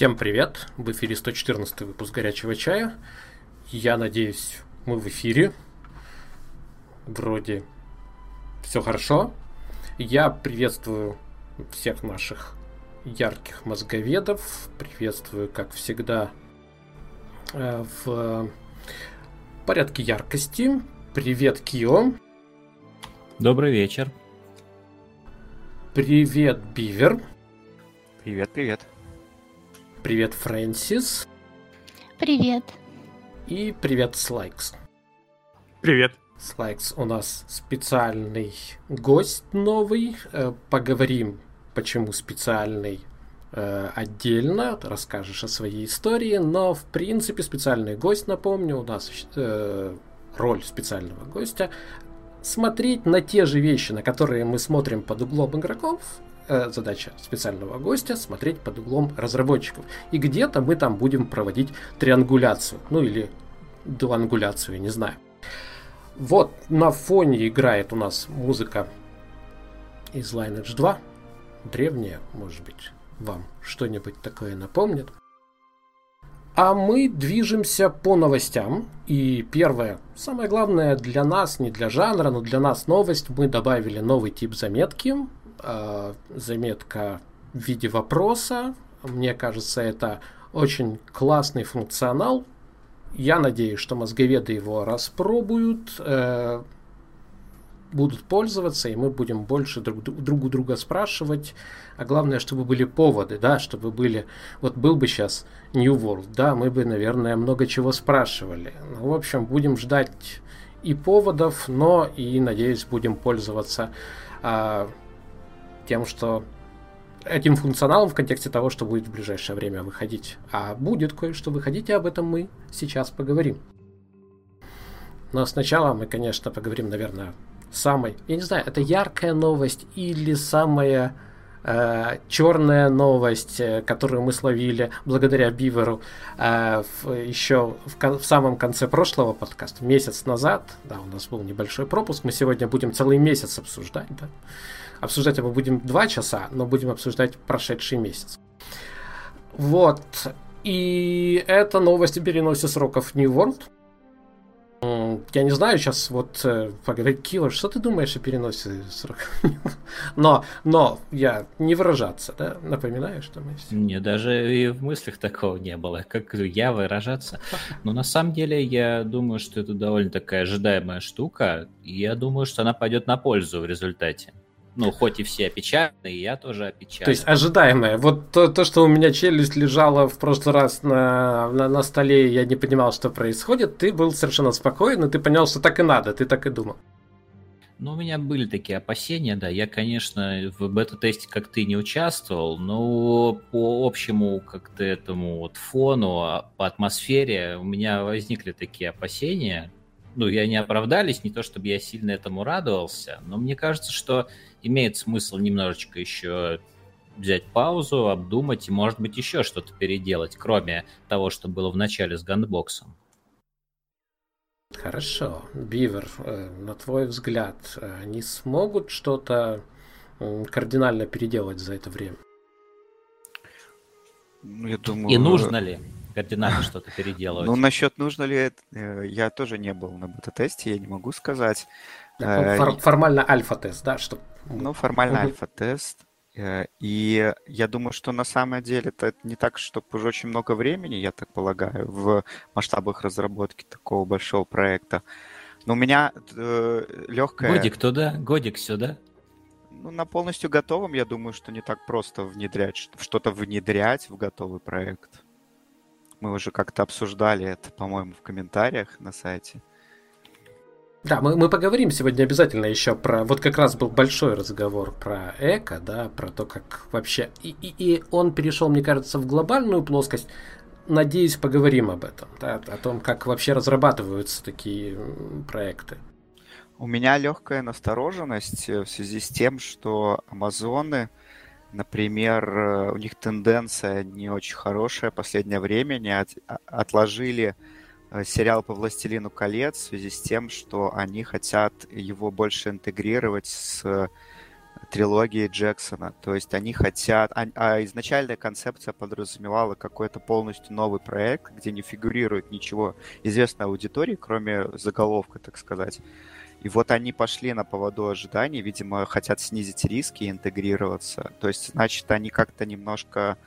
Всем привет! В эфире 114 выпуск «Горячего чая». Я надеюсь, мы в эфире. Вроде все хорошо. Я приветствую всех наших ярких мозговедов. Приветствую, как всегда, э, в порядке яркости. Привет, Кио. Добрый вечер. Привет, Бивер. Привет, привет. Привет, Фрэнсис. Привет. И привет, Слайкс. Привет. Слайкс, у нас специальный гость новый. Э, поговорим, почему специальный э, отдельно, расскажешь о своей истории, но в принципе специальный гость, напомню, у нас э, роль специального гостя смотреть на те же вещи, на которые мы смотрим под углом игроков, задача специального гостя смотреть под углом разработчиков. И где-то мы там будем проводить триангуляцию, ну или дуангуляцию, не знаю. Вот на фоне играет у нас музыка из Lineage 2. Древняя, может быть, вам что-нибудь такое напомнит. А мы движемся по новостям. И первое, самое главное для нас, не для жанра, но для нас новость. Мы добавили новый тип заметки э, заметка в виде вопроса. Мне кажется, это очень классный функционал. Я надеюсь, что мозговеды его распробуют, э, будут пользоваться, и мы будем больше друг, друг у друга спрашивать. А главное, чтобы были поводы, да, чтобы были... Вот был бы сейчас New World, да, мы бы, наверное, много чего спрашивали. Ну, в общем, будем ждать и поводов, но и, надеюсь, будем пользоваться э, тем, что этим функционалом в контексте того, что будет в ближайшее время выходить. А будет кое-что выходить, и об этом мы сейчас поговорим. Но сначала мы, конечно, поговорим, наверное, самой, я не знаю, это яркая новость или самая э, черная новость, э, которую мы словили благодаря Биверу э, в, еще в, в самом конце прошлого подкаста, месяц назад. Да, у нас был небольшой пропуск, мы сегодня будем целый месяц обсуждать, да. Обсуждать мы будем два часа, но будем обсуждать прошедший месяц. Вот. И эта новость переносит сроков New World. Я не знаю, сейчас вот э, поговорить Киллер, что ты думаешь о переносе сроков? но, но я не выражаться, да? Напоминаю, что мы все... Мне даже и в мыслях такого не было, как я выражаться. Но на самом деле я думаю, что это довольно такая ожидаемая штука, и я думаю, что она пойдет на пользу в результате. Ну, хоть и все опечатаны, и я тоже опечатан. То есть ожидаемое. Вот то, то, что у меня челюсть лежала в прошлый раз на, на, на столе, я не понимал, что происходит, ты был совершенно спокоен, и ты понял, что так и надо, ты так и думал. Ну, у меня были такие опасения, да. Я, конечно, в бета-тесте как ты не участвовал, но по общему как-то этому вот фону, а, по атмосфере у меня возникли такие опасения. Ну, я не оправдались, не то чтобы я сильно этому радовался, но мне кажется, что имеет смысл немножечко еще взять паузу, обдумать и, может быть, еще что-то переделать, кроме того, что было в начале с гандбоксом. Хорошо. Бивер, э, на твой взгляд, они смогут что-то кардинально переделать за это время? Ну, я думаю... И нужно ли кардинально что-то переделывать? Ну, насчет нужно ли, э, я тоже не был на бета-тесте, я не могу сказать. Э, Фор- формально альфа-тест, да? Что... Ну, формально угу. альфа-тест. Э, и я думаю, что на самом деле это не так, чтобы уже очень много времени, я так полагаю, в масштабах разработки такого большого проекта. Но у меня э, легкая... Годик туда, годик сюда. Ну, на полностью готовом, я думаю, что не так просто внедрять, что-то внедрять в готовый проект. Мы уже как-то обсуждали это, по-моему, в комментариях на сайте. Да, мы, мы поговорим сегодня обязательно еще про... Вот как раз был большой разговор про эко, да, про то, как вообще... И, и, и он перешел, мне кажется, в глобальную плоскость. Надеюсь, поговорим об этом, да, о том, как вообще разрабатываются такие проекты. У меня легкая настороженность э, в связи с тем, что Амазоны, например, э, у них тенденция не очень хорошая последнее время, они от, а, отложили сериал по «Властелину колец» в связи с тем, что они хотят его больше интегрировать с трилогией Джексона. То есть они хотят... А, а изначальная концепция подразумевала какой-то полностью новый проект, где не фигурирует ничего известной аудитории, кроме заголовка, так сказать. И вот они пошли на поводу ожиданий, видимо, хотят снизить риски и интегрироваться. То есть, значит, они как-то немножко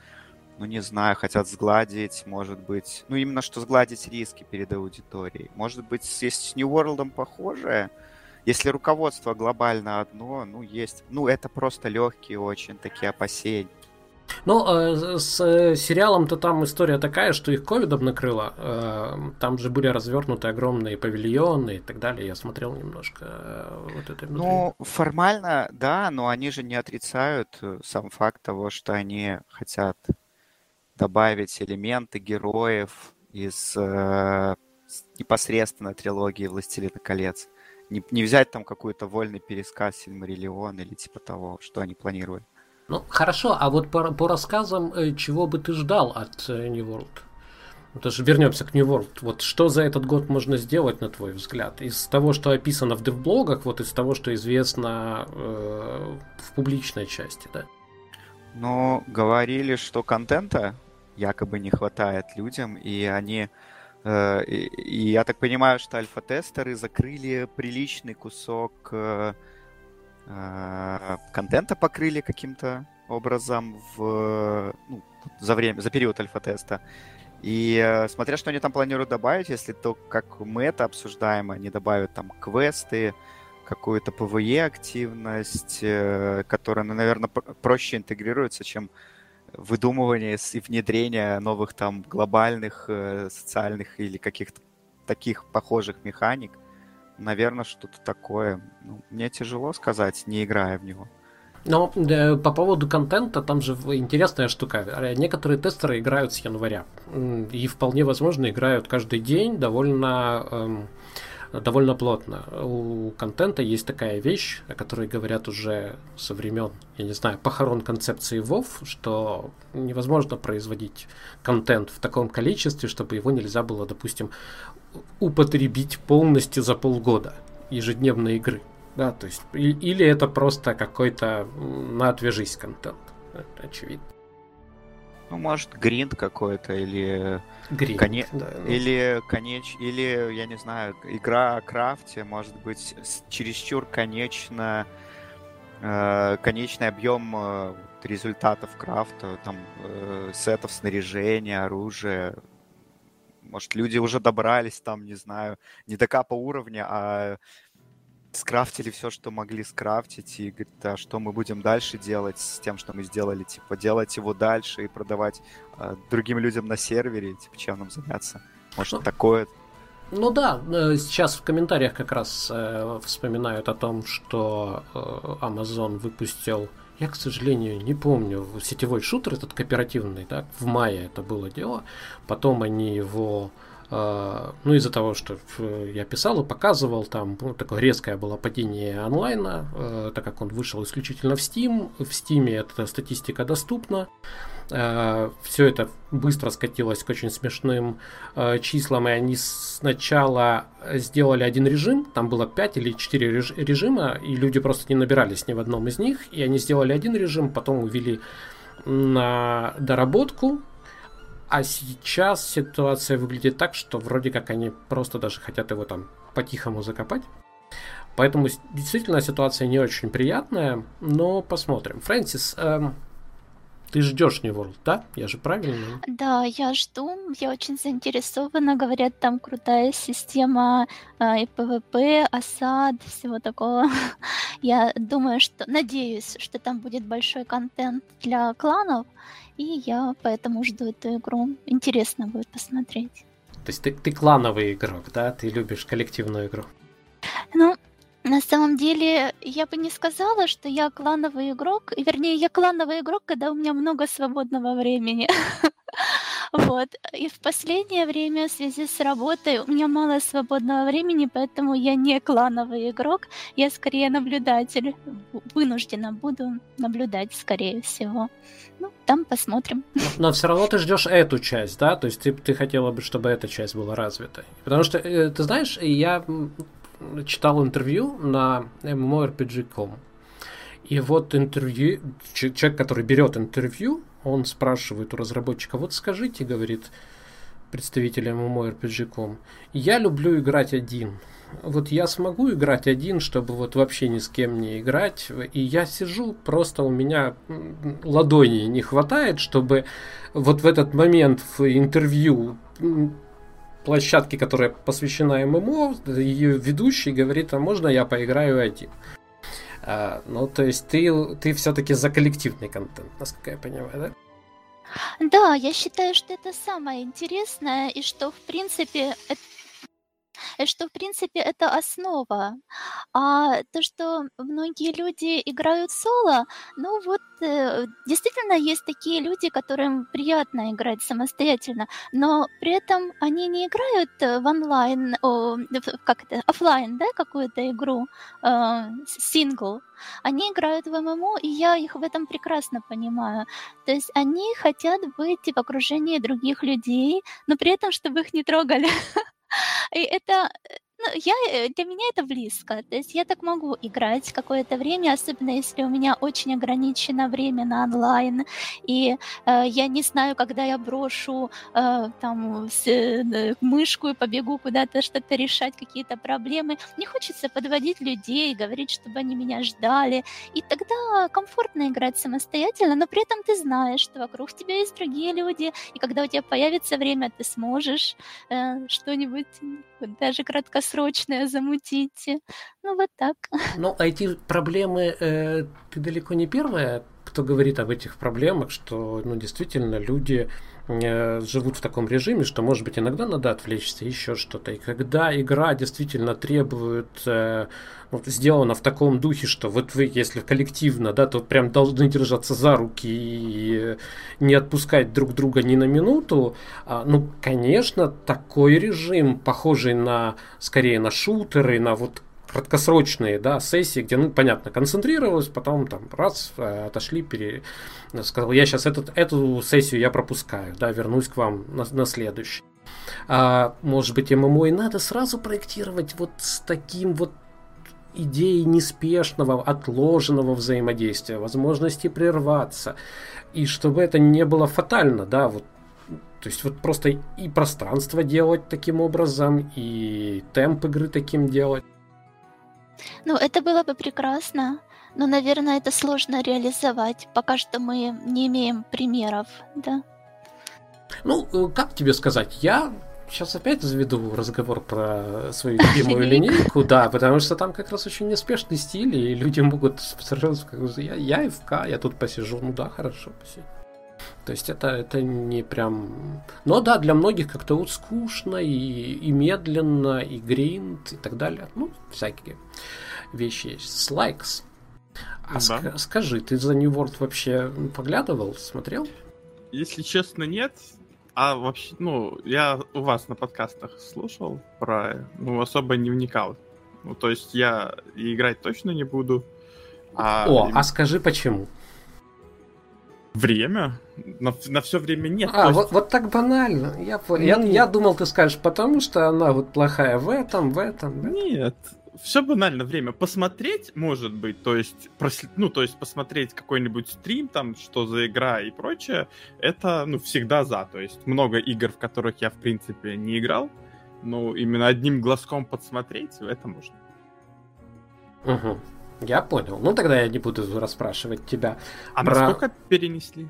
ну, не знаю, хотят сгладить, может быть, ну, именно что сгладить риски перед аудиторией. Может быть, если с New World похожее, если руководство глобально одно, ну, есть, ну, это просто легкие очень такие опасения. Ну, э, с э, сериалом-то там история такая, что их ковидом накрыло. Э, там же были развернуты огромные павильоны и так далее. Я смотрел немножко э, вот это. Ну, формально, да, но они же не отрицают сам факт того, что они хотят добавить элементы героев из э, непосредственно трилогии «Властелина колец». Не, не взять там какой-то вольный пересказ Сильмариллион или типа того, что они планировали. Ну, хорошо, а вот по, по рассказам, э, чего бы ты ждал от э, New World? Даже вернемся к New World. Вот что за этот год можно сделать, на твой взгляд? Из того, что описано в девблогах, вот из того, что известно э, в публичной части, да? Ну, говорили, что контента якобы не хватает людям, и они... Э, и, и я так понимаю, что альфа-тестеры закрыли приличный кусок э, э, контента, покрыли каким-то образом в, ну, за время, за период альфа-теста. И смотря, что они там планируют добавить, если то, как мы это обсуждаем, они добавят там квесты, какую-то PvE активность, которая, ну, наверное, проще интегрируется, чем выдумывание и внедрение новых там глобальных э, социальных или каких-то таких похожих механик, наверное, что-то такое. Ну, мне тяжело сказать, не играя в него. Но э, по поводу контента, там же интересная штука. Некоторые тестеры играют с января. И вполне возможно играют каждый день довольно... Эм, довольно плотно. У контента есть такая вещь, о которой говорят уже со времен, я не знаю, похорон концепции WoW, что невозможно производить контент в таком количестве, чтобы его нельзя было, допустим, употребить полностью за полгода ежедневной игры. Да, то есть, или это просто какой-то на отвяжись контент. Очевидно. Ну, может, гринд какой-то, или... Гринд, коне... да. Ну. Или, конеч... или, я не знаю, игра о крафте, может быть, чересчур конечно... Э, конечный объем э, результатов крафта, там, э, сетов снаряжения, оружия. Может, люди уже добрались там, не знаю, не до капа уровня, а скрафтили все, что могли скрафтить, и говорит, а что мы будем дальше делать с тем, что мы сделали, типа, делать его дальше и продавать э, другим людям на сервере, типа, чем нам заняться? Может, ну, такое? Ну да, э, сейчас в комментариях как раз э, вспоминают о том, что э, Amazon выпустил я, к сожалению, не помню, сетевой шутер этот кооперативный, да, в мае это было дело. Потом они его ну, из-за того, что я писал и показывал, там ну, такое резкое было падение онлайна, э, так как он вышел исключительно в Steam. В Steam эта статистика доступна. Э, все это быстро скатилось к очень смешным э, числам, и они сначала сделали один режим, там было 5 или 4 режима, и люди просто не набирались ни в одном из них, и они сделали один режим, потом увели на доработку, а сейчас ситуация выглядит так, что вроде как они просто даже хотят его там по-тихому закопать. Поэтому действительно ситуация не очень приятная, но посмотрим. Фрэнсис, эм, ты ждешь New World, да? Я же правильно? Да, я жду. Я очень заинтересована. Говорят, там крутая система э, и ПВП, осад, всего такого. я думаю, что... Надеюсь, что там будет большой контент для кланов. И я поэтому жду эту игру. Интересно будет посмотреть. То есть ты, ты клановый игрок, да? Ты любишь коллективную игру? Ну, на самом деле, я бы не сказала, что я клановый игрок. Вернее, я клановый игрок, когда у меня много свободного времени. Вот. И в последнее время в связи с работой у меня мало свободного времени, поэтому я не клановый игрок, я скорее наблюдатель. Вынуждена буду наблюдать, скорее всего. Ну, там посмотрим. Но, но все равно ты ждешь эту часть, да? То есть ты, ты хотела бы, чтобы эта часть была развитой. Потому что, э, ты знаешь, я читал интервью на MMORPG.com. И вот интервью, человек, который берет интервью, он спрашивает у разработчика, вот скажите, говорит представитель MMORPG.com, я люблю играть один. Вот я смогу играть один, чтобы вот вообще ни с кем не играть. И я сижу, просто у меня ладони не хватает, чтобы вот в этот момент в интервью площадки, которая посвящена ММО, ее ведущий говорит, а можно я поиграю один? А, ну, то есть ты, ты все-таки за коллективный контент, насколько я понимаю, да? Да, я считаю, что это самое интересное, и что, в принципе, что, в принципе, это основа. А то, что многие люди играют соло, ну вот э, действительно есть такие люди, которым приятно играть самостоятельно, но при этом они не играют э, в онлайн, о, как это, офлайн, да, какую-то игру, э, сингл. Они играют в ММО, и я их в этом прекрасно понимаю. То есть они хотят быть в окружении других людей, но при этом, чтобы их не трогали. И это э, ну, я, э, для меня это близко. То есть я так могу играть какое-то время, особенно если у меня очень ограничено время на онлайн, и э, я не знаю, когда я брошу э, там с, э, мышку и побегу куда-то что-то решать, какие-то проблемы. Не хочется подводить людей, говорить, чтобы они меня ждали. И тогда комфортно играть самостоятельно, но при этом ты знаешь, что вокруг тебя есть другие люди, и когда у тебя появится время, ты сможешь э, что-нибудь даже краткосрочное замутить. Ну, вот так. Ну, а эти проблемы, э, ты далеко не первая, кто говорит об этих проблемах, что, ну, действительно, люди живут в таком режиме, что, может быть, иногда надо отвлечься, еще что-то. И когда игра действительно требует, э, вот, сделана в таком духе, что вот вы, если коллективно, да, то прям должны держаться за руки и не отпускать друг друга ни на минуту, а, ну, конечно, такой режим, похожий на, скорее, на шутеры, на вот краткосрочные да, сессии, где, ну, понятно, концентрировалась, потом там раз, э, отошли, пере... сказал, я сейчас этот, эту сессию я пропускаю, да, вернусь к вам на, на следующий. А, может быть, ММО и надо сразу проектировать вот с таким вот идеей неспешного, отложенного взаимодействия, возможности прерваться, и чтобы это не было фатально, да, вот то есть вот просто и пространство делать таким образом, и темп игры таким делать. Ну, это было бы прекрасно, но, наверное, это сложно реализовать. Пока что мы не имеем примеров, да. Ну, э, как тебе сказать, я сейчас опять заведу разговор про свою любимую линейку, да, потому что там как раз очень неспешный стиль, и люди могут сразу сказать, я, я ФК, я тут посижу, ну да, хорошо, посидим. То есть это, это не прям... Но да, для многих как-то вот скучно и, и медленно, и гринд, и так далее. Ну, всякие вещи есть. Слайкс. А да. ск- скажи, ты за New World вообще поглядывал, смотрел? Если честно, нет. А вообще, ну, я у вас на подкастах слушал про... Ну, особо не вникал. Ну, то есть я играть точно не буду. А... О, а скажи почему? Время? На, на все время нет. А, есть... вот, вот так банально. Я, ну... я, я думал, ты скажешь, потому что она вот плохая в этом, в этом. В этом. Нет, все банально время. Посмотреть, может быть, то есть, прослед... ну, то есть посмотреть какой-нибудь стрим, там, что за игра и прочее, это, ну, всегда за. То есть много игр, в которых я, в принципе, не играл, но именно одним глазком подсмотреть, это можно. Угу. Я понял. Ну тогда я не буду расспрашивать тебя. А про... насколько перенесли?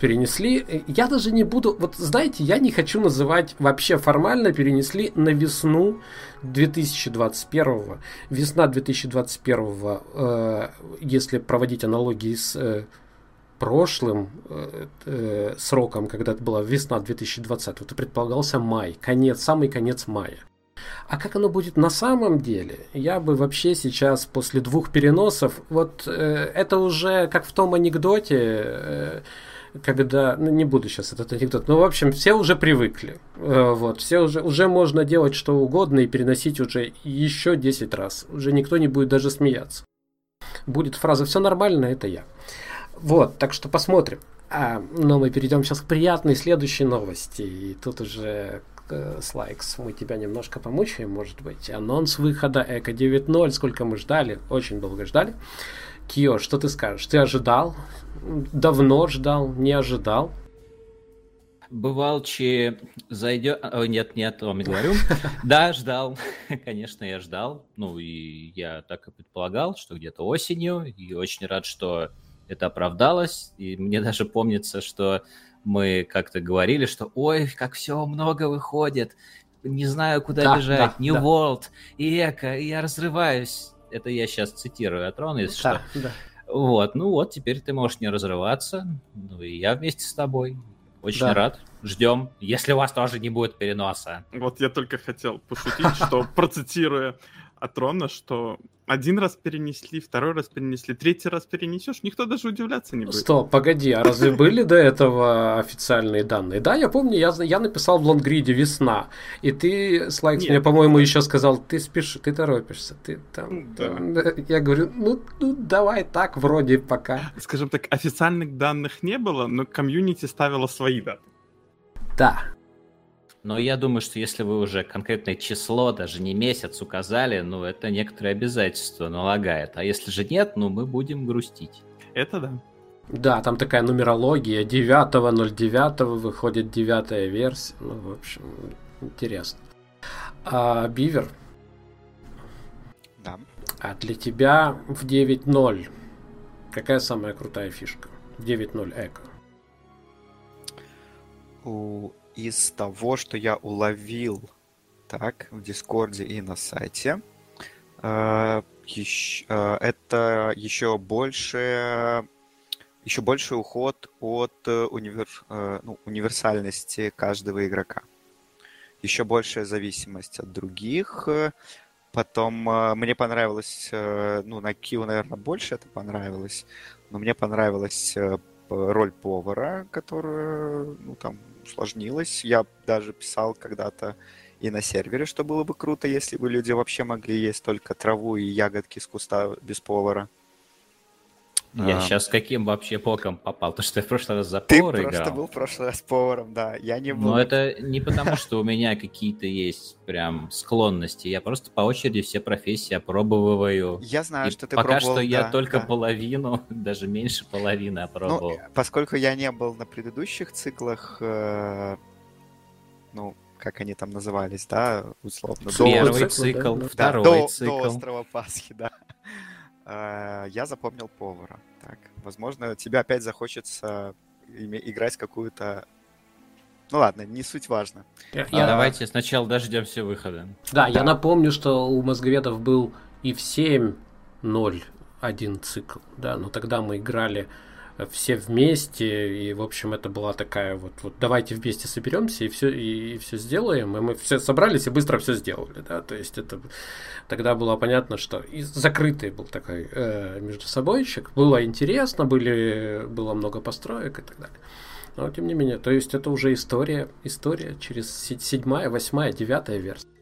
перенесли. Я даже не буду... Вот знаете, я не хочу называть вообще формально перенесли на весну 2021. Весна 2021, э, если проводить аналогии с э, прошлым э, э, сроком, когда это была весна 2020, это предполагался май, конец, самый конец мая. А как оно будет на самом деле? Я бы вообще сейчас после двух переносов, вот э, это уже как в том анекдоте, э, когда, ну не буду сейчас этот анекдот, но в общем все уже привыкли, э, вот, все уже, уже можно делать что угодно и переносить уже еще 10 раз, уже никто не будет даже смеяться. Будет фраза «все нормально, это я». Вот, так что посмотрим. А, но мы перейдем сейчас к приятной следующей новости. И тут уже Слайкс, мы тебя немножко помучаем, может быть. Анонс выхода Эко 9.0, сколько мы ждали, очень долго ждали. Кио, что ты скажешь? Ты ожидал? Давно ждал? Не ожидал? Бывалчи зайдет... О, нет, нет, том и говорю. Да, ждал. Конечно, я ждал. Ну, и я так и предполагал, что где-то осенью. И очень рад, что это оправдалось. И мне даже помнится, что мы как-то говорили, что ой, как все много выходит, не знаю, куда да, бежать, да, New да. World, и Эко, и я разрываюсь. Это я сейчас цитирую Атрон, если да, что. Да. Вот, ну вот, теперь ты можешь не разрываться, ну и я вместе с тобой. Очень да. рад. Ждем, если у вас тоже не будет переноса. Вот я только хотел пошутить, что процитируя Атрона, что один раз перенесли, второй раз перенесли, третий раз перенесешь, никто даже удивляться не будет. Стоп, погоди, а разве были до этого официальные данные? Да, я помню, я, я написал в лонгриде «Весна», и ты, Слайкс, мне, по-моему, еще сказал, ты спишь, ты торопишься, ты там... Да. там я говорю, ну, ну, давай так, вроде пока. Скажем так, официальных данных не было, но комьюнити ставило свои даты. Да, но я думаю, что если вы уже конкретное число, даже не месяц указали, ну, это некоторые обязательства налагает. А если же нет, ну, мы будем грустить. Это да. Да, там такая нумерология. 9.09 выходит девятая версия. Ну, в общем, интересно. А Бивер? Да. А для тебя в 9.0 какая самая крутая фишка? 9.0 Эко. У из того, что я уловил так в Дискорде и на сайте, э, э, это еще больше еще больше уход от э, универ, ну, универсальности каждого игрока. Еще большая зависимость от других. Потом мне понравилось, ну, на Кио, наверное, больше это понравилось, но мне понравилась роль повара, которая, ну, там, усложнилось. Я даже писал когда-то и на сервере, что было бы круто, если бы люди вообще могли есть только траву и ягодки с куста без повара. Я а... сейчас каким вообще боком попал? То, что я в прошлый раз за повара играл. Ты просто был в прошлый раз поваром, да. Я не был. Но это не потому, что у меня какие-то есть прям склонности. Я просто по очереди все профессии опробовываю. Я знаю, И что ты пока пробовал, что я да, только да. половину, даже меньше половины опробовал. Ну, поскольку я не был на предыдущих циклах, э, ну, как они там назывались, да, условно. Первый цикл, да, второй до, цикл. До острова Пасхи, да. Э, я запомнил повара. Так, возможно, тебе опять захочется играть какую-то... Ну ладно, не суть важно. Я, а, Давайте сначала дождемся выхода. Да, да, я напомню, что у мозговедов был и в 7.0 один цикл, да, но тогда мы играли все вместе, и, в общем, это была такая вот, вот давайте вместе соберемся и все, и, и все сделаем, и мы все собрались и быстро все сделали, да, то есть это тогда было понятно, что и закрытый был такой э, между собойчик, было интересно, были, было много построек и так далее. Но тем не менее, то есть это уже история, история через седьмая, восьмая, девятая версия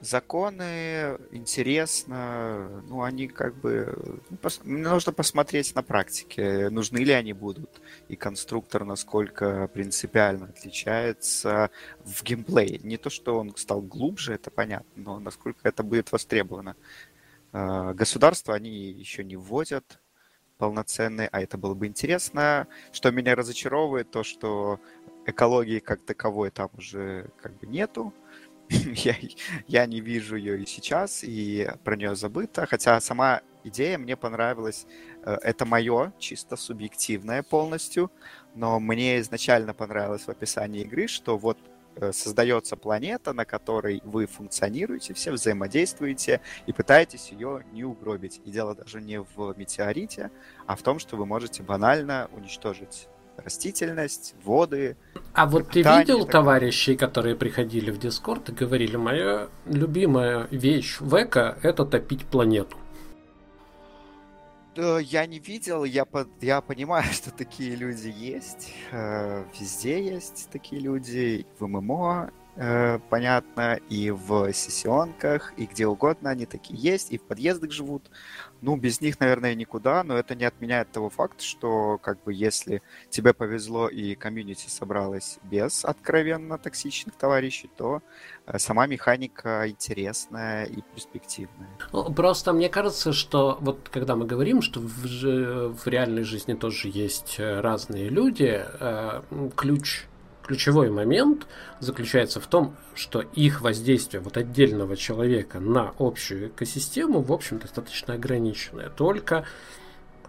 законы интересно, ну, они как бы... Ну, пос, нужно посмотреть на практике, нужны ли они будут, и конструктор насколько принципиально отличается в геймплее. Не то, что он стал глубже, это понятно, но насколько это будет востребовано. А, государства они еще не вводят полноценные, а это было бы интересно. Что меня разочаровывает, то, что экологии как таковой там уже как бы нету, я, я не вижу ее и сейчас, и про нее забыто. Хотя сама идея мне понравилась. Э, это мое, чисто субъективное полностью. Но мне изначально понравилось в описании игры, что вот э, создается планета, на которой вы функционируете, все взаимодействуете и пытаетесь ее не угробить. И дело даже не в метеорите, а в том, что вы можете банально уничтожить растительность, воды. А вот ты видел товарищей, которые приходили в Дискорд и говорили, моя любимая вещь в эко – это топить планету? Я не видел, я, по, я понимаю, что такие люди есть. Э, везде есть такие люди, в ММО, э, понятно, и в сессионках, и где угодно они такие есть, и в подъездах живут. Ну, без них, наверное, никуда, но это не отменяет того факта, что, как бы, если тебе повезло и комьюнити собралась без откровенно токсичных товарищей, то э, сама механика интересная и перспективная. Просто мне кажется, что вот когда мы говорим, что в, в реальной жизни тоже есть э, разные люди, э, ключ ключевой момент заключается в том, что их воздействие вот отдельного человека на общую экосистему, в общем, достаточно ограниченное. Только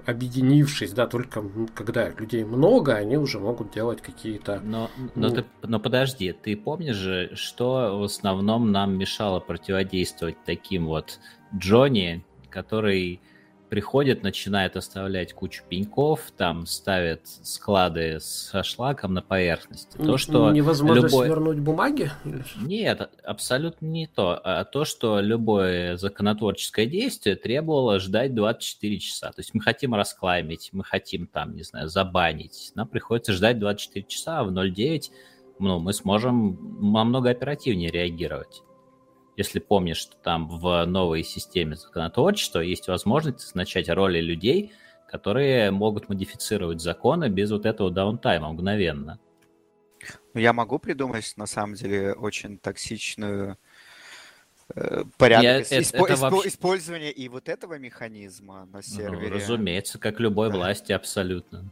объединившись, да, только когда людей много, они уже могут делать какие-то... Но, но, ну... ты, но подожди, ты помнишь же, что в основном нам мешало противодействовать таким вот Джонни, который приходит, начинает оставлять кучу пеньков, там ставит склады со шлаком на поверхности. То, что Невозможно любой... свернуть бумаги? Нет, абсолютно не то. А то, что любое законотворческое действие требовало ждать 24 часа. То есть мы хотим расклаймить, мы хотим там, не знаю, забанить. Нам приходится ждать 24 часа, а в 0.9 ну, мы сможем намного оперативнее реагировать если помнишь, что там в новой системе законотворчества есть возможность назначать роли людей, которые могут модифицировать законы без вот этого даунтайма мгновенно. Ну, я могу придумать, на самом деле, очень токсичную э, порядок я, это, это вообще... использования и вот этого механизма на ну, сервере. Ну, разумеется, как любой да. власти, абсолютно.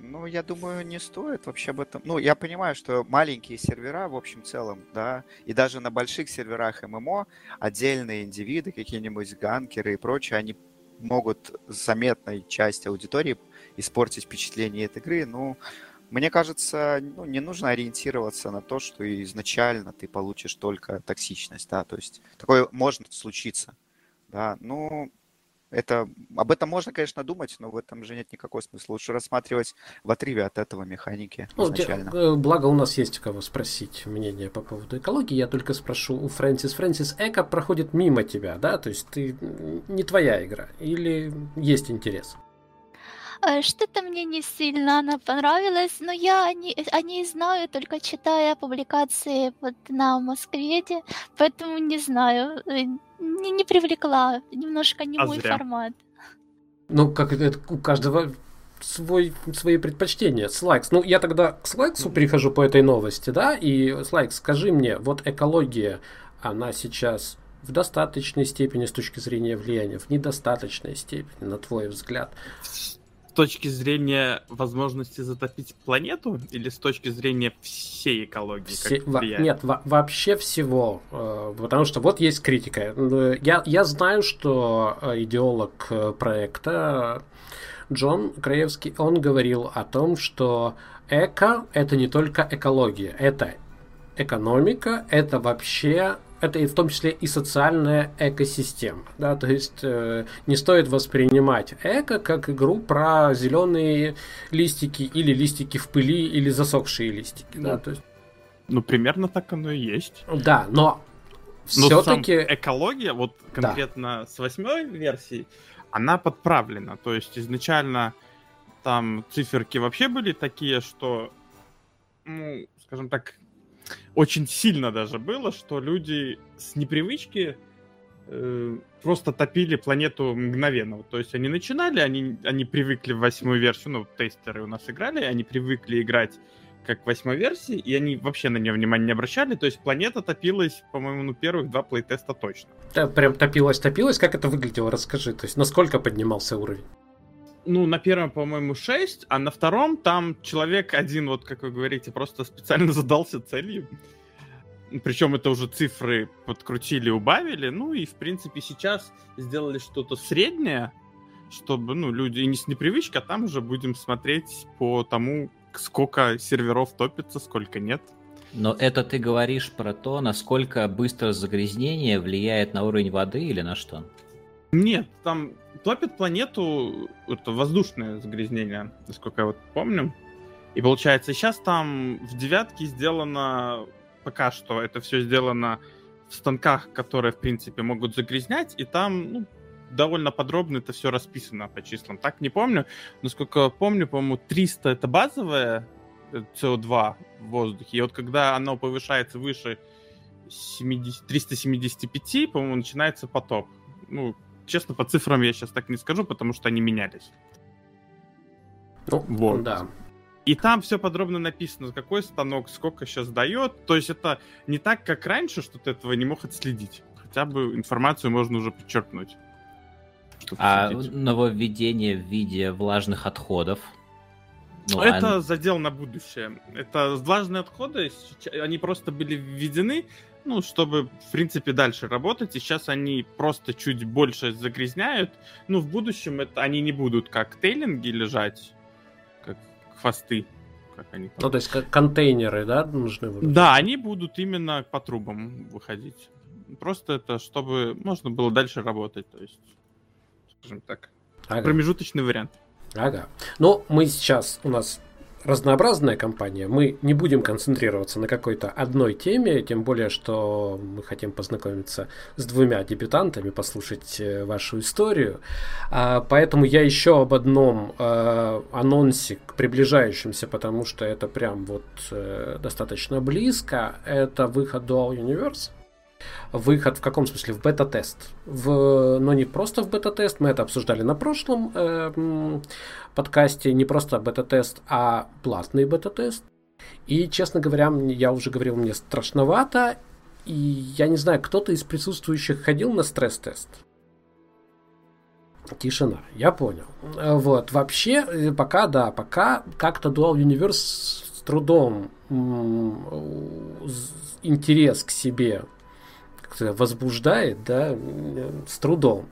Ну, я думаю, не стоит вообще об этом. Ну, я понимаю, что маленькие сервера, в общем целом, да, и даже на больших серверах ММО отдельные индивиды, какие-нибудь ганкеры и прочее, они могут заметной части аудитории испортить впечатление этой игры. Ну, мне кажется, ну, не нужно ориентироваться на то, что изначально ты получишь только токсичность, да, то есть такое может случиться, да, ну, это, об этом можно, конечно, думать, но в этом же нет никакого смысла. Лучше рассматривать в отрыве от этого механики ну, изначально. Э, благо у нас есть у кого спросить мнение по поводу экологии. Я только спрошу у Фрэнсис. Фрэнсис, эко проходит мимо тебя, да? То есть ты не твоя игра или есть интерес? Э, что-то мне не сильно она понравилась, но я о ней, о ней знаю, только читая публикации вот на Москведе, поэтому не знаю, э, не, не привлекла, немножко не а мой зря. формат. Ну, как это у каждого свой, свои предпочтения. Слайкс. Ну, я тогда к Слайксу прихожу по этой новости, да, и Слайкс, скажи мне, вот экология, она сейчас в достаточной степени с точки зрения влияния, в недостаточной степени, на твой взгляд, с точки зрения возможности затопить планету или с точки зрения всей экологии? Все, во, нет, во, вообще всего. Э, потому что вот есть критика. Я, я знаю, что э, идеолог э, проекта Джон Краевский, он говорил о том, что эко – это не только экология, это экономика, это вообще это и в том числе и социальная экосистема. Да? То есть э, не стоит воспринимать эко как игру про зеленые листики или листики в пыли или засохшие листики. Ну, да? То есть... ну, примерно так оно и есть. Да, но все-таки... экология, вот конкретно да. с восьмой версии, она подправлена. То есть изначально там циферки вообще были такие, что, ну, скажем так, очень сильно даже было, что люди с непривычки э, просто топили планету мгновенно. То есть они начинали, они, они привыкли в восьмую версию, ну, тестеры у нас играли, они привыкли играть как восьмой версии, и они вообще на нее внимания не обращали. То есть планета топилась, по-моему, ну, первых два плейтеста точно. Да, прям топилась, топилась. Как это выглядело? Расскажи. То есть насколько поднимался уровень? Ну, на первом, по-моему, 6, а на втором там человек один, вот как вы говорите, просто специально задался целью. Причем это уже цифры подкрутили, убавили. Ну и, в принципе, сейчас сделали что-то среднее, чтобы, ну, люди не с непривычки, а там уже будем смотреть по тому, сколько серверов топится, сколько нет. Но это ты говоришь про то, насколько быстро загрязнение влияет на уровень воды или на что? Нет, там топит планету, это воздушное загрязнение, насколько я вот помню. И получается, сейчас там в девятке сделано, пока что это все сделано в станках, которые, в принципе, могут загрязнять, и там ну, довольно подробно это все расписано по числам. Так не помню, но сколько помню, по-моему, 300 это базовое CO2 в воздухе, и вот когда оно повышается выше 70, 375, по-моему, начинается потоп. Ну, честно, по цифрам я сейчас так не скажу, потому что они менялись. Ну, вот. да. И там все подробно написано, какой станок сколько сейчас дает. То есть это не так, как раньше, что ты этого не мог отследить. Хотя бы информацию можно уже подчеркнуть. А судить. нововведение в виде влажных отходов? Ну, это а... задел на будущее. Это влажные отходы, они просто были введены, ну, чтобы, в принципе, дальше работать. И сейчас они просто чуть больше загрязняют. Ну, в будущем это они не будут как тейлинги лежать хвосты. Как они там. Ну, то есть как контейнеры, да, нужны будут? Да, они будут именно по трубам выходить. Просто это, чтобы можно было дальше работать, то есть, скажем так, ага. промежуточный вариант. Ага. Ну, мы сейчас, у нас разнообразная компания. Мы не будем концентрироваться на какой-то одной теме, тем более, что мы хотим познакомиться с двумя дебютантами, послушать э, вашу историю. А, поэтому я еще об одном а, анонсе к приближающимся, потому что это прям вот а, достаточно близко. Это выход Dual Universe выход в каком смысле? В бета-тест. В, но не просто в бета-тест, мы это обсуждали на прошлом э, подкасте, не просто бета-тест, а платный бета-тест. И, честно говоря, я уже говорил, мне страшновато, и я не знаю, кто-то из присутствующих ходил на стресс-тест? Тишина, я понял. Вот, вообще, э, пока, да, пока как-то Dual Universe с трудом интерес к себе возбуждает, да, с трудом.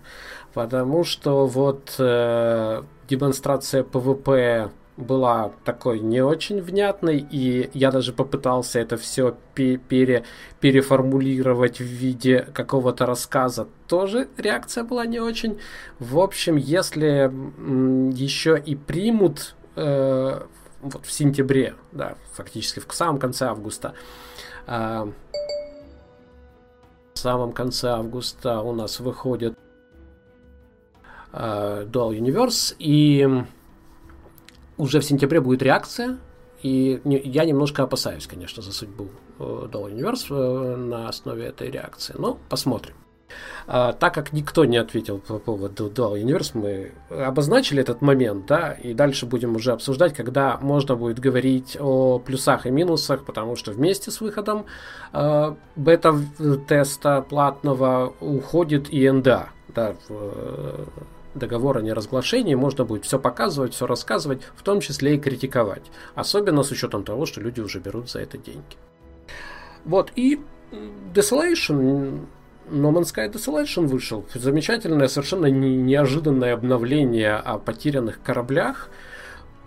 Потому что вот э, демонстрация ПВП была такой не очень внятной, и я даже попытался это все пере, переформулировать в виде какого-то рассказа. Тоже реакция была не очень. В общем, если еще и примут э, вот в сентябре, да, фактически в самом конце августа, э, самом конце августа у нас выходит э, Dual Universe, и уже в сентябре будет реакция, и я немножко опасаюсь, конечно, за судьбу э, Dual Universe э, на основе этой реакции, но посмотрим. А, так как никто не ответил по поводу Dual Universe, мы обозначили этот момент, да, и дальше будем уже обсуждать, когда можно будет говорить о плюсах и минусах, потому что вместе с выходом э, бета-теста платного уходит и НДА, да, в, э, договор о неразглашении, можно будет все показывать, все рассказывать, в том числе и критиковать. Особенно с учетом того, что люди уже берут за это деньги. Вот, и Desolation No Man's Sky Desolation вышел. Замечательное, совершенно неожиданное обновление о потерянных кораблях.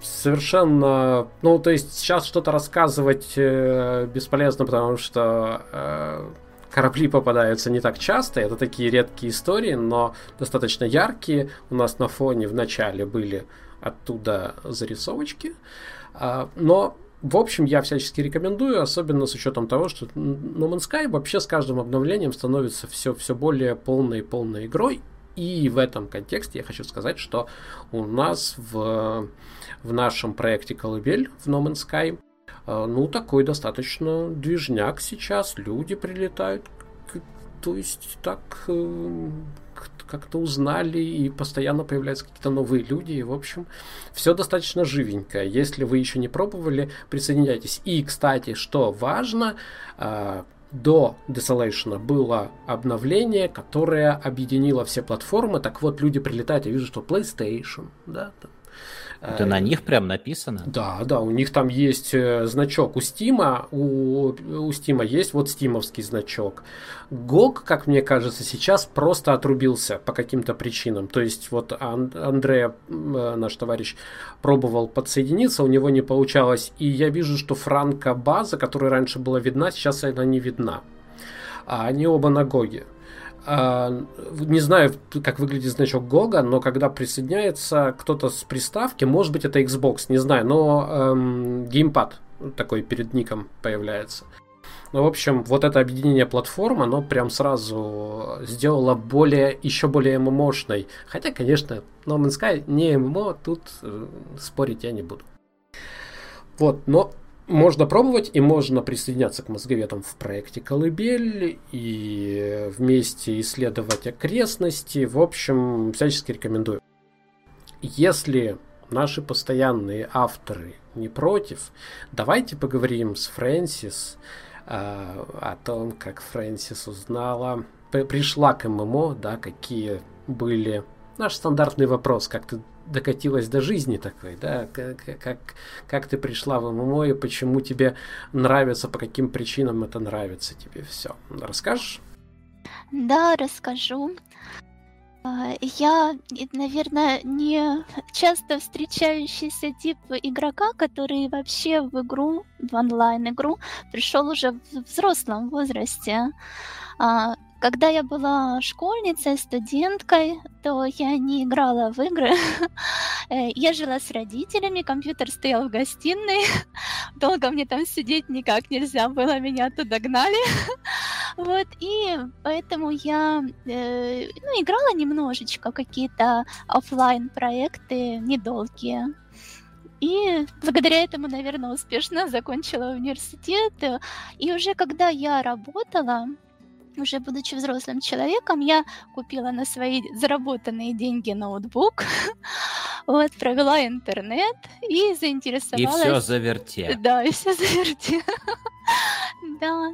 Совершенно... Ну, то есть сейчас что-то рассказывать э, бесполезно, потому что э, корабли попадаются не так часто. Это такие редкие истории, но достаточно яркие. У нас на фоне в начале были оттуда зарисовочки. Э, но в общем, я всячески рекомендую, особенно с учетом того, что No Man's Sky вообще с каждым обновлением становится все, все более полной и полной игрой. И в этом контексте я хочу сказать, что у нас в, в нашем проекте Колыбель в No Man's Sky э, ну, такой достаточно движняк сейчас. Люди прилетают. То есть так э, как-то узнали, и постоянно появляются какие-то новые люди, и, в общем, все достаточно живенькое. Если вы еще не пробовали, присоединяйтесь. И, кстати, что важно, а, до Desolation было обновление, которое объединило все платформы. Так вот, люди прилетают, я вижу, что PlayStation, да, это на них прям написано? Да, да, у них там есть э, значок у Стима, у, у Стима есть вот стимовский значок. Гог, как мне кажется, сейчас просто отрубился по каким-то причинам. То есть вот Андрея, э, наш товарищ, пробовал подсоединиться, у него не получалось. И я вижу, что Франко база, которая раньше была видна, сейчас она не видна. А они оба на GOG е. А, не знаю, как выглядит значок GOG а, но когда присоединяется кто-то с приставки, может быть это Xbox, не знаю, но эм, геймпад такой перед ником появляется. Ну, в общем, вот это объединение платформ, оно прям сразу сделало более, еще более MMO шной. Хотя, конечно, No Man's Sky не MMO, тут э, спорить я не буду. Вот, но можно пробовать и можно присоединяться к мозговедам в проекте «Колыбель» и вместе исследовать окрестности. В общем, всячески рекомендую. Если наши постоянные авторы не против, давайте поговорим с Фрэнсис а, о том, как Фрэнсис узнала, пришла к ММО, да, какие были... Наш стандартный вопрос, как ты докатилась до жизни такой, да, как, как, как ты пришла в ММО и почему тебе нравится, по каким причинам это нравится тебе все. Расскажешь? Да, расскажу. А, я, наверное, не часто встречающийся тип игрока, который вообще в игру, в онлайн-игру, пришел уже в взрослом возрасте. Когда я была школьницей, студенткой, то я не играла в игры. Э, я жила с родителями, компьютер стоял в гостиной. Долго мне там сидеть никак нельзя было, меня туда гнали. Вот, и поэтому я э, ну, играла немножечко какие-то офлайн проекты недолгие. И благодаря этому, наверное, успешно закончила университет. И уже когда я работала, уже будучи взрослым человеком, я купила на свои заработанные деньги ноутбук, вот, провела интернет и заинтересовалась... И все заверте. Да, и все заверте. Да.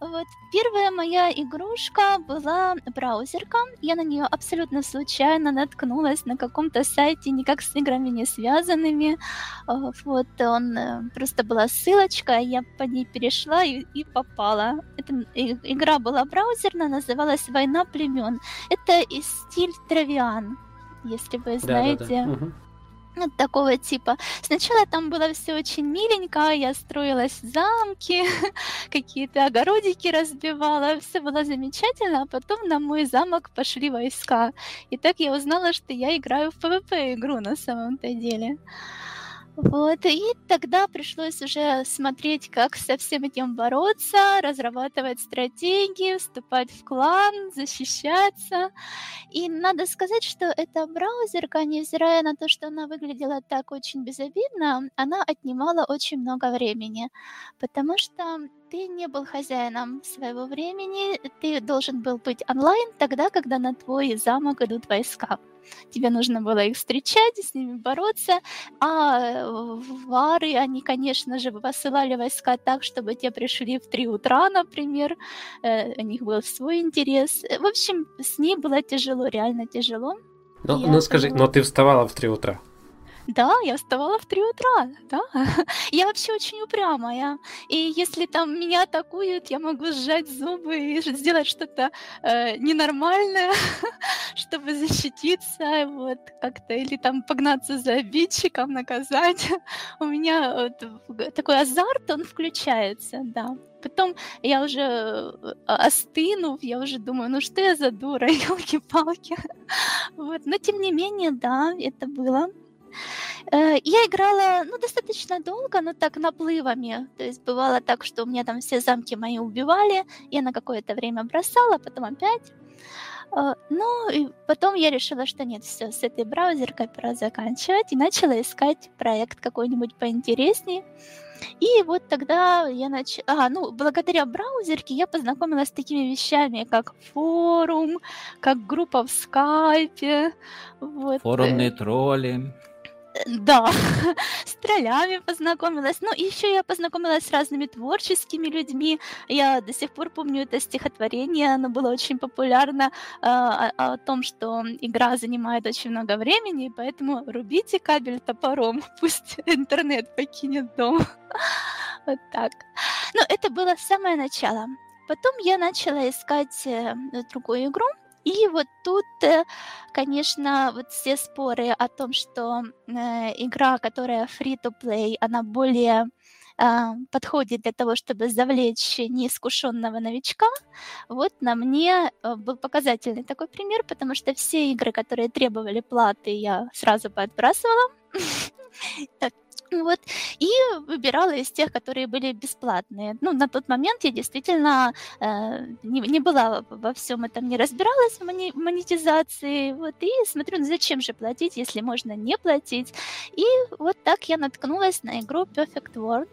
Вот первая моя игрушка была браузерка. Я на нее абсолютно случайно наткнулась на каком-то сайте, никак с играми не связанными. А, вот он э, просто была ссылочка, я по ней перешла и, и попала. Эта игра была браузерная, называлась Война племен. Это из стиль Травиан, если вы знаете. Да, да, да. Угу вот такого типа. Сначала там было все очень миленько, я строилась замки, какие-то огородики разбивала, все было замечательно, а потом на мой замок пошли войска. И так я узнала, что я играю в PvP игру на самом-то деле. Вот, и тогда пришлось уже смотреть, как со всем этим бороться, разрабатывать стратегии, вступать в клан, защищаться. И надо сказать, что эта браузерка, невзирая на то, что она выглядела так очень безобидно, она отнимала очень много времени, потому что ты не был хозяином своего времени, ты должен был быть онлайн тогда, когда на твой замок идут войска тебе нужно было их встречать, с ними бороться, а вары, они, конечно же, посылали войска так, чтобы те пришли в 3 утра, например, э, у них был свой интерес. В общем, с ней было тяжело, реально тяжело. Ну, ну скажи, но ты вставала в 3 утра? Да, я вставала в 3 утра, да. Я вообще очень упрямая. И если там меня атакуют, я могу сжать зубы и сделать что-то э, ненормальное, чтобы защититься, вот, как-то, или там погнаться за обидчиком, наказать. У меня вот, такой азарт, он включается, да. Потом я уже э, остынув, я уже думаю, ну что я за дура, елки-палки. Вот. Но тем не менее, да, это было. Э, я играла, ну, достаточно долго, но так наплывами. То есть бывало так, что у меня там все замки мои убивали, я на какое-то время бросала, потом опять. Э, ну, и потом я решила, что нет, все, с этой браузеркой пора заканчивать, и начала искать проект какой-нибудь поинтереснее. И вот тогда я начала... А, ну, благодаря браузерке я познакомилась с такими вещами, как форум, как группа в скайпе. Вот. Форумные тролли. Да, с троллями познакомилась. Ну, еще я познакомилась с разными творческими людьми. Я до сих пор помню это стихотворение, оно было очень популярно э, о, о том, что игра занимает очень много времени, поэтому рубите кабель топором, пусть интернет покинет дом. Вот так. Но это было самое начало. Потом я начала искать э, другую игру, и вот тут, э, конечно, вот все споры о том, что э, игра, которая free-to-play, она более а, подходит для того, чтобы завлечь неискушенного новичка, вот на мне э, был показательный такой пример, потому что все игры, которые требовали платы, я сразу подбрасывала. Вот, и выбирала из тех, которые были бесплатные. Ну, на тот момент я действительно э, не, не была во всем этом, не разбиралась в мони, монетизации. Вот, и смотрю, ну зачем же платить, если можно не платить. И вот так я наткнулась на игру Perfect World.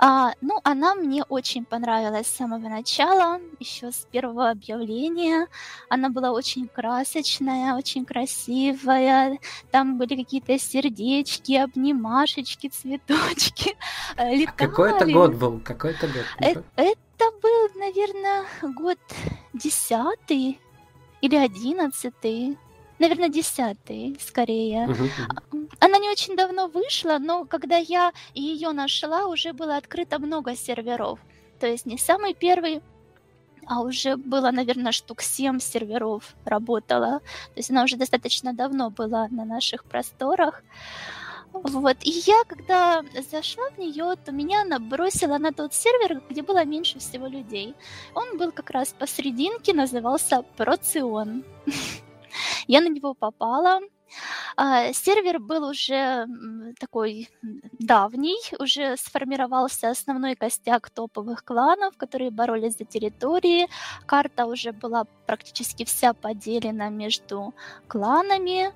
А, ну, она мне очень понравилась с самого начала, еще с первого объявления. Она была очень красочная, очень красивая. Там были какие-то сердечки, обнимашечки, цветочки. Летали. А какой это год был? Какой это год? Это, это был, наверное, год десятый или одиннадцатый наверное, десятый, скорее. Uh-huh. Она не очень давно вышла, но когда я ее нашла, уже было открыто много серверов. То есть не самый первый, а уже было, наверное, штук 7 серверов работала. То есть она уже достаточно давно была на наших просторах. Вот. И я, когда зашла в нее, то меня набросила на тот сервер, где было меньше всего людей. Он был как раз посерединке, назывался Процион. Я на него попала, сервер был уже такой давний, уже сформировался основной костяк топовых кланов, которые боролись за территории. Карта уже была практически вся поделена между кланами.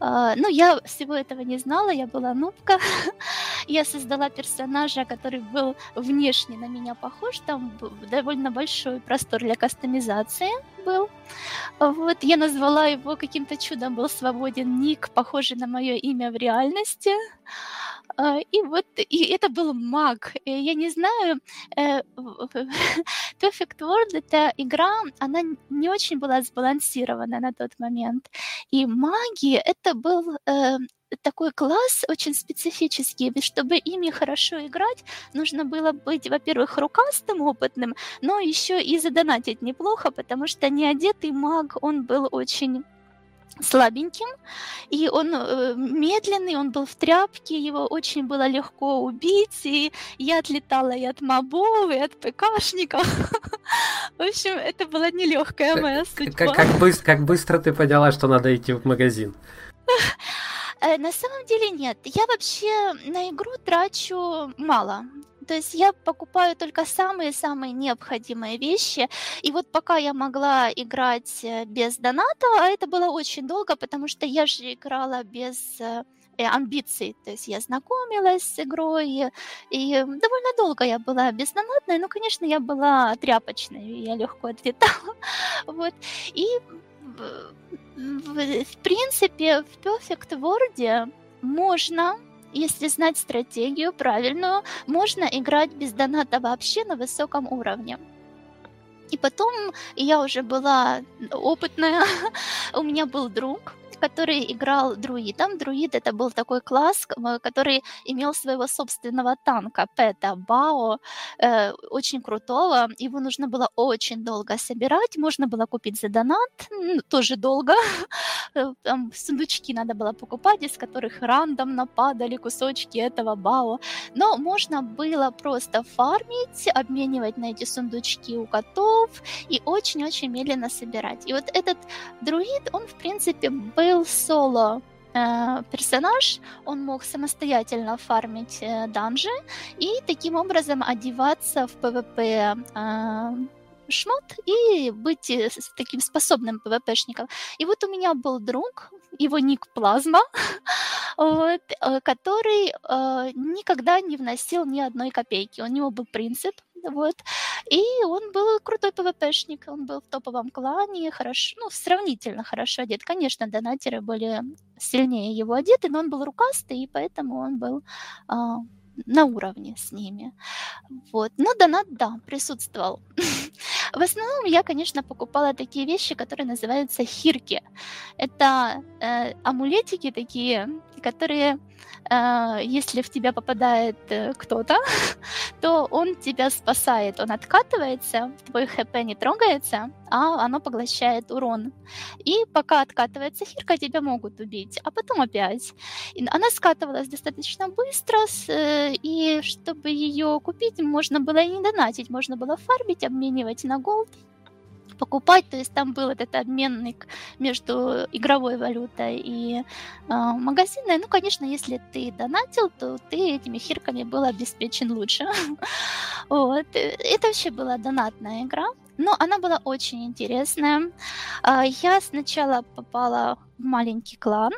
А, ну, я всего этого не знала, я была нубка. Я создала персонажа, который был внешне на меня похож, там довольно большой простор для кастомизации был. Вот, я назвала его каким-то чудом, был свободен ник, похожий на мое имя в реальности. А, и вот, и это был маг. Я не знаю, э, Perfect World эта игра, она не очень была сбалансирована на тот момент. И маги это был э, такой класс очень специфический, чтобы ими хорошо играть, нужно было быть, во-первых, рукастым, опытным, но еще и задонатить неплохо, потому что неодетый маг, он был очень слабеньким, и он э, медленный, он был в тряпке, его очень было легко убить, и я отлетала и от мобов, и от ПКшников. В общем, это была нелегкая моя судьба. Как, как, быстро, как быстро ты поняла, что надо идти в магазин? Э, на самом деле нет. Я вообще на игру трачу мало. То есть я покупаю только самые-самые необходимые вещи. И вот пока я могла играть э, без доната, а это было очень долго, потому что я же играла без э, амбиций. То есть я знакомилась с игрой, и, довольно долго я была бездонатной, но, конечно, я была тряпочной, я легко отлетала. Вот. И в, в принципе, в Perfect World можно, если знать стратегию правильную, можно играть без доната вообще на высоком уровне. И потом я уже была опытная, у меня был друг, который играл друидом. Друид это был такой класс, который имел своего собственного танка, Пэта Бао, э, очень крутого. Его нужно было очень долго собирать, можно было купить за донат, тоже долго. Э, там сундучки надо было покупать, из которых рандомно падали кусочки этого Бао. Но можно было просто фармить, обменивать на эти сундучки у котов и очень-очень медленно собирать. И вот этот друид, он, в принципе, был был соло э, персонаж, он мог самостоятельно фармить э, данжи и таким образом одеваться в PvP э, шмот и быть таким способным ПВПшником. И вот у меня был друг, его ник Плазма, вот, который э, никогда не вносил ни одной копейки. У него был принцип, вот. И он был крутой ПВПшник, он был в топовом клане, хорошо, ну, сравнительно хорошо одет. Конечно, донатеры были сильнее его одеты, но он был рукастый, и поэтому он был а, на уровне с ними. Вот. Но донат, да, присутствовал. В основном я, конечно, покупала такие вещи, которые называются хирки. Это э, амулетики такие, которые, э, если в тебя попадает э, кто-то, то он тебя спасает, он откатывается, твой хп не трогается, а оно поглощает урон. И пока откатывается хирка, тебя могут убить, а потом опять. Она скатывалась достаточно быстро, э, и чтобы ее купить, можно было и не донатить, можно было фармить, обменивать на голд, покупать, то есть там был этот обменник между игровой валютой и э, магазинной. Ну, конечно, если ты донатил, то ты этими хирками был обеспечен лучше. вот. Это вообще была донатная игра, но она была очень интересная. А, я сначала попала в маленький клан,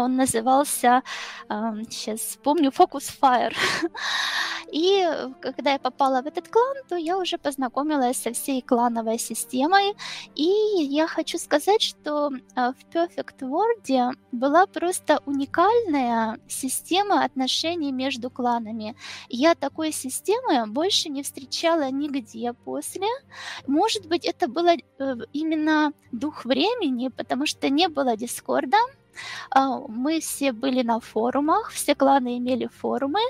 он назывался, сейчас вспомню, Focus Fire. И когда я попала в этот клан, то я уже познакомилась со всей клановой системой. И я хочу сказать, что а, в Perfect World была просто уникальная система отношений между кланами. Я такой системы больше не встречала нигде после. Может быть, это было э, именно дух времени, потому что не было Дискорда, а, мы все были на форумах, все кланы имели форумы,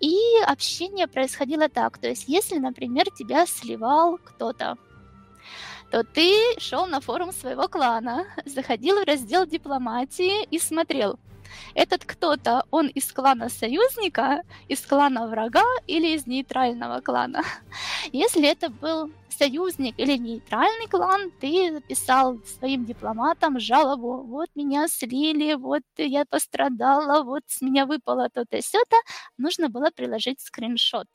и общение происходило так. То есть, если, например, тебя сливал кто-то, то ты шел на форум своего клана, заходил в раздел дипломатии и смотрел, этот кто-то, он из клана союзника, из клана врага или из нейтрального клана. Если это был союзник или нейтральный клан, ты писал своим дипломатам жалобу, вот меня слили, вот я пострадала, вот с меня выпало то-то и то нужно было приложить скриншот.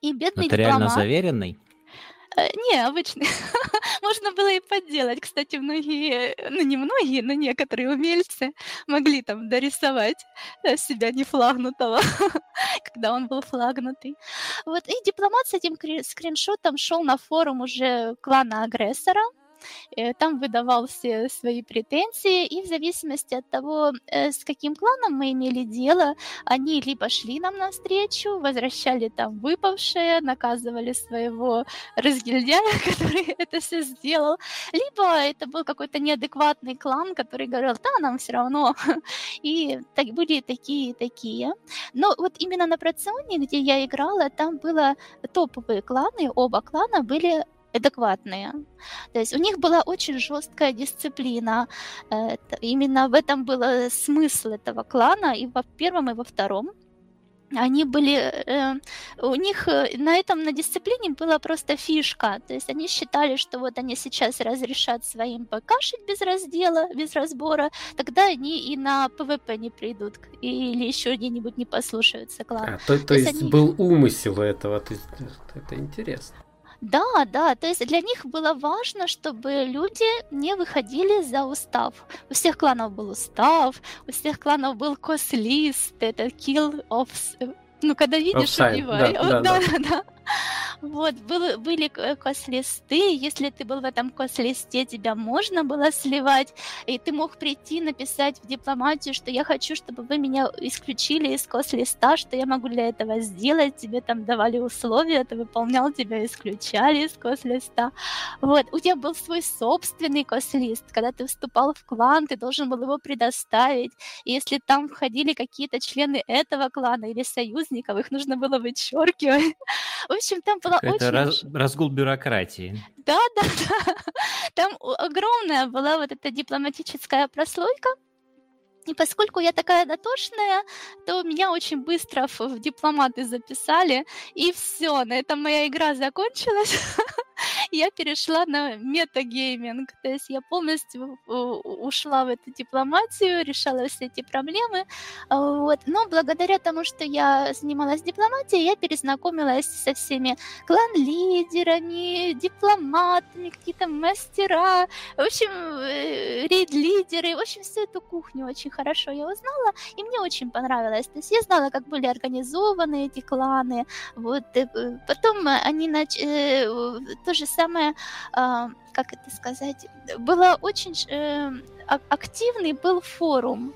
И бедный Это дипломат... реально заверенный? Э, не, обычный. Можно было и подделать. Кстати, многие, ну не многие, но некоторые умельцы могли там дорисовать э, себя не флагнутого, когда он был флагнутый. Вот, и дипломат с этим скриншотом шел на форум уже клана агрессора, там выдавал все свои претензии, и в зависимости от того, э, с каким кланом мы имели дело, они либо шли нам навстречу, возвращали там выпавшее, наказывали своего разгильдяя, который это все сделал, либо это был какой-то неадекватный клан, который говорил, да, нам все равно. И так, были такие и такие. Но вот именно на Проционе, где я играла, там было топовые кланы, оба клана были адекватные. То есть у них была очень жесткая дисциплина. Это, именно в этом был смысл этого клана и во первом, и во втором они были, э, у них э, на этом, на дисциплине была просто фишка, то есть они считали, что вот они сейчас разрешат своим покашить без раздела, без разбора, тогда они и на ПВП не придут, или еще где-нибудь не послушаются клана. А, то, то, то есть, есть они... был умысел этого, то есть, это интересно. Да, да, то есть для них было важно, чтобы люди не выходили за устав. У всех кланов был устав, у всех кланов был KOS list, это kill on... Ну, когда видишь, on sight, убивай. Да, да, да. да. да. Вот, был, были KOS листы, если ты был в этом KOS листе, тебя можно было сливать, и ты мог прийти, написать в дипломатию, что я хочу, чтобы вы меня исключили из кос-листа, что я могу для этого сделать, тебе там давали условия, ты выполнял, тебя исключали из кос-листа. Вот, у тебя был свой собственный кос-лист, когда ты вступал в клан, ты должен был его предоставить, и если там входили какие-то члены этого клана или союзников, их нужно было вычеркивать. В общем, там была Это очень... Раз, разгул бюрократии. Да, да, да. Там огромная была вот эта дипломатическая прослойка. И поскольку я такая дотошная, то меня очень быстро в дипломаты записали, и все, на этом моя игра закончилась. я перешла на метагейминг, то есть я полностью ушла в эту дипломатию, решала все эти проблемы, вот. Но благодаря тому, что я занималась дипломатией, я перезнакомилась со всеми клан-лидерами, дипломатами, какие-то мастера, в общем, э, рейд-лидеры, в общем, всю эту кухню очень хорошо я узнала, и мне очень понравилось. То есть я знала, как были организованы эти кланы, вот. Э, потом они начали то же самое, а, как это сказать, было очень э, активный был форум,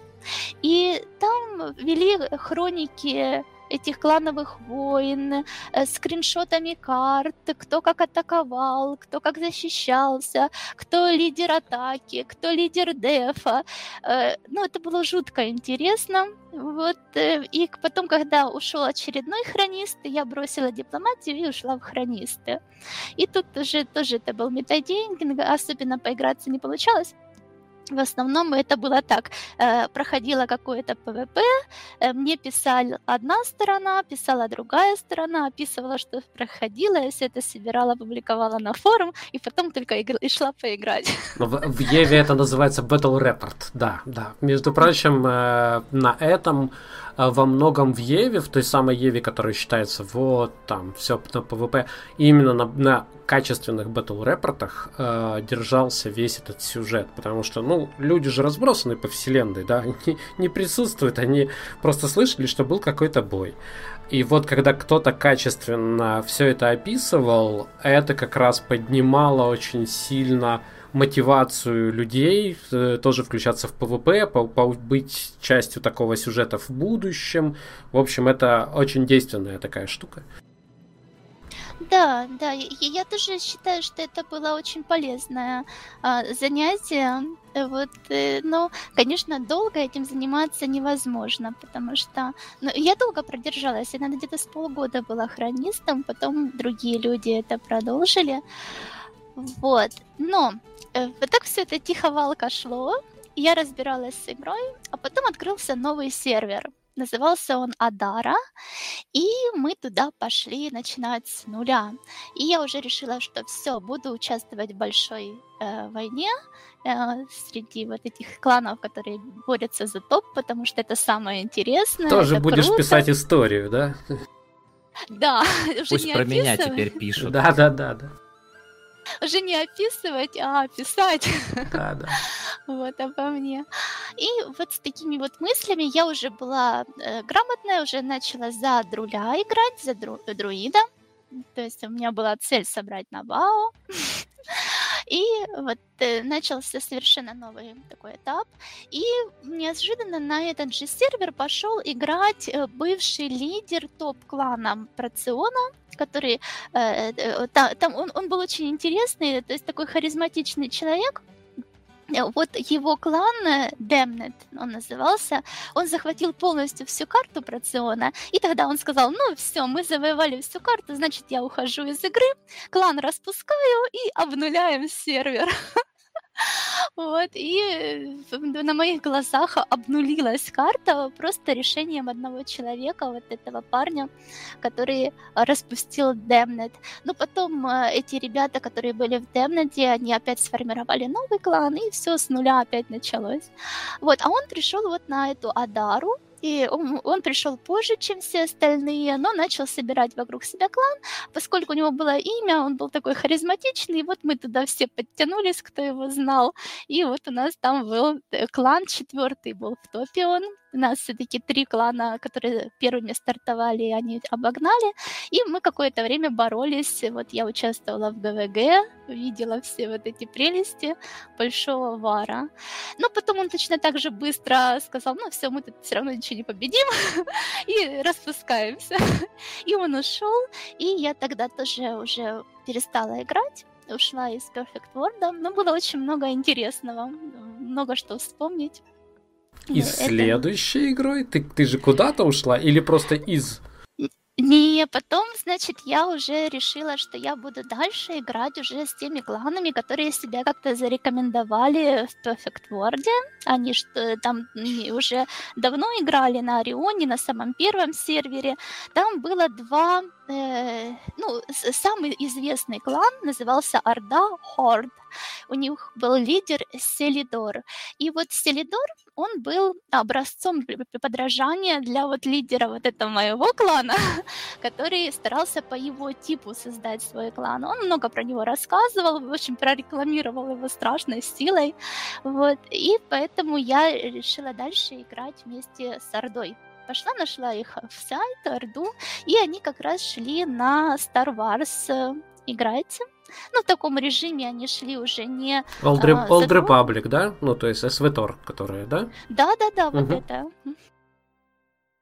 и там вели хроники этих клановых войн, э, скриншотами карт, кто как атаковал, кто как защищался, кто лидер атаки, кто лидер дефа. Э, ну, это было жутко интересно. Вот, э, и потом, когда ушел очередной хронист, я бросила дипломатию и ушла в хронисты. И тут уже тоже это был метадейнинг, особенно поиграться не получалось. В основном это было так. Э, проходило какое-то ПВП, э, мне писала одна сторона, писала другая сторона, описывала, что проходило, я все это собирала, публиковала на форум, и потом только и шла поиграть. В, в Еве это называется Battle Report, да, да. Между прочим, э, на этом во многом в Еве, в той самой Еве, которая считается вот там все на ПВП, именно на, на качественных battle report ах э, держался весь этот сюжет, потому что, ну, люди же разбросаны по вселенной, да, не, не присутствуют, они просто слышали, что был какой-то бой. И вот когда кто-то качественно все это описывал, это как раз поднимало очень сильно мотивацию людей э, тоже включаться в ПВП, быть частью такого сюжета в будущем. В общем, это очень действенная такая штука. Да, да, я, я тоже считаю, что это было очень полезное а, занятие. Вот, э, но, конечно, долго этим заниматься невозможно, потому что ну, я долго продержалась, я, наверное, где-то с полгода была хронистом, потом другие люди это продолжили. Вот, но э, вот так все это тихо валко шло, я разбиралась с игрой, а потом открылся новый сервер. Назывался он Адара, и мы туда пошли начинать с нуля. И я уже решила, что все, буду участвовать в большой э, войне э, среди вот этих кланов, которые борются за топ, потому что это самое интересное. Тоже будешь круто. писать историю, да? Да, уже Пусть не про меня теперь пишут. Да, да, да, да уже не описывать, а писать. Да, да. Вот обо мне. И вот с такими вот мыслями я уже была э, грамотная, уже начала за друля играть, за дру, друида. То есть у меня была цель собрать на Бао. И вот э, начался совершенно новый такой этап. И неожиданно на этот же сервер пошел играть э, бывший лидер топ-клана Проциона, который э, э, там он, он был очень интересный, то есть такой харизматичный человек, Э, вот его клан э, Демнет, он назывался, он захватил полностью всю карту Проциона, и тогда он сказал, ну все, мы завоевали всю карту, значит я ухожу из игры, клан распускаю и обнуляем сервер. Вот, и э, на моих глазах обнулилась карта просто решением одного человека, вот этого парня, который распустил Демнет. Но потом э, эти ребята, которые были в Демнете, они опять сформировали новый клан, и все с нуля опять началось. Вот, а он пришел вот на эту Адару, и он, он пришел позже, чем все остальные, но начал собирать вокруг себя клан, поскольку у него было имя, он был такой харизматичный, и вот мы туда все подтянулись, кто его знал, и вот у нас там был э, клан четвертый был в топе он, у нас все-таки три клана, которые первыми стартовали, они обогнали. И мы какое-то время боролись. Вот я участвовала в ГВГ, видела все вот эти прелести большого вара. Но потом он точно так же быстро сказал, ну все, мы тут все равно ничего не победим, и распускаемся. И он ушел, и я тогда тоже уже перестала играть ушла из Perfect World, но было очень много интересного, много что вспомнить. И это... следующей игрой? Ты, ты же куда-то ушла или просто из? Не, потом, значит, я уже решила, что я буду дальше играть уже с теми кланами, которые себя как-то зарекомендовали в Perfect World. Они что там уже давно играли на Орионе, на самом первом сервере. Там было два э, ну, самый известный клан назывался Орда Хорд. У них был лидер Селидор. И вот Селидор, он был образцом подражания для вот лидера вот этого моего клана, который старался по его типу создать свой клан. Он много про него рассказывал, общем, прорекламировал его страшной силой. Вот. И поэтому я решила дальше играть вместе с Ордой пошла, нашла их в сайт, Орду, и они как раз шли на Star Wars э, играть. Ну, в таком режиме они шли уже не... Old, Re- а, Old Republic, да? Ну, то есть SVTOR, которая, да? Да-да-да, вот угу. это.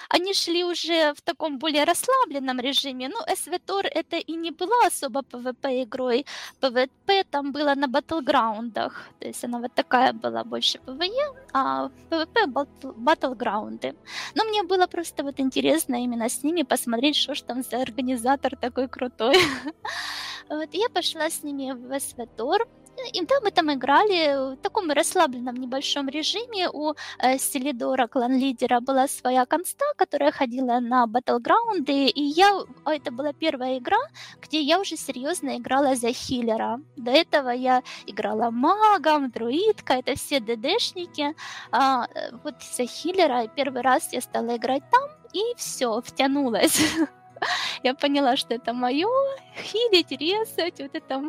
Они шли уже в таком более расслабленном режиме. Ну, SVTOR это и не была особо PvP игрой. PvP там было на батлграундах. То есть она вот такая была больше PvE, а PvP батлграунды. Но мне было просто вот интересно именно с ними посмотреть, что ж там за организатор такой крутой. Вот, я пошла с ними в SVTOR, и да, мы там играли в таком расслабленном небольшом режиме. У э, Селидора, клан-лидера, была своя конста, которая ходила на батлграунды, и я, а это была первая игра, где я уже серьезно играла за хиллера. До этого я играла магом, друидка, это все ДДшники. А, э, вот за хиллера первый раз я стала играть там, и все, втянулась. я поняла, что это мое, хилить, резать, вот это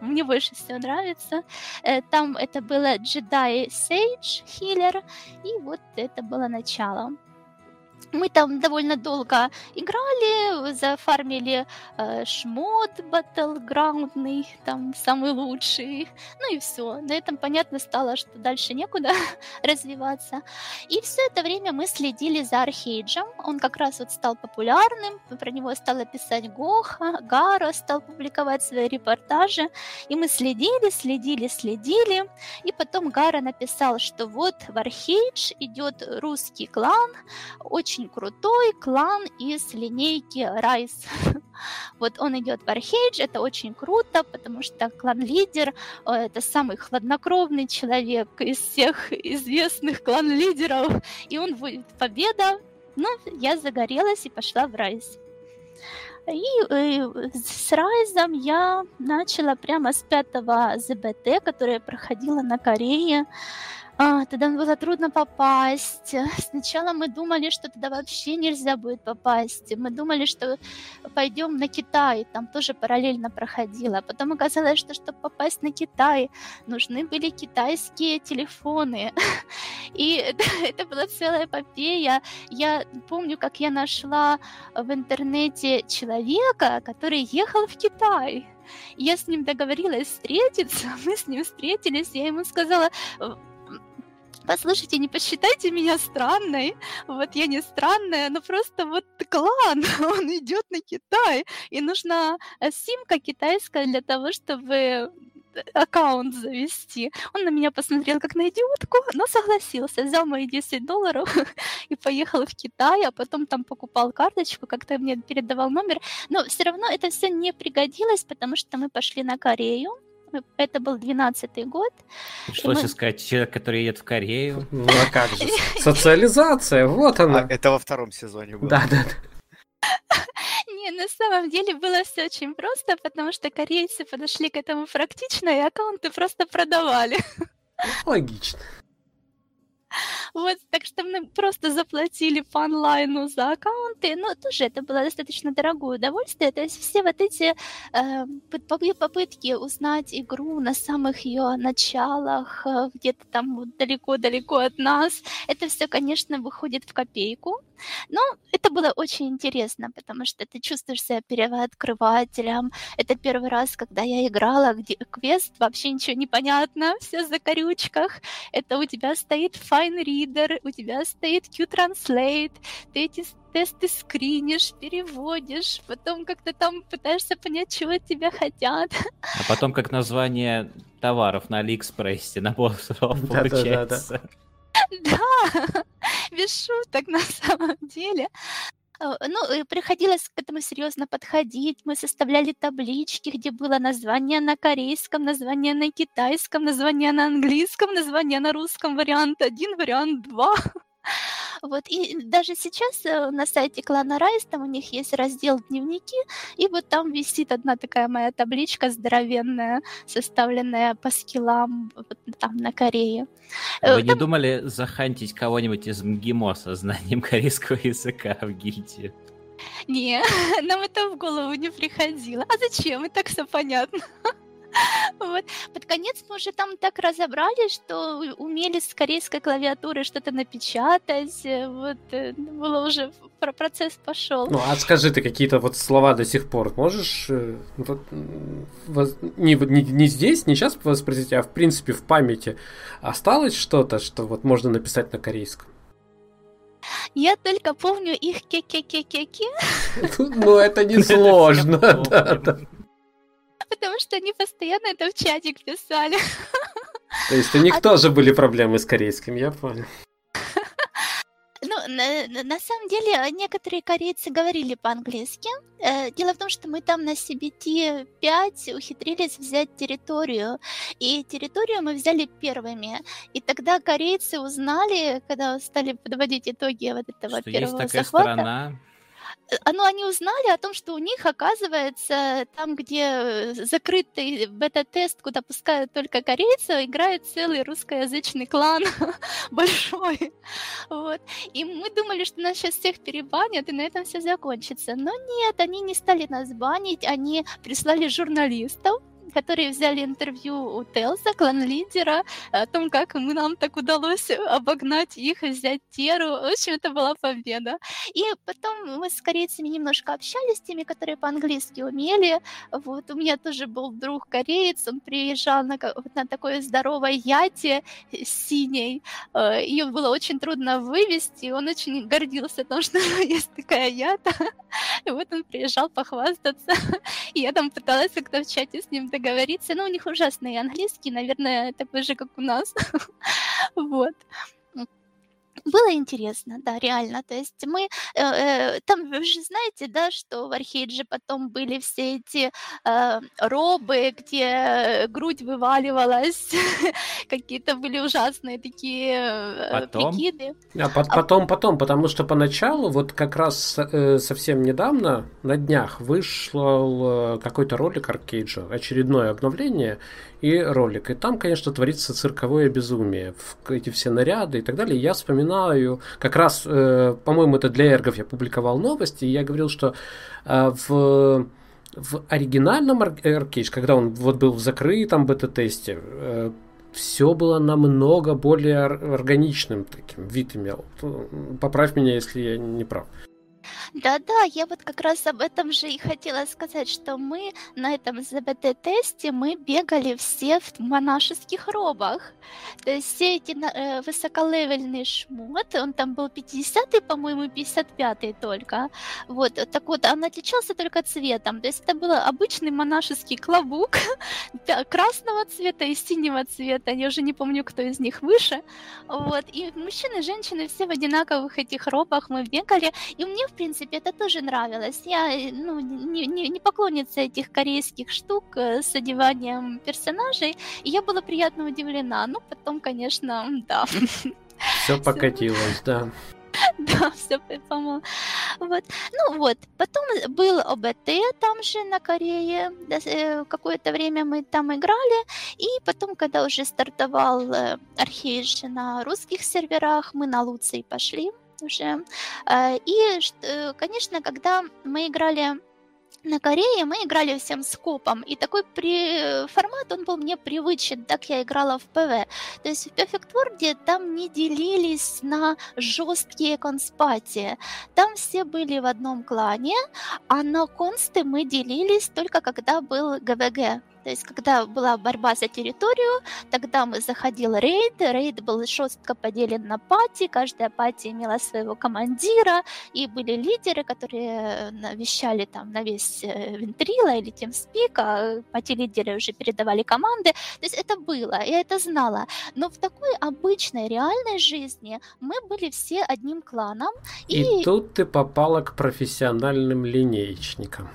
мне больше всего нравится. Э, там это было Jedi Sage Healer, и вот это было начало. Мы там довольно долго играли, зафармили э, шмот батлграундный, там самый лучший. Ну и все. На этом понятно стало, что дальше некуда развиваться. И все это время мы следили за Архейджем. Он как раз вот стал популярным, про него стала писать Гоха, Гара стал публиковать свои репортажи. И мы следили, следили, следили. И потом Гара написал, что вот в Архейдж идет русский клан, очень очень крутой клан из линейки Райс. Вот он идет в Архейдж, это очень круто, потому что клан-лидер э, — это самый хладнокровный человек из всех известных клан-лидеров, и он будет победа. Ну, я загорелась и пошла в Райс. И, и э, с Райзом я начала прямо с пятого ЗБТ, которое проходила на Корее. А, туда было трудно попасть. Сначала мы думали, что туда вообще нельзя будет попасть. Мы думали, что пойдем на Китай, там тоже параллельно проходило. Потом оказалось, что чтобы попасть на Китай, нужны были китайские телефоны. И это, это была целая эпопея. Я помню, как я нашла в интернете человека, который ехал в Китай. Я с ним договорилась встретиться, мы с ним встретились, я ему сказала, послушайте, не посчитайте меня странной, вот я не странная, но просто вот клан, он идет на Китай, и нужна э, симка китайская для того, чтобы аккаунт завести. Он на меня посмотрел как на идиотку, но согласился, взял мои 10 долларов и поехал в Китай, а потом там покупал карточку, как-то мне передавал номер. Но все равно это все не пригодилось, потому что мы пошли на Корею, это был 12-й год. Что мы... сказать, человек, который едет в Корею? Ну а как же? Социализация, вот она. А, это во втором сезоне было. Да, да. Не, на самом деле было все очень просто, потому что корейцы подошли к этому практично, и аккаунты просто продавали. Логично. Вот, так что мы просто заплатили по онлайну за аккаунты, но тоже это было достаточно дорогое удовольствие. То есть все вот эти э, попытки узнать игру на самых ее началах, э, где-то там далеко-далеко от нас, это все, конечно, выходит в копейку. Но это было очень интересно, потому что ты чувствуешь себя первооткрывателем. Это первый раз, когда я играла, где квест, вообще ничего не понятно, все в закорючках. Это у тебя стоит Fine Reader, у тебя стоит Q-Translate, ты эти тесты скринишь, переводишь, потом как-то там пытаешься понять, чего от тебя хотят. А потом как название товаров на Алиэкспрессе, набор слов получается. Да, без шуток на самом деле. Э, ну, приходилось к этому серьезно подходить. Мы составляли таблички, где было название на корейском, название на китайском, название на английском, название на русском, вариант один, вариант два. Вот, и даже сейчас э, на сайте клана Райс, там у них есть раздел дневники, и вот там висит одна такая моя табличка здоровенная, составленная по скиллам вот, там на Корее. А вы там... не думали захантить кого-нибудь из МГИМО со знанием корейского языка в гильдию? Не, нам это в голову не приходило. А зачем? И так все понятно. Вот. Под конец мы уже там так разобрались, что умели с корейской клавиатуры что-то напечатать. Э, вот э, было уже про процесс пошел. Ну, а скажи ты какие-то вот слова до сих пор можешь э, вот, не, не, не здесь, не сейчас воспроизвести, а в принципе в памяти осталось что-то, что вот можно написать на корейском? Я только помню их ке-ке-ке-ке-ке. Ну, это не сложно. Потому что они постоянно это в чатик писали. То есть у них тоже были проблемы с корейским, я понял. Ну, на, на самом деле, некоторые корейцы говорили по-английски. Э, дело в том, что мы там на CBT 5 ухитрились взять территорию. И территорию мы взяли первыми. И тогда корейцы узнали, когда стали подводить итоги вот этого что первого есть такая захвата. страна, ну, они узнали о том, что у них, оказывается, там, где э, закрытый бета-тест, куда пускают только корейцев, играет целый русскоязычный клан большой. Вот. И мы думали, что нас сейчас всех перебанят, и на этом все закончится. Но нет, они не стали нас банить, они прислали журналистов, которые взяли интервью у Телса, клан-лидера, о том, как мы, нам так удалось обогнать их и взять Теру. В общем, это была победа. И потом мы с корейцами немножко общались, с теми, которые по-английски умели. Вот, у меня тоже был друг кореец, он приезжал на, на такой здоровой яте синей. Э, Ее было очень трудно вывести, он очень гордился тем, что есть такая ята. И вот он приезжал похвастаться. И я там пыталась как-то в чате с ним договориться. Но у них ужасный английский, наверное, такой же, как у нас. Вот. Было интересно, да, реально. То есть мы, э, э, там вы же знаете, да, что в Архейдже потом были все эти э, робы, где грудь вываливалась, какие-то были ужасные такие э, Потом? прикиды. А по- потом, потом, потому что поначалу, вот как раз э, совсем недавно, на днях, вышел э, какой-то ролик Аркейджа, очередное обновление и ролик. И там, конечно, творится цирковое безумие. Эти все наряды и так далее. Я вспоминаю, как раз, э, по-моему, это для эргов я публиковал новости, и я говорил, что э, в в оригинальном Аркейдж, когда он вот был в закрытом бета-тесте, э, все было намного более ор- органичным таким, вид имел. Поправь меня, если я не прав. Да-да, я вот как раз об этом же и хотела сказать, что мы на этом ЗБТ-тесте мы бегали все в монашеских робах. То есть все эти э, высоколевельный шмот, он там был 50-й, по-моему, 55-й только. Вот, так вот, он отличался только цветом. То есть это был обычный монашеский клобук красного цвета и синего цвета. Я уже не помню, кто из них выше. Вот, и мужчины женщины все в одинаковых этих робах мы бегали. И мне, в принципе, это тоже нравилось. Я э, ну, не, не, не поклонница этих корейских штук э, с одеванием персонажей, и я была приятно удивлена. Ну, потом, конечно, да. Все покатилось, да. Да, все по-моему. Вот. Ну вот, потом был ОБТ там же на Корее. Э, Какое-то время мы там играли. И потом, когда уже стартовал э, Архейдж на русских серверах, мы на Луций пошли уже. Э, И, э, конечно, когда мы играли на Корее мы играли всем скопом, и такой при... формат, он был мне привычен, так я играла в ПВ. То есть в Perfect World там не делились на жесткие конспати. Там все были в одном клане, а на консты мы делились только когда был ГВГ. То есть, когда была борьба за территорию, тогда мы заходил рейд, рейд был жестко поделен на пати, каждая пати имела своего командира, и были лидеры, которые вещали там на весь э, Вентрила или TeamSpeak, а пати-лидеры уже передавали команды. То есть это было, я это знала. Но в такой обычной, реальной жизни мы были все одним кланом. И, И, тут ты попала к профессиональным линейщикам.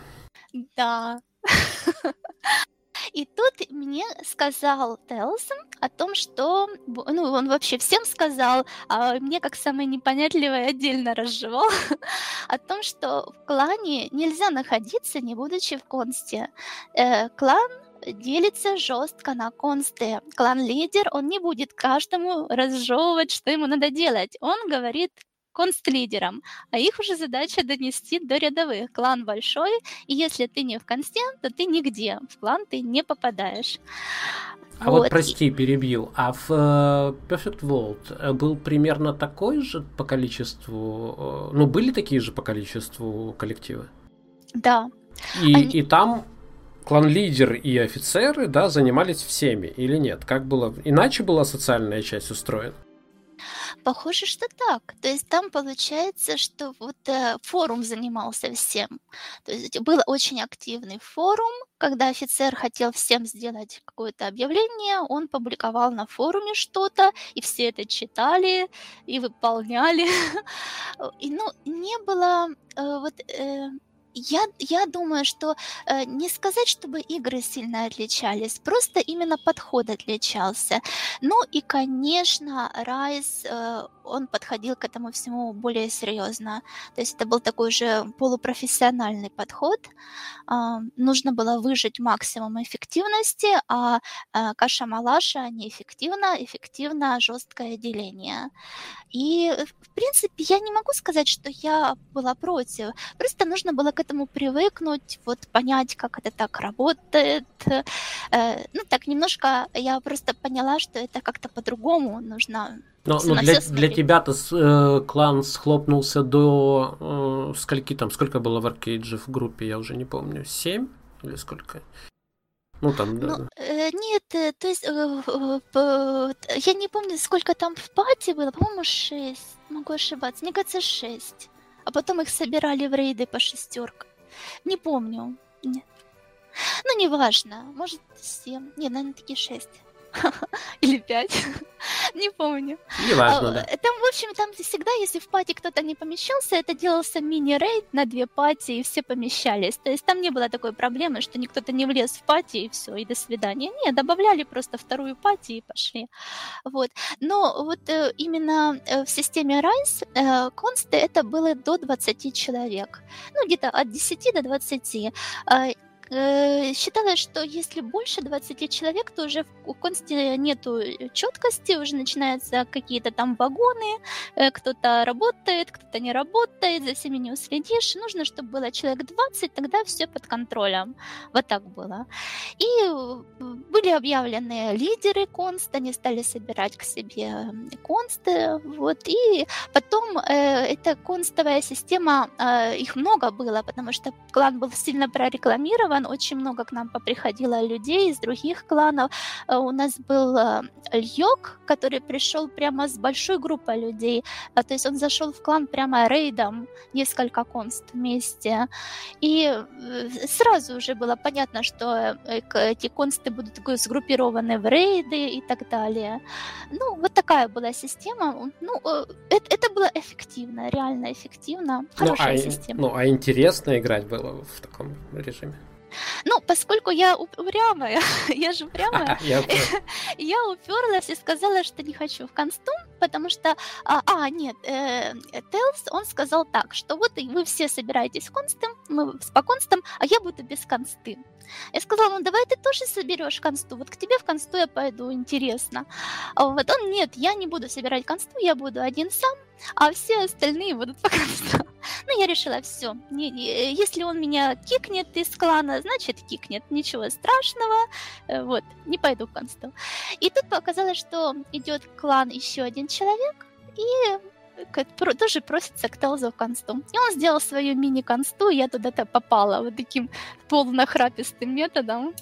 да. И тут мне сказал Телсон о том, что... Ну, он вообще всем сказал, а мне, как самой непонятливой, отдельно разжевал, о том, что в клане нельзя находиться, не будучи в консте. Э, клан делится жестко на консты. Клан-лидер, он не будет каждому разжевывать, что ему надо делать. Он говорит конст-лидерам, а их уже задача донести до рядовых. Клан большой, и если ты не в консте, то ты нигде. В клан ты не попадаешь. А вот, и- прости, перебил. А в э, Perfect World э, был примерно такой же по количеству... э, Ну, были такие же по количеству коллективы? Да, И, Они- и там клан-лидер и офицеры, да, занимались всеми или нет? Как было? Иначе была социальная часть устроена? Похоже, что так. То есть там получается, что вот э, форум занимался всем. То есть был очень активный форум, когда офицер хотел всем сделать какое-то объявление, он публиковал на форуме что-то, и все это читали и выполняли. И, ну, не было э, вот... Э, я, я думаю, что э, не сказать, чтобы игры сильно отличались, просто именно подход отличался. Ну и, конечно, Райс, э, он подходил к этому всему более серьезно. То есть это был такой уже полупрофессиональный подход. Э, нужно было выжить максимум эффективности, а э, каша-малаша неэффективно, эффективно жесткое деление. И, в принципе, я не могу сказать, что я была против. Просто нужно было к этому привыкнуть, вот понять, как это так работает. Э, ну, так немножко я просто поняла, что это как-то по-другому нужно. Но, но для, для тебя-то э, клан схлопнулся до э, скольки там, сколько было в аркейдже в группе, я уже не помню, семь или сколько? Ну, там, да. Ну, э, нет, э, то есть, э, э, я не помню, сколько там в пати было, по-моему, шесть, могу ошибаться, мне кажется, шесть а потом их собирали в рейды по шестеркам. Не помню. Нет. Ну, неважно. Может, семь. Не, наверное, такие шесть. Или пять. не помню. Не важно, а, да. Там, в общем, там всегда, если в пати кто-то не помещался, это делался мини-рейд на две пати, и все помещались. То есть там не было такой проблемы, что никто-то не влез в пати, и все, и до свидания. Не, добавляли просто вторую пати и пошли. Вот. Но вот э, именно э, в системе Rise э, консты это было до 20 человек. Ну, где-то от 10 до 20. Э, считалось, что если больше 20 человек, то уже в консте нету э, четкости, уже начинаются какие-то там вагоны, э, кто-то работает, кто-то не работает, за всеми не уследишь. Нужно, чтобы было человек 20, тогда все под контролем. Вот так было. И были объявлены лидеры конста, они стали собирать к себе консты, вот, и потом э, эта констовая система, э, их много было, потому что клан был сильно прорекламирован, клан, очень много к нам поприходило людей из других кланов. Э, у нас был э, Льёк, который пришел прямо с большой группой людей. Э, то есть он зашел в клан прямо рейдом, несколько конст вместе. И сразу уже было понятно, что эти консты будут сгруппированы в рейды и так далее. Ну, вот такая была система. Ну, это, это было эффективно, реально эффективно. Хорошая ну, а, система. Ну, а интересно играть было в таком режиме? Ну, поскольку я упрямая, я же упрямая, я уперлась и сказала, что не хочу в констум, потому что, а, а нет, э, Телс, он сказал так, что вот вы все собираетесь в констум, мы по констам, а я буду без консты. Я сказала, ну давай ты тоже соберешь консту, вот к тебе в консту я пойду, интересно. А вот он, нет, я не буду собирать консту, я буду один сам, а все остальные будут по консту. Ну, я решила, все, если он меня кикнет из клана, значит кикнет, ничего страшного, э, вот, не пойду в консту. И тут показалось, что идет клан еще один человек, и тоже просится к Телзу консту. И он сделал свою мини-консту, и я туда-то попала вот таким полунахрапистым методом.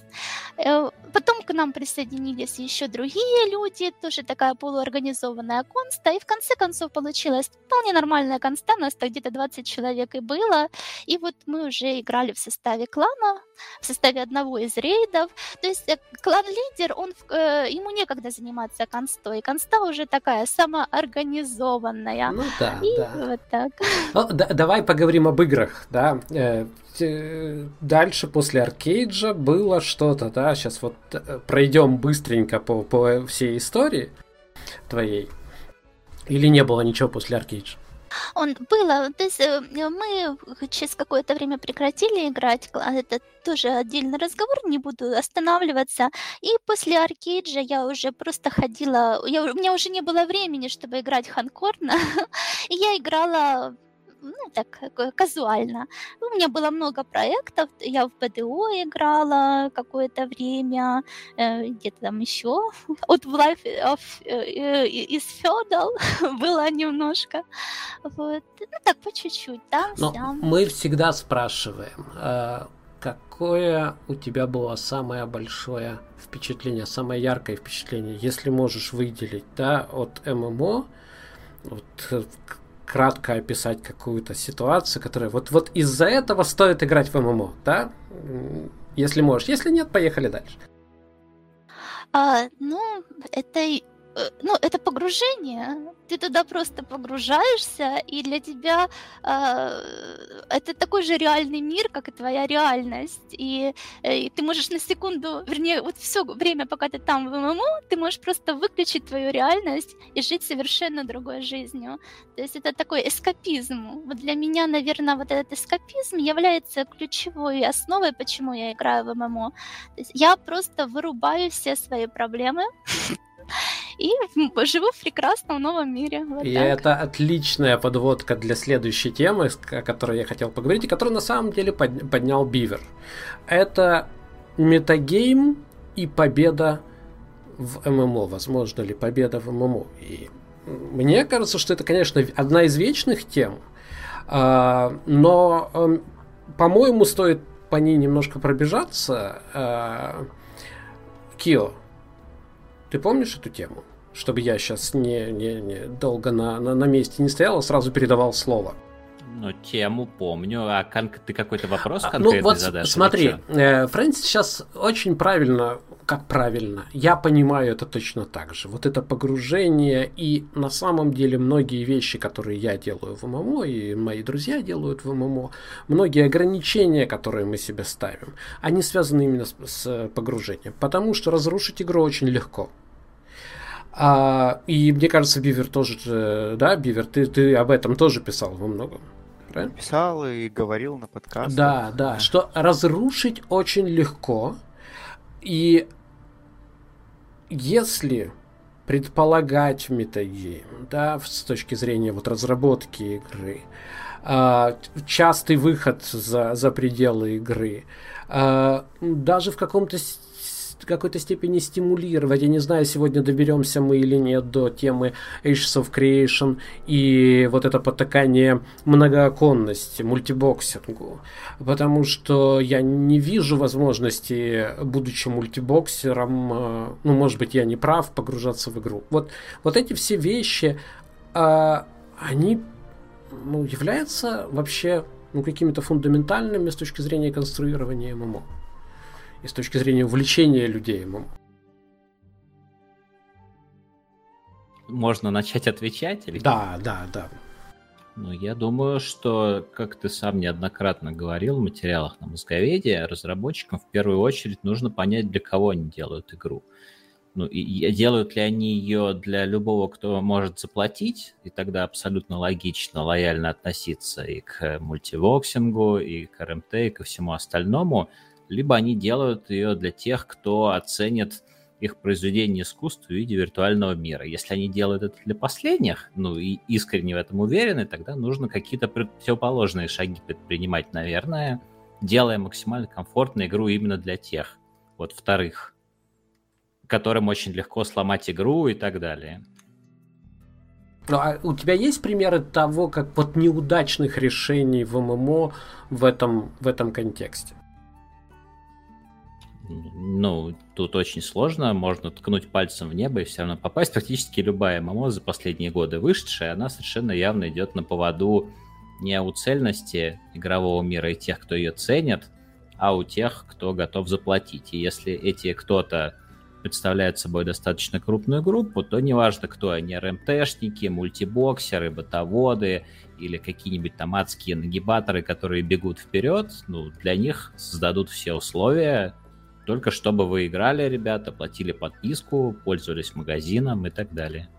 Э, потом к нам присоединились еще другие люди, тоже такая полуорганизованная конста, и в конце концов получилась вполне нормальная конста, нас так где-то 20 человек и было, и вот мы уже играли в составе клана, в составе одного из рейдов, то есть э, клан-лидер, он, э, ему некогда заниматься констой, конста уже такая самоорганизованная. Ну да, и да. вот так. Ну, да, давай поговорим об играх, да, дальше после Аркейджа было что-то, да, сейчас вот э, пройдем быстренько по, по всей истории твоей. Или не было ничего после Аркейджа? Он было, то есть э, мы через какое-то время прекратили играть, это тоже отдельный разговор, не буду останавливаться. И после Аркейджа я уже просто ходила, я, у меня уже не было времени, чтобы играть Ханкорна, и я играла ну, так, казуально. У меня было много проектов, я в БДО играла какое-то время, э, где-то там еще. От в Life of, э, из Feudal было немножко. Вот. Ну, так, по чуть-чуть, да, Но мы всегда спрашиваем, э, какое у тебя было самое большое впечатление, самое яркое впечатление, если можешь выделить, да, от ММО, вот, э, кратко описать какую-то ситуацию, которая вот, вот из-за этого стоит играть в ММО, да? Если можешь. Если нет, поехали дальше. А, ну, это ну, это погружение. Ты туда просто погружаешься, и для тебя э, это такой же реальный мир, как и твоя реальность. И, э, и ты можешь на секунду, вернее, вот все время, пока ты там в ММО, ты можешь просто выключить твою реальность и жить совершенно другой жизнью. То есть это такой эскапизм. Вот для меня, наверное, вот этот эскапизм является ключевой основой, почему я играю в ММО. То есть я просто вырубаю все свои проблемы, и живу в прекрасном новом мире. Вот и так. это отличная подводка для следующей темы, о которой я хотел поговорить, и которую на самом деле поднял Бивер. Это метагейм и победа в ММО. Возможно ли победа в ММО? И мне кажется, что это, конечно, одна из вечных тем, а, но, эм, по-моему, стоит по ней немножко пробежаться. А, Кио, ты помнишь эту тему? Чтобы я сейчас не, не, не долго на, на, на месте не стоял, а сразу передавал слово. Ну, тему помню. А кон- ты какой-то вопрос а, конкретный ну, вот задашь? Смотри, э, Фрэнсис сейчас очень правильно, как правильно, я понимаю это точно так же. Вот это погружение и на самом деле многие вещи, которые я делаю в ММО и мои друзья делают в ММО, многие ограничения, которые мы себе ставим, они связаны именно с, с погружением. Потому что разрушить игру очень легко. А, и мне кажется, Бивер тоже, э, да, Бивер, ты, ты об этом тоже писал во многом. Правильно? Писал и говорил на подкастах. Да, да, что разрушить очень легко. И если предполагать метагейм, да, с точки зрения вот разработки игры, э, частый выход за, за пределы игры, э, даже в каком-то какой-то степени стимулировать. Я не знаю, сегодня доберемся мы или нет до темы Ashes of Creation и вот это потакание многооконности, мультибоксингу. Потому что я не вижу возможности, будучи мультибоксером, э, ну, может быть, я не прав, погружаться в игру. Вот, вот эти все вещи, а, они ну, являются вообще ну, какими-то фундаментальными с точки зрения конструирования ММО и с точки зрения увлечения людей. Можно начать отвечать? Или да, да, да. Ну, я думаю, что, как ты сам неоднократно говорил в материалах на Мозговеде, разработчикам в первую очередь нужно понять, для кого они делают игру. Ну, и, и делают ли они ее для любого, кто может заплатить, и тогда абсолютно логично, лояльно относиться и к мультивоксингу, и к РМТ, и ко всему остальному – либо они делают ее для тех, кто оценит их произведение искусства в виде виртуального мира. Если они делают это для последних, ну и искренне в этом уверены, тогда нужно какие-то противоположные шаги предпринимать, наверное, делая максимально комфортную игру именно для тех, вот вторых, которым очень легко сломать игру и так далее. Ну, а у тебя есть примеры того, как вот неудачных решений в ММО в этом, в этом контексте? Ну, тут очень сложно, можно ткнуть пальцем в небо и все равно попасть. Практически любая ММО за последние годы вышедшая, она совершенно явно идет на поводу не у цельности игрового мира и тех, кто ее ценит, а у тех, кто готов заплатить. И если эти кто-то представляют собой достаточно крупную группу, то неважно, кто они, РМТшники, мультибоксеры, ботоводы или какие-нибудь там адские нагибаторы, которые бегут вперед, ну, для них создадут все условия, только чтобы вы играли, ребята, платили подписку, пользовались магазином и так далее.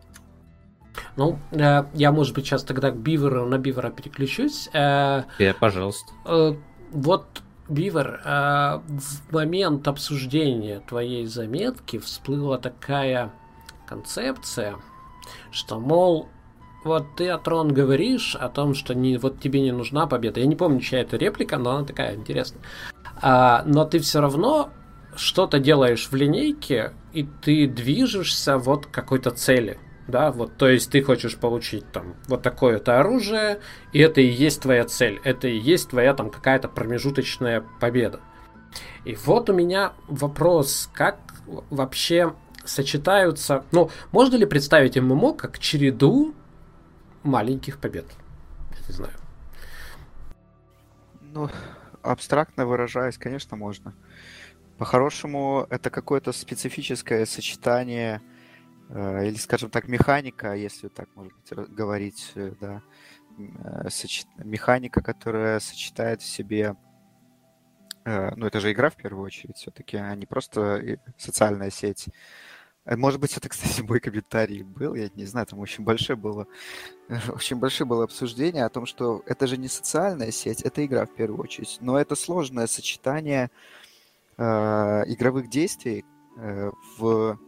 Ну, э, я, может быть, сейчас тогда к Биверу на Бивера переключусь. Э, э, пожалуйста. Э, вот, Бивер, э, в момент обсуждения твоей заметки всплыла такая концепция, что, мол, вот ты, Атрон, говоришь о том, что не, вот тебе не нужна победа. Я не помню, чья это реплика, но она такая интересная. А, но ты все равно что-то делаешь в линейке, и ты движешься вот к какой-то цели. Да, вот, то есть ты хочешь получить там вот такое-то оружие, и это и есть твоя цель, это и есть твоя там какая-то промежуточная победа. И вот у меня вопрос, как вообще сочетаются, ну, можно ли представить ММО как череду маленьких побед. Я не знаю. Ну, абстрактно выражаясь, конечно, можно. По-хорошему, это какое-то специфическое сочетание, э, или, скажем так, механика, если так можно говорить, э, да, э, механика, которая сочетает в себе, ну, это же игра в первую очередь все-таки, а не просто социальная сеть. Может быть, это, кстати, мой комментарий был, я не знаю, там очень большое было, очень большое было обсуждение о том, что это же не социальная сеть, это игра в первую очередь, но это сложное сочетание игровых действий э, в,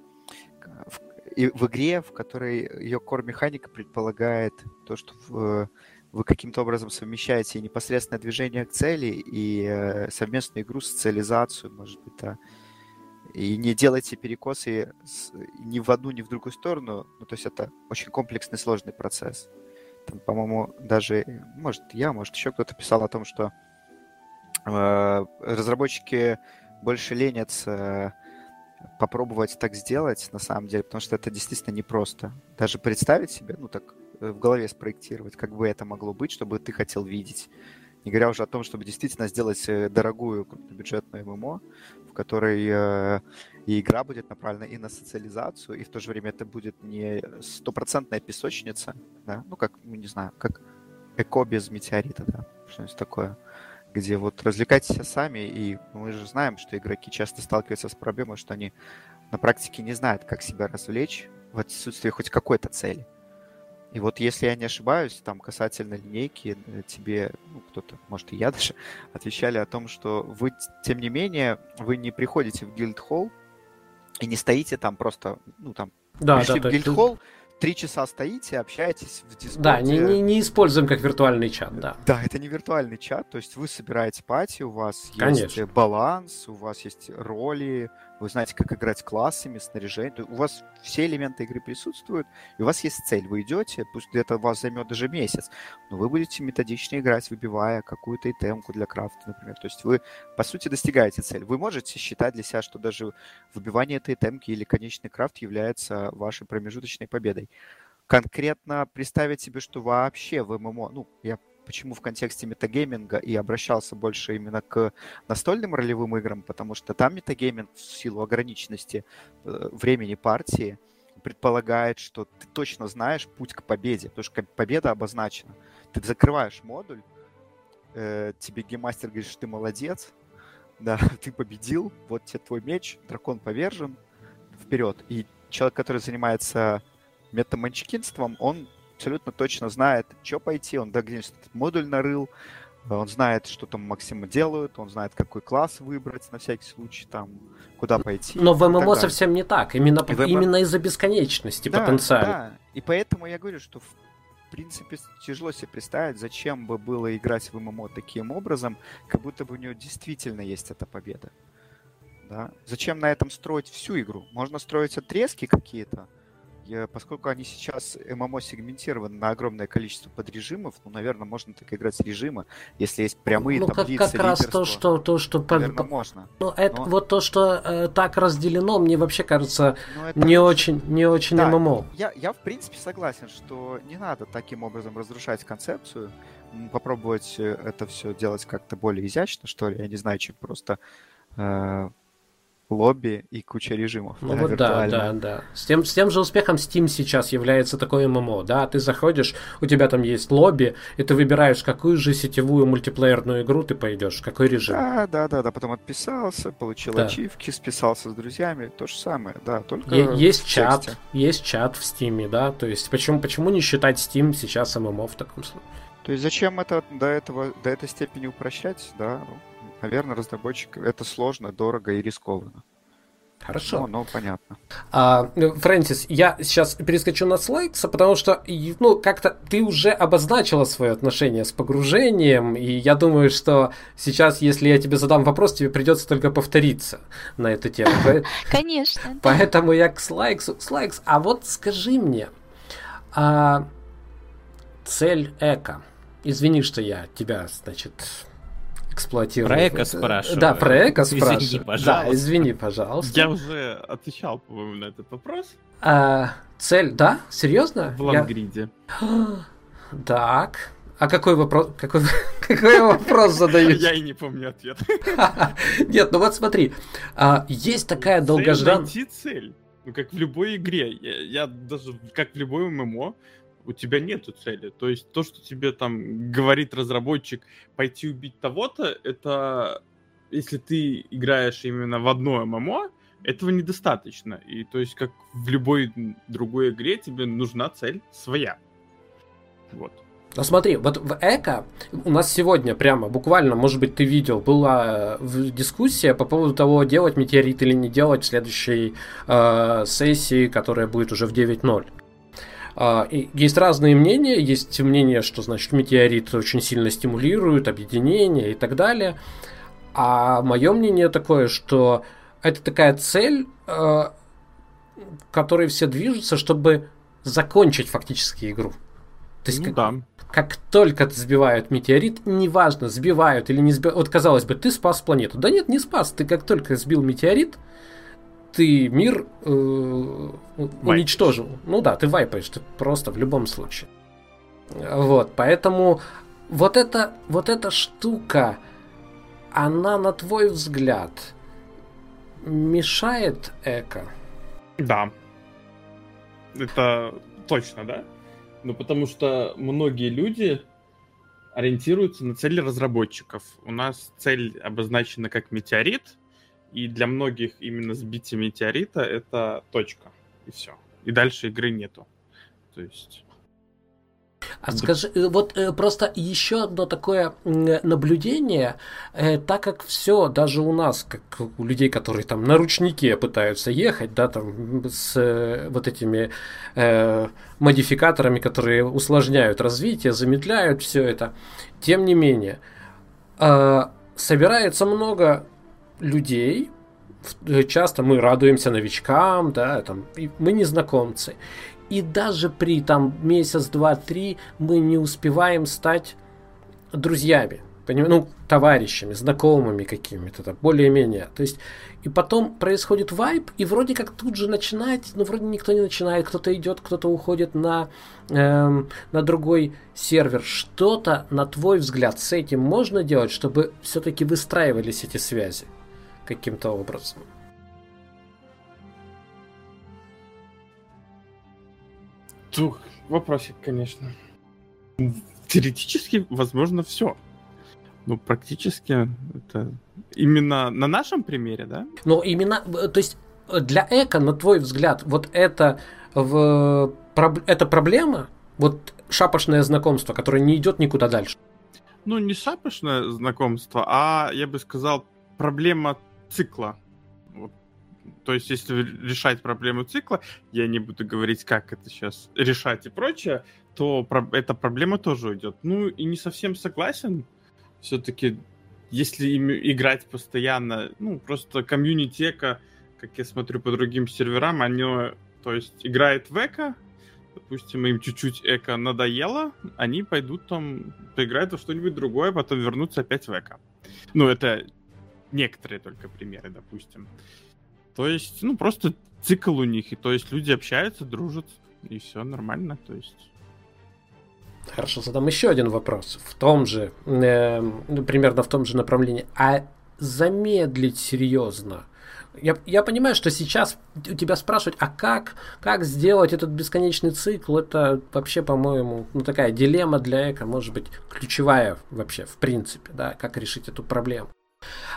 в, в игре, в которой ее core-механика предполагает то, что в, вы каким-то образом совмещаете непосредственное движение к цели и э, совместную игру, социализацию, может быть, да, и не делайте перекосы ни в одну, ни в другую сторону. Ну, то есть это очень комплексный, сложный процесс. Там, по-моему, даже, может, я, может, еще кто-то писал о том, что э, разработчики больше ленятся попробовать так сделать, на самом деле, потому что это действительно непросто. Даже представить себе, ну, так э, в голове спроектировать, как бы это могло быть, чтобы ты хотел видеть. Не говоря уже о том, чтобы действительно сделать э, дорогую бюджетную ММО, в которой э, и игра будет направлена и на социализацию, и в то же время это будет не стопроцентная песочница, да, ну как, ну, не знаю, как эко без метеорита, да, что-нибудь такое, где вот развлекайтесь сами, и мы же знаем, что игроки часто сталкиваются с проблемой, что они на практике не знают, как себя развлечь в отсутствии хоть какой-то цели. И вот если я не ошибаюсь, там касательно линейки, э, тебе, ну, кто-то, может, и я даже, отвечали о том, что вы, тем не менее, вы не приходите в гильд-холл и не стоите там просто, ну, там, да, пришли да, в гильд-холл, три часа стоите, общаетесь в Discord. Да, не, не, не используем как виртуальный чат, да. Да, это не виртуальный чат, то есть вы собираете пати, у вас Конечно. есть баланс, у вас есть роли, вы знаете, как играть классами, снаряжением. У вас все элементы игры присутствуют, и у вас есть цель. Вы идете, пусть это вас займет даже месяц, но вы будете методично играть, выбивая какую-то итемку для крафта, например. То есть вы, по сути, достигаете цель. Вы можете считать для себя, что даже выбивание этой темки или конечный крафт является вашей промежуточной победой. Конкретно представить себе, что вообще в ММО, ну, я почему в контексте метагейминга и обращался больше именно к настольным ролевым играм, потому что там метагейминг в силу ограниченности э, времени партии предполагает, что ты точно знаешь путь к победе, потому что победа обозначена. Ты закрываешь модуль, э, тебе гейммастер говорит, что ты молодец, да, ты победил, вот тебе твой меч, дракон повержен, вперед. И человек, который занимается метаманчкинством, он абсолютно точно знает, что пойти, он догнется этот модуль нарыл, он знает, что там Максима делают, он знает, какой класс выбрать на всякий случай, там, куда пойти. Но в ММО совсем не так, именно, ММО... именно из-за бесконечности да, потенциально. Да, и поэтому я говорю, что в принципе тяжело себе представить, зачем бы было играть в ММО таким образом, как будто бы у него действительно есть эта победа. Да? Зачем на этом строить всю игру? Можно строить отрезки какие-то, поскольку они сейчас ММО сегментированы на огромное количество подрежимов, ну, наверное, можно так играть с режима, если есть прямые ну, таблицы, как, как раз то, что, то, что наверное, можно. Ну, это Но... вот то, что э, так разделено, мне вообще кажется ну, это... не очень, не очень да, ММО. Я, я в принципе согласен, что не надо таким образом разрушать концепцию, попробовать э, это все делать как-то более изящно, что ли, я не знаю, чем просто э, лобби и куча режимов. Ну да, вот да, да, да. С тем, с тем же успехом Steam сейчас является такой ММО, да, ты заходишь, у тебя там есть лобби, и ты выбираешь, какую же сетевую мультиплеерную игру ты пойдешь, какой режим. Да, да, да, да, потом отписался, получил да. ачивки, списался с друзьями, то же самое, да, только е- Есть чат, есть чат в Steam, да, то есть почему, почему не считать Steam сейчас ММО в таком случае? То есть зачем это до этого, до этой степени упрощать, да, наверное, разработчик это сложно, дорого и рискованно. Хорошо. Ну, ну понятно. А, Фрэнсис, я сейчас перескочу на слайдса, потому что, ну, как-то ты уже обозначила свое отношение с погружением, и я думаю, что сейчас, если я тебе задам вопрос, тебе придется только повториться на эту тему. Конечно. Поэтому я к слайксу. Слайкс, а вот скажи мне, а цель эко. Извини, что я тебя, значит, эксплуатировать. Про эко спрашиваю. Да, про эко спрашиваю. Извини, пожалуйста. Да, извини, пожалуйста. Я уже отвечал, по-моему, на этот вопрос. А, цель, да? Серьезно? В Лангриде. Я... Так. А какой вопрос, какой, какой вопрос задают? Я и не помню ответ. Нет, ну вот смотри, а, есть такая долгожданная... Найти цель. Ну, как в любой игре. Я, я даже, как в любой ММО, у тебя нету цели. То есть то, что тебе там говорит разработчик, пойти убить того-то, это если ты играешь именно в одно ММО, этого недостаточно. И то есть, как в любой другой игре, тебе нужна цель своя. Вот. Ну смотри, вот в Эко у нас сегодня прямо, буквально, может быть, ты видел, была э, дискуссия по поводу того, делать метеорит или не делать в следующей э, сессии, которая будет уже в 9.0. И есть разные мнения. Есть мнение, что значит метеорит очень сильно стимулирует объединение и так далее. А мое мнение такое, что это такая цель, к которой все движутся, чтобы закончить фактически игру. То есть, ну, как, да. как только сбивают метеорит, неважно, сбивают или не сбивают. Вот казалось бы, ты спас планету. Да нет, не спас. Ты как только сбил метеорит, ты мир э, уничтожил. Ну да, ты вайпаешь, ты просто в любом случае. Вот, поэтому вот эта, вот эта штука, она, на твой взгляд, мешает эко? Да. Это точно, да? Ну, потому что многие люди ориентируются на цели разработчиков. У нас цель обозначена как метеорит, и для многих именно сбитие метеорита это точка, и все. И дальше игры нету. То есть а скажи, э, вот э, просто еще одно такое наблюдение, э, так как все, даже у нас, как у людей, которые там на ручнике пытаются ехать, да, там с вот этими э, модификаторами, которые усложняют развитие, замедляют все это, тем не менее, э, собирается много людей, часто мы радуемся новичкам, да, там, мы незнакомцы. И даже при там месяц, два, три мы не успеваем стать друзьями, поним... ну, товарищами, знакомыми какими-то, там, более-менее. То есть, и потом происходит вайп, и вроде как тут же начинать, но вроде никто не начинает, кто-то идет, кто-то уходит на, эм, на другой сервер. Что-то, на твой взгляд, с этим можно делать, чтобы все-таки выстраивались эти связи каким-то образом? Тух, вопросик, конечно. Теоретически, возможно, все. Ну, практически это именно на нашем примере, да? Ну, именно, то есть для эко, на твой взгляд, вот это в это проблема, вот шапошное знакомство, которое не идет никуда дальше. Ну, не шапошное знакомство, а я бы сказал проблема цикла. То есть, если решать проблему цикла, я не буду говорить, как это сейчас решать и прочее, то про- эта проблема тоже уйдет. Ну, и не совсем согласен. Все-таки, если им играть постоянно, ну, просто комьюнитека, как я смотрю по другим серверам, они, то есть, играет в эко, допустим, им чуть-чуть эко надоело, они пойдут там, поиграют во что-нибудь другое, потом вернутся опять в эко. Ну, это некоторые только примеры, допустим. То есть, ну, просто цикл у них, и то есть люди общаются, дружат, и все нормально, то есть... Хорошо, задам еще один вопрос. В том же, э, примерно в том же направлении. А замедлить серьезно? Я, я понимаю, что сейчас у тебя спрашивать, а как, как сделать этот бесконечный цикл, это вообще, по-моему, ну, такая дилемма для эко, может быть, ключевая вообще, в принципе, да, как решить эту проблему.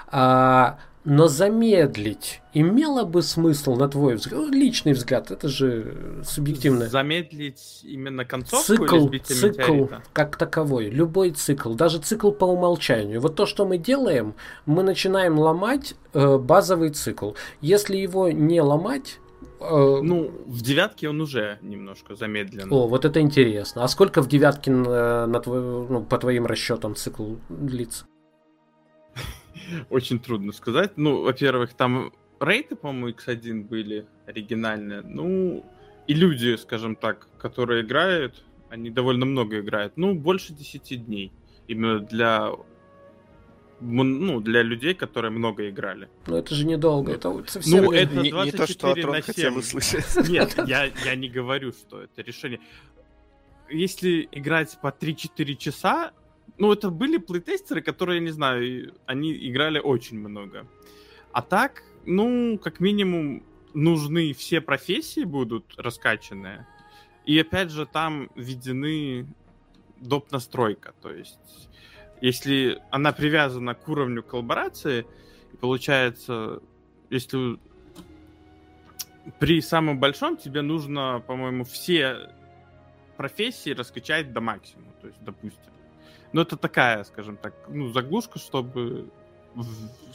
А, но замедлить имело бы смысл, на твой взгляд, личный взгляд, это же субъективно. Замедлить именно концовку цикл, или цикл метеорита? как таковой, любой цикл, даже цикл по умолчанию. Вот то, что мы делаем, мы начинаем ломать э, базовый цикл. Если его не ломать, э, ну, в девятке он уже немножко замедлен. О, вот это интересно. А сколько в девятке на, на твой, ну, по твоим расчетам цикл длится? Очень трудно сказать. Ну, во-первых, там рейты, по-моему, X1 были оригинальные. Ну, и люди, скажем так, которые играют, они довольно много играют. Ну, больше 10 дней. Именно для ну, для людей, которые много играли. Ну, это же недолго, это совсем... Ну, это 24 не, не то, что Атрон хотел услышать. Нет, я, я не говорю, что это решение. если играть по 3-4 часа, ну, это были плейтестеры, которые, не знаю, они играли очень много. А так, ну, как минимум, нужны все профессии будут раскачанные. И опять же, там введены доп. настройка. То есть, если она привязана к уровню коллаборации, получается, если при самом большом тебе нужно, по-моему, все профессии раскачать до максимума, то есть, допустим. Но это такая, скажем так, ну, заглушка, чтобы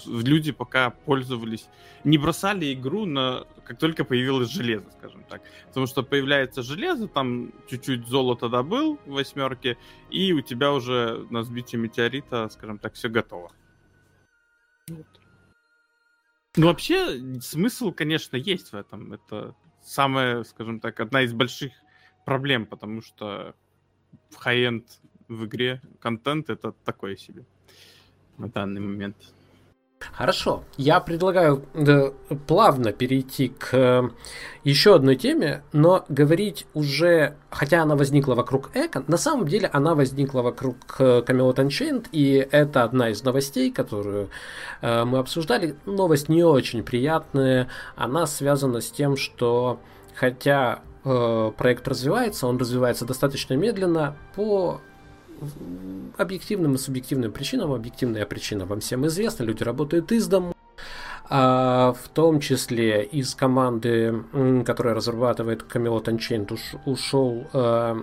люди пока пользовались, не бросали игру на как только появилось железо, скажем так. Потому что появляется железо, там чуть-чуть золота добыл в восьмерке, и у тебя уже на сбитие метеорита, скажем так, все готово. Вот. Ну, вообще, смысл, конечно, есть в этом. Это самая, скажем так, одна из больших проблем, потому что в хай-энд в игре контент это такое себе на данный момент. Хорошо, я предлагаю да, плавно перейти к э, еще одной теме, но говорить уже, хотя она возникла вокруг Эко, на самом деле она возникла вокруг э, Camelot Unchained, и это одна из новостей, которую э, мы обсуждали. Новость не очень приятная, она связана с тем, что хотя э, проект развивается, он развивается достаточно медленно по объективным и субъективным причинам. Объективная причина вам всем известна. Люди работают из дома. А, в том числе из команды, которая разрабатывает Camelot Unchained, уш, ушел э,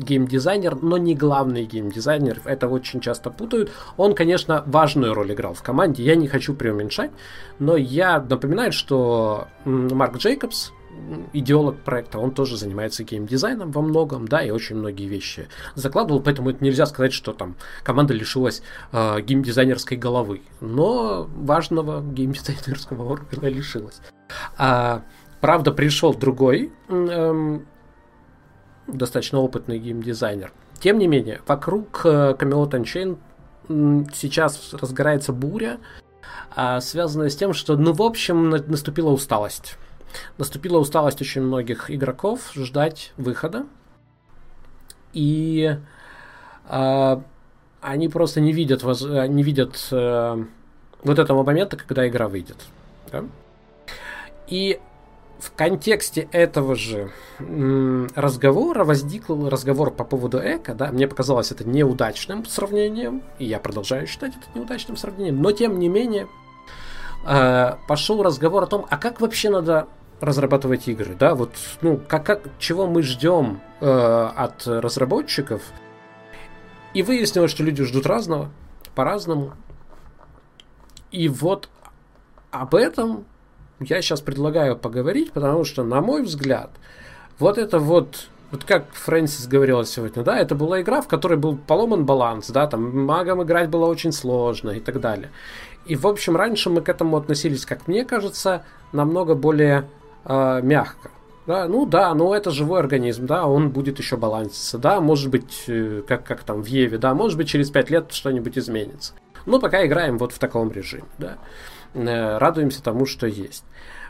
геймдизайнер, но не главный геймдизайнер. Это очень часто путают. Он, конечно, важную роль играл в команде. Я не хочу преуменьшать, но я напоминаю, что Марк Джейкобс, идеолог проекта, он тоже занимается геймдизайном во многом, да, и очень многие вещи закладывал, поэтому это нельзя сказать, что там команда лишилась э, геймдизайнерской головы, но важного геймдизайнерского органа лишилась. А, правда, пришел другой эм, достаточно опытный геймдизайнер. Тем не менее, вокруг э, Camelot сейчас разгорается буря, а, связанная с тем, что, ну, в общем, наступила усталость Наступила усталость очень многих игроков ждать выхода. И э, они просто не видят, воз, не видят э, вот этого момента, когда игра выйдет. Да? И в контексте этого же разговора возник разговор по поводу эко, да, мне показалось это неудачным сравнением, и я продолжаю считать это неудачным сравнением, но тем не менее э, пошел разговор о том, а как вообще надо разрабатывать игры, да, вот, ну, как, как чего мы ждем э, от разработчиков, и выяснилось, что люди ждут разного, по-разному, и вот об этом я сейчас предлагаю поговорить, потому что, на мой взгляд, вот это вот вот как Фрэнсис говорила сегодня, да, это была игра, в которой был поломан баланс, да, там магам играть было очень сложно и так далее. И, в общем, раньше мы к этому относились, как мне кажется, намного более э, мягко. Да, ну да, но это живой организм, да, он будет еще баланситься, да, может быть, э, как, как там в Еве, да, может быть, через 5 лет что-нибудь изменится. Но пока играем вот в таком режиме, да. Э, радуемся тому, что есть.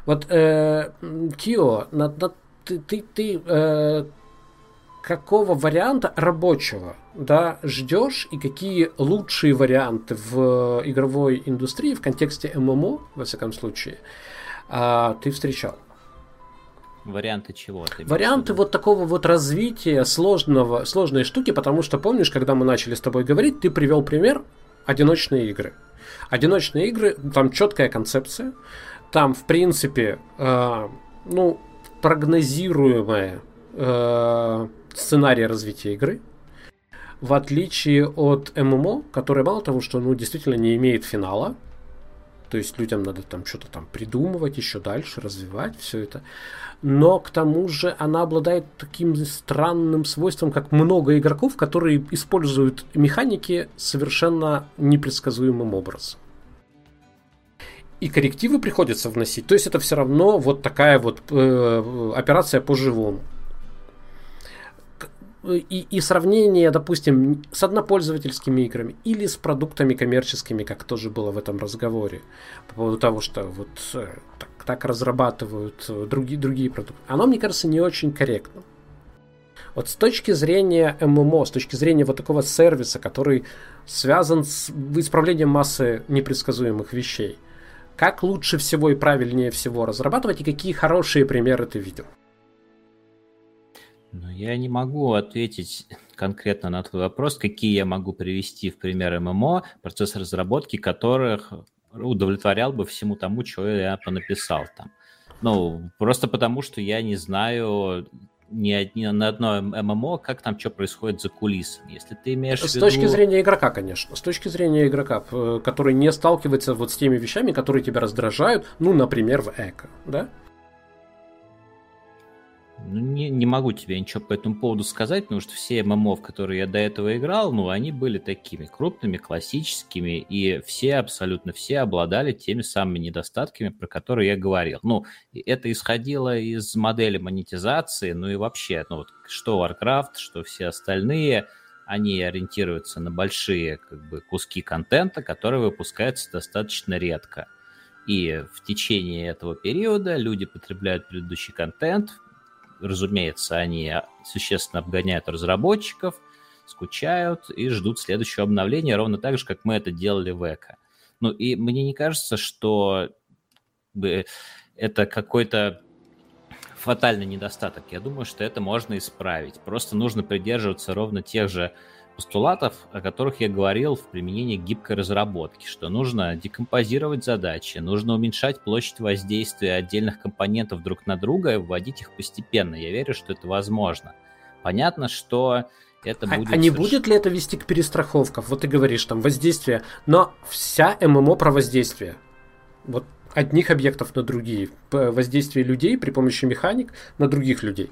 Вот, э, Кио, на, на, ты, ты, ты э, какого варианта рабочего да, ждешь и какие лучшие варианты в игровой индустрии в контексте ММО, во всяком случае, э, ты встречал? Варианты чего? Варианты вот такого вот развития сложного, сложной штуки, потому что помнишь, когда мы начали с тобой говорить, ты привел пример одиночные игры. Одиночные игры, там четкая концепция, там в принципе, э, ну, прогнозируемая э, сценарий развития игры, в отличие от ММО, который мало того, что ну, действительно не имеет финала, то есть людям надо там что-то там придумывать еще дальше, развивать все это. Но к тому же она обладает таким странным свойством, как много игроков, которые используют механики совершенно непредсказуемым образом. И коррективы приходится вносить. То есть это все равно вот такая вот э, операция по живому и, и сравнение, допустим, с однопользовательскими играми или с продуктами коммерческими, как тоже было в этом разговоре, по поводу того, что вот э, так, разрабатывают э, другие, другие продукты, оно, мне кажется, не очень корректно. Вот с точки зрения ММО, с точки зрения вот такого сервиса, который связан с исправлением массы непредсказуемых вещей, как лучше всего и правильнее всего разрабатывать и какие хорошие примеры ты видел? Ну, я не могу ответить конкретно на твой вопрос, какие я могу привести в пример ММО, процесс разработки которых удовлетворял бы всему тому, что я понаписал там. Ну, просто потому, что я не знаю ни, ни на одно ММО, как там что происходит за кулисами. Если ты имеешь С в виду... точки зрения игрока, конечно. С точки зрения игрока, который не сталкивается вот с теми вещами, которые тебя раздражают, ну, например, в эко, да? Ну, не, не могу тебе ничего по этому поводу сказать, потому что все ММО, в которые я до этого играл, ну, они были такими крупными, классическими, и все, абсолютно все обладали теми самыми недостатками, про которые я говорил. Ну, это исходило из модели монетизации, ну и вообще, ну, вот что Warcraft, что все остальные, они ориентируются на большие как бы, куски контента, которые выпускаются достаточно редко. И в течение этого периода люди потребляют предыдущий контент, разумеется, они существенно обгоняют разработчиков, скучают и ждут следующего обновления, ровно так же, как мы это делали в ЭКО. Ну и мне не кажется, что это какой-то фатальный недостаток. Я думаю, что это можно исправить. Просто нужно придерживаться ровно тех же постулатов, о которых я говорил в применении гибкой разработки, что нужно декомпозировать задачи, нужно уменьшать площадь воздействия отдельных компонентов друг на друга и вводить их постепенно. Я верю, что это возможно. Понятно, что это а, будет... А, а не будет ли это вести к перестраховкам? Вот ты говоришь, там, воздействие, но вся ММО про воздействие. Вот одних объектов на другие. Воздействие людей при помощи механик на других людей.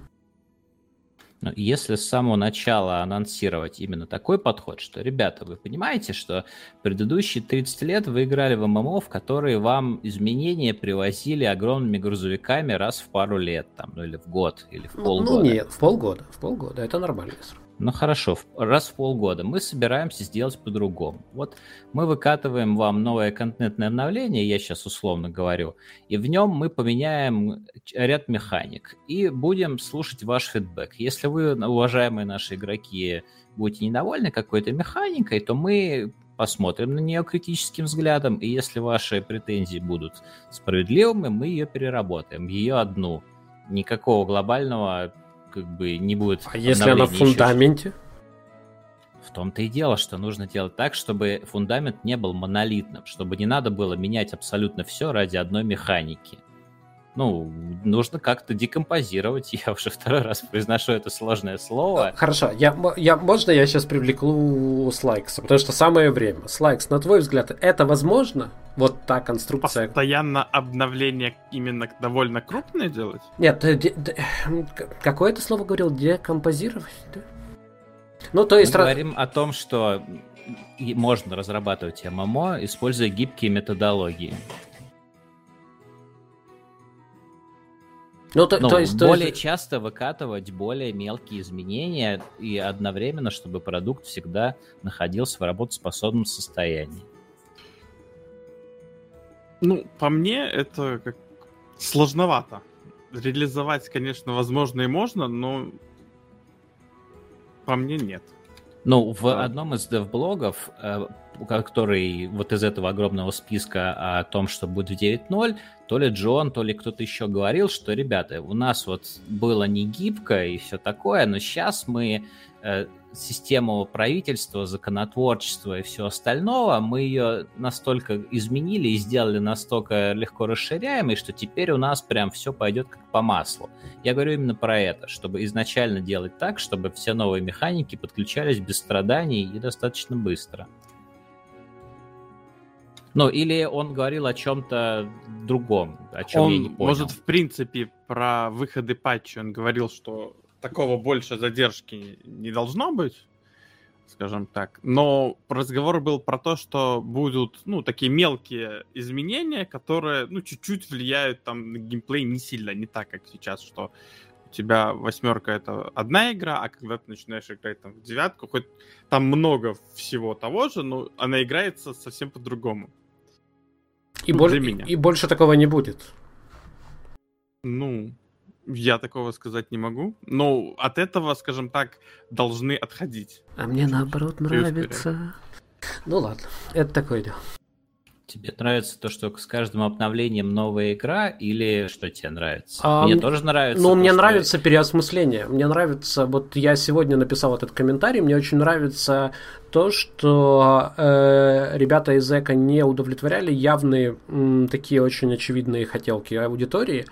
Но если с самого начала анонсировать именно такой подход, что, ребята, вы понимаете, что предыдущие 30 лет вы играли в ММО, в которые вам изменения привозили огромными грузовиками раз в пару лет, там, ну или в год, или в ну, полгода. Ну нет, в полгода, в полгода, это нормальный срок. Ну хорошо, раз в полгода мы собираемся сделать по-другому. Вот мы выкатываем вам новое контентное обновление, я сейчас условно говорю, и в нем мы поменяем ряд механик и будем слушать ваш фидбэк. Если вы, уважаемые наши игроки, будете недовольны какой-то механикой, то мы посмотрим на нее критическим взглядом, и если ваши претензии будут справедливыми, мы ее переработаем, ее одну. Никакого глобального как бы не будет... А если она в фундаменте? В том-то и дело, что нужно делать так, чтобы фундамент не был монолитным, чтобы не надо было менять абсолютно все ради одной механики. Ну, нужно как-то декомпозировать. Я уже второй раз произношу это сложное слово. Хорошо, я, я, можно я сейчас привлеку Слайкса? Потому что самое время. Слайкс, на твой взгляд, это возможно? Вот та конструкция. Постоянно обновление именно довольно крупное делать? Нет, де, де, какое ты слово говорил? Декомпозировать? Да? Ну, то есть... Мы говорим о том, что можно разрабатывать ММО, используя гибкие методологии. Ну, то, ну, то есть, более то есть... часто выкатывать более мелкие изменения и одновременно, чтобы продукт всегда находился в работоспособном состоянии. Ну, по мне, это как сложновато. Реализовать, конечно, возможно и можно, но по мне нет. Ну, в да. одном из дев-блогов, э, который вот из этого огромного списка о том, что будет в 9.0, то ли Джон, то ли кто-то еще говорил, что, ребята, у нас вот было не гибко и все такое, но сейчас мы э, систему правительства, законотворчества и все остального, мы ее настолько изменили и сделали настолько легко расширяемой, что теперь у нас прям все пойдет как по маслу. Я говорю именно про это, чтобы изначально делать так, чтобы все новые механики подключались без страданий и достаточно быстро. Ну, или он говорил о чем-то другом, о чем он, я не понял. Может, в принципе, про выходы патча он говорил, что такого больше задержки не должно быть, скажем так. Но разговор был про то, что будут, ну, такие мелкие изменения, которые, ну, чуть-чуть влияют там на геймплей не сильно, не так, как сейчас, что у тебя восьмерка это одна игра, а когда ты начинаешь играть там в девятку, хоть там много всего того же, но она играется совсем по-другому. И, ну, боль... и больше такого не будет. Ну, Я такого сказать не могу. Но от этого, скажем так, должны отходить. А мне наоборот нравится. Ну ладно, это такое дело. Тебе нравится то, что с каждым обновлением новая игра, или что тебе нравится? А, мне тоже нравится. Ну, мне что... нравится переосмысление. Мне нравится, вот я сегодня написал этот комментарий, мне очень нравится то, что э, ребята из Эко не удовлетворяли явные м, такие очень очевидные хотелки аудитории,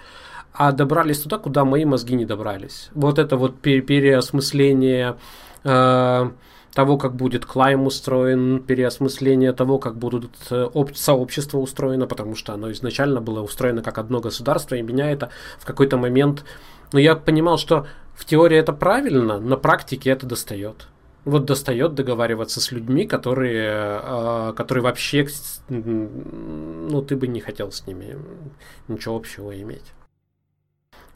а добрались туда, куда мои мозги не добрались. Вот это вот переосмысление... Э, того, как будет клайм устроен, переосмысление того, как будут э, сообщества устроено, потому что оно изначально было устроено как одно государство, и меня это в какой-то момент... Но я понимал, что в теории это правильно, на практике это достает. Вот достает договариваться с людьми, которые, э, которые вообще, ну, ты бы не хотел с ними ничего общего иметь.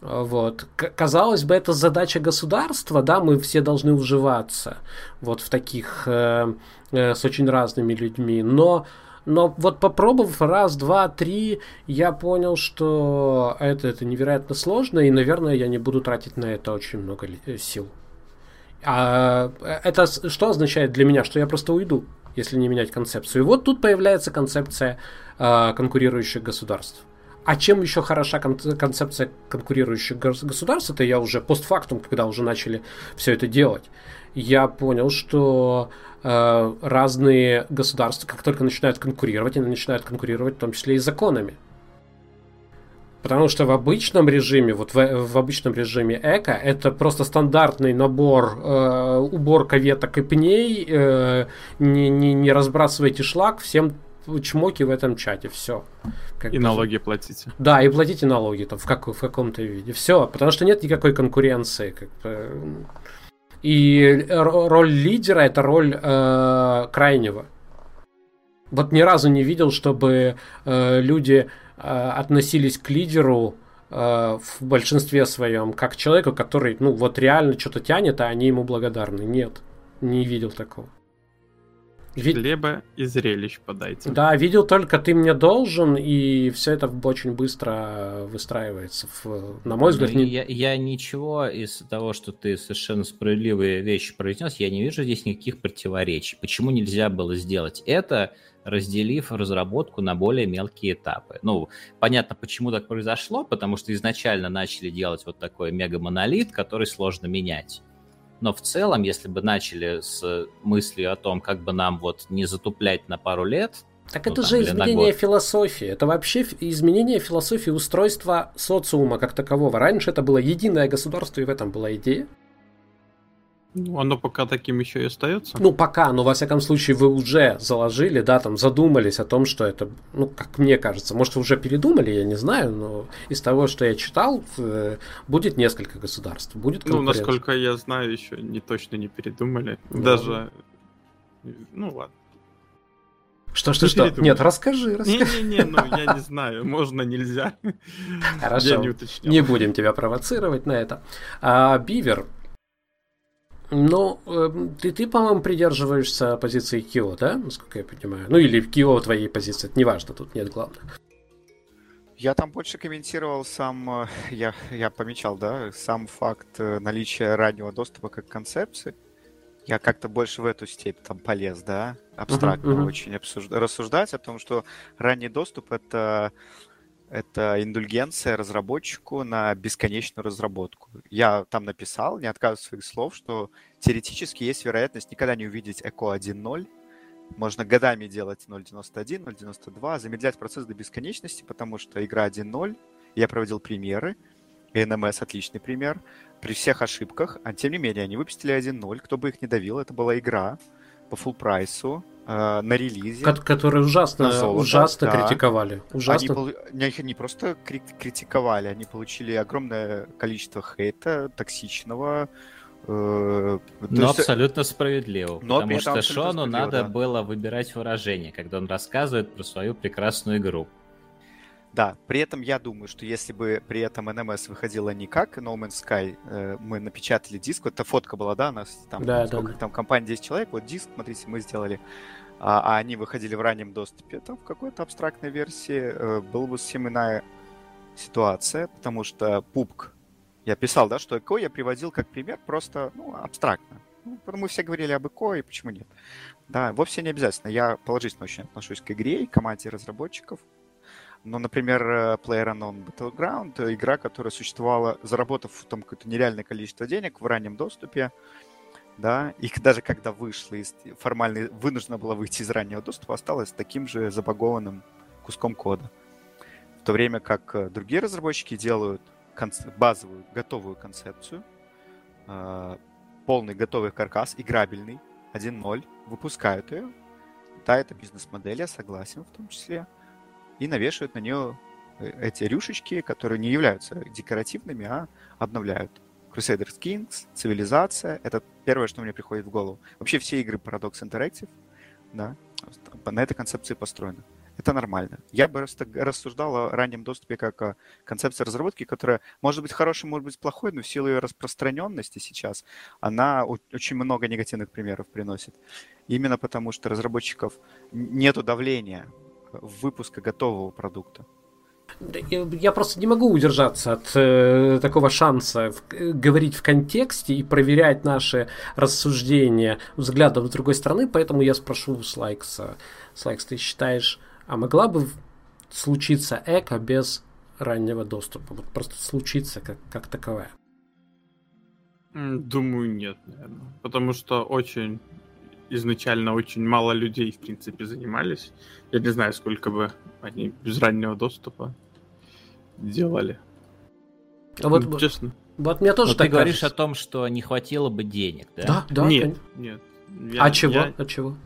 Вот. Казалось бы, это задача государства, да, мы все должны уживаться вот в таких э, э, с очень разными людьми, но но вот попробовав раз, два, три, я понял, что это, это невероятно сложно, и, наверное, я не буду тратить на это очень много э, сил. А э, это что означает для меня? Что я просто уйду, если не менять концепцию. И вот тут появляется концепция э, конкурирующих государств. А чем еще хороша кон- концепция конкурирующих государств, это я уже постфактум, когда уже начали все это делать, я понял, что э, разные государства, как только начинают конкурировать, они начинают конкурировать в том числе и законами. Потому что в обычном режиме, вот в, в обычном режиме эко, это просто стандартный набор э, уборка веток и пней, э, не, не, не разбрасывайте шлак, всем чмоки в этом чате, все. Как и бы, налоги платите. Да, и платите налоги там в, как, в каком-то виде. Все, потому что нет никакой конкуренции. Как бы. И роль лидера это роль э, крайнего. Вот ни разу не видел, чтобы э, люди э, относились к лидеру э, в большинстве своем как к человеку, который, ну, вот реально что-то тянет, а они ему благодарны. Нет, не видел такого. Ви... Хлеба и зрелищ подайте. Да, видел только ты мне должен, и все это очень быстро выстраивается. В, на мой взгляд, ну, не... я, я ничего из того, что ты совершенно справедливые вещи произнес, я не вижу здесь никаких противоречий. Почему нельзя было сделать это, разделив разработку на более мелкие этапы? Ну, понятно, почему так произошло, потому что изначально начали делать вот такой мега-монолит, который сложно менять. Но в целом, если бы начали с мыслью о том, как бы нам вот не затуплять на пару лет, так ну, это там, же изменение философии. Это вообще изменение философии устройства социума как такового. Раньше это было единое государство, и в этом была идея. Ну, оно пока таким еще и остается. Ну, пока, но во всяком случае вы уже заложили, да, там задумались о том, что это, ну, как мне кажется, может, вы уже передумали, я не знаю, но из того, что я читал, э, будет несколько государств, будет Ну, насколько я знаю, еще не точно не передумали. Да. Даже, ну, ладно. Что, что, что? Нет, расскажи, расскажи. Не-не-не, ну я не знаю, можно, нельзя. Хорошо, не, не будем тебя провоцировать на это. А, Бивер, ну, ты, ты по-моему, придерживаешься позиции Кио, да, насколько я понимаю? Ну, или Кио твоей позиции, это неважно, тут нет главных. Я там больше комментировал сам, э, я, я помечал, да, сам факт э, наличия раннего доступа как концепции. Я как-то больше в эту степь там полез, да, абстрактно uh-huh, uh-huh. очень рассуждать о том, что ранний доступ это это индульгенция разработчику на бесконечную разработку. Я там написал, не отказываю своих слов, что теоретически есть вероятность никогда не увидеть эко 1.0. Можно годами делать 0.91, 0.92, замедлять процесс до бесконечности, потому что игра 1.0, я проводил примеры, NMS отличный пример, при всех ошибках, а тем не менее они выпустили 1.0, кто бы их не давил, это была игра по full прайсу, э, на релизе. Которые ужасно, золото, ужасно да. критиковали. Ужасно. Они, не, не просто критиковали, они получили огромное количество хейта, токсичного. Э, но есть... абсолютно справедливо. Но потому что Шону надо да. было выбирать выражение, когда он рассказывает про свою прекрасную игру. Да, при этом я думаю, что если бы при этом NMS выходила не как No Man's Sky, э, мы напечатали диск, вот эта фотка была, да, у нас там, да, сколько, да. там компания 10 человек, вот диск, смотрите, мы сделали, а, а они выходили в раннем доступе, там в какой-то абстрактной версии э, была бы совсем иная ситуация, потому что PUBG Я писал, да, что ЭКО я приводил как пример просто, ну, абстрактно. Ну, мы все говорили об ЭКО, и почему нет? Да, вовсе не обязательно. Я положительно очень отношусь к игре и команде разработчиков. Но, например, э, PlayerUnknown Battleground — игра, которая существовала, заработав там какое-то нереальное количество денег в раннем доступе, да, и даже когда вышла из формально вынуждена была выйти из раннего доступа, осталась таким же забагованным куском кода. В то время как э, другие разработчики делают базовую, готовую концепцию, э, полный готовый каркас, играбельный, 1.0, выпускают ее. Да, это бизнес-модель, я согласен в том числе. И навешивают на нее э, эти рюшечки, которые не являются декоративными, а обновляют. Crusader Kings, цивилизация, это первое, что мне приходит в голову. Вообще все игры Paradox Interactive, да, на этой концепции построены. Это нормально. Я бы рассуждал о раннем доступе как о концепции разработки, которая может быть хорошей, может быть плохой, но в силу ее распространенности сейчас она очень много негативных примеров приносит. Именно потому, что разработчиков нету давления выпуска готового продукта. Я просто не могу удержаться от э, такого шанса в, э, говорить в контексте и проверять наши рассуждения взглядом с другой стороны, поэтому я спрошу Слайкса. Слайкс, ты считаешь, а могла бы случиться эко без раннего доступа? Вот просто случиться как, как таковая? Думаю, нет, наверное. Потому что очень изначально очень мало людей, в принципе, занимались. Я не знаю, сколько бы они без раннего доступа делали. А вот, ну, честно. Вот мне тоже Но так ты говоришь о том, что не хватило бы денег, да? Да, да. Нет, нет. Я, а чего? Я, а чего?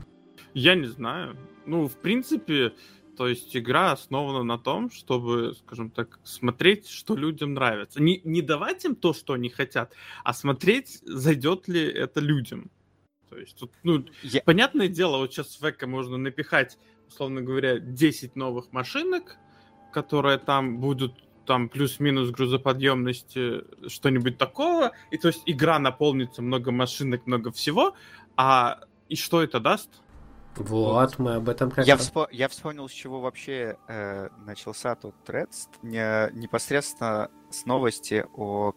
Я не знаю. Ну, в принципе, то есть игра основана на том, чтобы, скажем так, смотреть, что людям нравится. Не, не давать им то, что они хотят, а смотреть, зайдет ли это людям. То есть, тут, ну, я... понятное дело, вот сейчас в Эко можно напихать, условно говоря, 10 новых машинок, которые там будут там плюс-минус грузоподъемности, что-нибудь такого, и то есть игра наполнится много машинок, много всего, а и что это даст? Вот, вот. мы об этом как я, вспо- я вспомнил, с чего вообще э, начался тот тред, не, непосредственно с новости о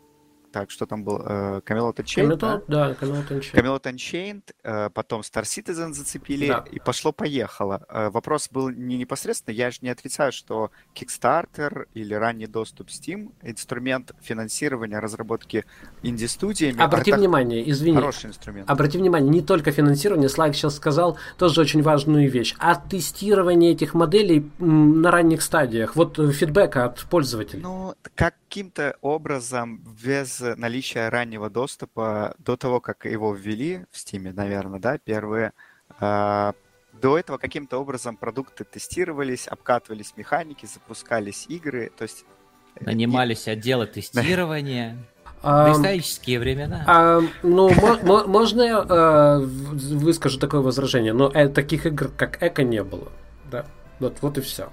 так, что там был? Э, Camelot Unchained, да? Да, Camelot Unchained. Camelot Unchained, э, потом Star Citizen зацепили, да. и пошло-поехало. Э, вопрос был не непосредственно, я же не отрицаю, что Kickstarter или ранний доступ Steam — инструмент финансирования разработки инди-студиями. Обрати а внимание, извини. Хороший инструмент. Обрати внимание, не только финансирование, Слайк сейчас сказал тоже очень важную вещь, а тестирование этих моделей на ранних стадиях, вот фидбэка от пользователей. Ну, каким-то образом без наличия раннего доступа до того, как его ввели в Steam, наверное, да, первые, э, до этого каким-то образом продукты тестировались, обкатывались механики, запускались игры, то есть... Э, Нанимались и... отделы тестирования. А, Доисторические времена. А, ну, можно я э, выскажу такое возражение, но э, таких игр, как Эко, не было. Да, вот, вот и все.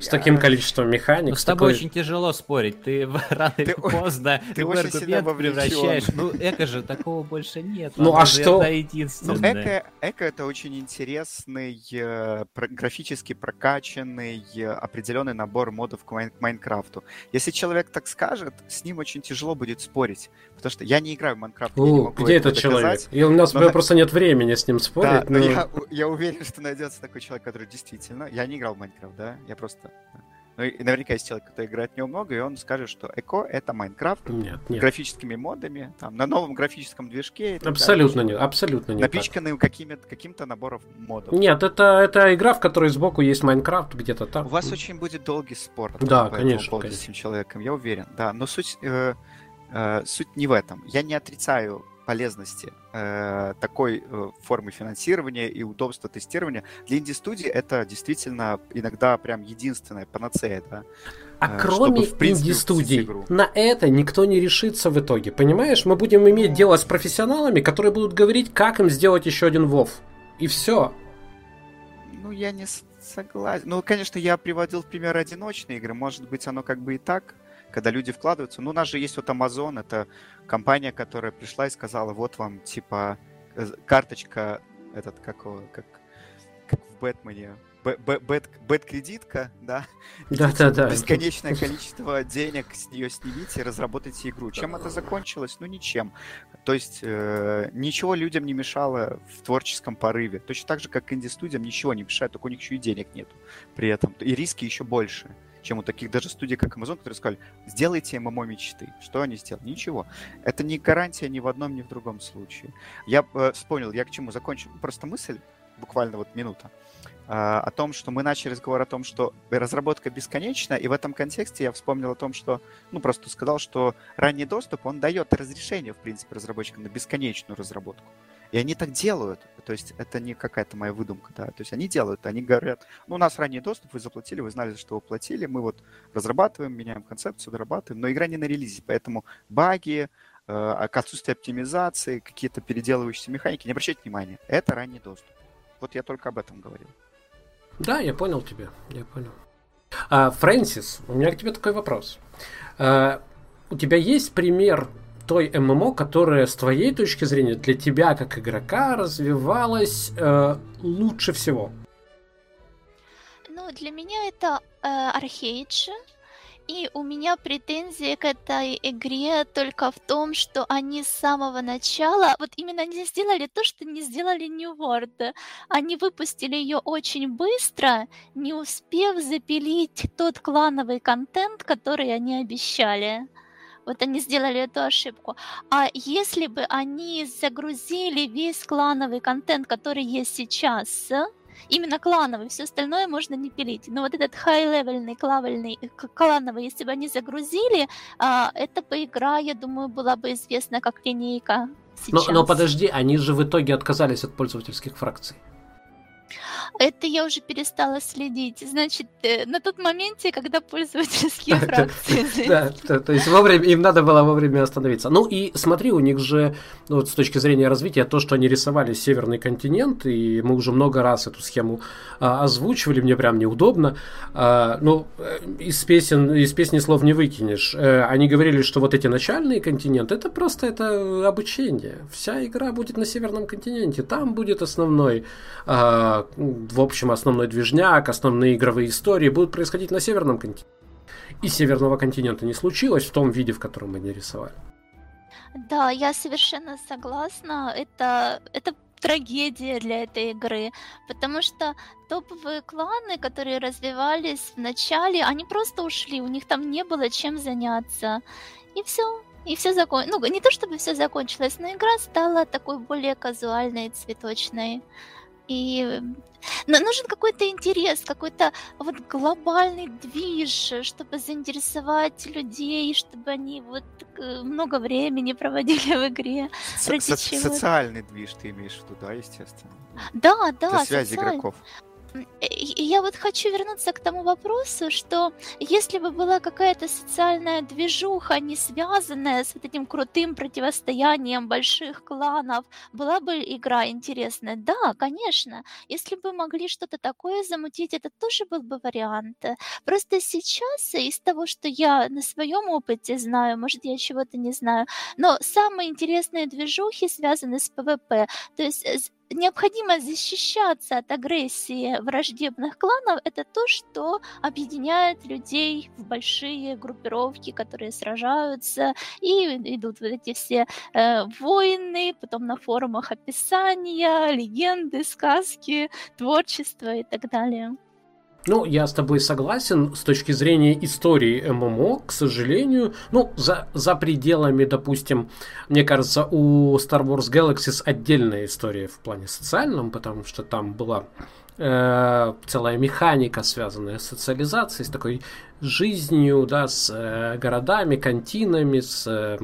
С таким количеством механик. Ну, с тобой такой... очень тяжело спорить. Ты рано или поздно ты очень сильно превращаешь. Ну, эко же такого больше нет. Ну, а что? Ну, эко, эко это очень интересный, э, графически прокачанный, э, определенный набор модов к Майнкрафту. Если человек так скажет, с ним очень тяжело будет спорить. Потому что я не играю в Майнкрафт, я не могу Где этот человек? И у нас но... просто нет времени с ним спорить. Да, но... я, я уверен, что найдется такой человек, который действительно... Я не играл в Майнкрафт, да? Я просто ну, и наверняка есть человек, который играет в него много, и он скажет, что Эко — это Майнкрафт нет, нет. графическими модами, там, на новом графическом движке. Абсолютно не, абсолютно не Напичканным какими-то, каким-то набором модов. Нет, это, это игра, в которой сбоку есть Майнкрафт где-то там. У вас очень будет долгий спор да, по конечно, этому с этим человеком, я уверен. Да, но суть, э, э, суть не в этом. Я не отрицаю полезности э, такой э, формы финансирования и удобства тестирования. Для инди-студии это действительно иногда прям единственная панацея, да. А э, кроме инди-студий, на это никто не решится в итоге, понимаешь? Мы будем иметь дело с профессионалами, которые будут говорить, как им сделать еще один Вов. И все. Ну, я не согласен. Ну, конечно, я приводил в пример одиночные игры. Может быть, оно как бы и так когда люди вкладываются. Ну, у нас же есть вот Amazon, это компания, которая пришла и сказала, вот вам, типа, э, карточка, этот, как, как, как в Бэтмене, бэт-кредитка, да? Да, да, да. Бесконечное количество денег с нее снимите и разработайте игру. Чем это закончилось? Ну, ничем. То есть э, ничего людям не мешало в творческом порыве. Точно так же, как инди-студиям ничего не мешает, только у них еще и денег нету при этом. И риски еще больше чем у таких даже студий, как Amazon, которые сказали, сделайте ММО мечты. Что они сделали? Ничего. Это не гарантия ни в одном, ни в другом случае. Я э, вспомнил, я к чему закончил. Просто мысль, буквально вот минута, э, о том, что мы начали разговор о том, что разработка бесконечна, и в этом контексте я вспомнил о том, что, ну, просто сказал, что ранний доступ, он дает разрешение, в принципе, разработчикам на бесконечную разработку. И они так делают. То есть это не какая-то моя выдумка, да. То есть они делают, они говорят, ну, у нас ранний доступ, вы заплатили, вы знали, что вы платили, мы вот разрабатываем, меняем концепцию, дорабатываем, но игра не на релизе, поэтому баги, э, отсутствие оптимизации, какие-то переделывающиеся механики, не обращайте внимания, это ранний доступ. Вот я только об этом говорил. Да, я понял тебя, я понял. А, Фрэнсис, у меня к тебе такой вопрос. А, у тебя есть пример той ММО, которая с твоей точки зрения для тебя как игрока развивалась э, лучше всего? Ну, для меня это э, Arcade, и у меня претензии к этой игре только в том, что они с самого начала, вот именно не сделали то, что не сделали New World. Они выпустили ее очень быстро, не успев запилить тот клановый контент, который они обещали. Вот они сделали эту ошибку. А если бы они загрузили весь клановый контент, который есть сейчас, именно клановый, все остальное можно не пилить. Но вот этот хай-левельный, клавельный, клановый, если бы они загрузили, а, эта бы игра, я думаю, была бы известна как линейка. Но, но подожди, они же в итоге отказались от пользовательских фракций. Это я уже перестала следить. Значит, э, на тот моменте, когда пользовательские фракции... Да, то есть вовремя, им надо было вовремя остановиться. Ну и смотри, у них же, ну, вот с точки зрения развития, то, что они рисовали северный континент, и мы уже много раз эту схему а, озвучивали, мне прям неудобно. А, ну, э, из песен, из песни слов не выкинешь. А, они говорили, что вот эти начальные континенты, это просто это обучение. Вся игра будет на северном континенте, там будет основной а, в общем, основной движняк, основные игровые истории будут происходить на Северном континенте. И Северного континента не случилось в том виде, в котором не рисовали. Да, я совершенно согласна. Это, это трагедия для этой игры, потому что топовые кланы, которые развивались в начале, они просто ушли, у них там не было чем заняться. И все, и все закончилось. Ну, не то чтобы все закончилось, но игра стала такой более казуальной, цветочной. И нужен какой-то интерес, какой-то вот глобальный движ, чтобы заинтересовать людей, чтобы они вот э, много времени проводили в игре. Со- со- социальный движ ты имеешь в виду, да, естественно? Да, да. Для связи социаль... игроков. Я вот хочу вернуться к тому вопросу, что если бы была какая-то социальная движуха, не связанная с вот этим крутым противостоянием больших кланов, была бы игра интересная? Да, конечно. Если бы могли что-то такое замутить, это тоже был бы вариант. Просто сейчас, из того, что я на своем опыте знаю, может, я чего-то не знаю, но самые интересные движухи связаны с ПВП. То есть необходимо защищаться от агрессии враждебных кланов, это то, что объединяет людей в большие группировки, которые сражаются, и идут вот эти все э, войны, потом на форумах описания, легенды, сказки, творчество и так далее. Ну, я с тобой согласен с точки зрения истории ММО, к сожалению. Ну, за, за пределами, допустим, мне кажется, у Star Wars Galaxies отдельная история в плане социальном, потому что там была э, целая механика, связанная с социализацией, с такой жизнью, да, с э, городами, континами, с э,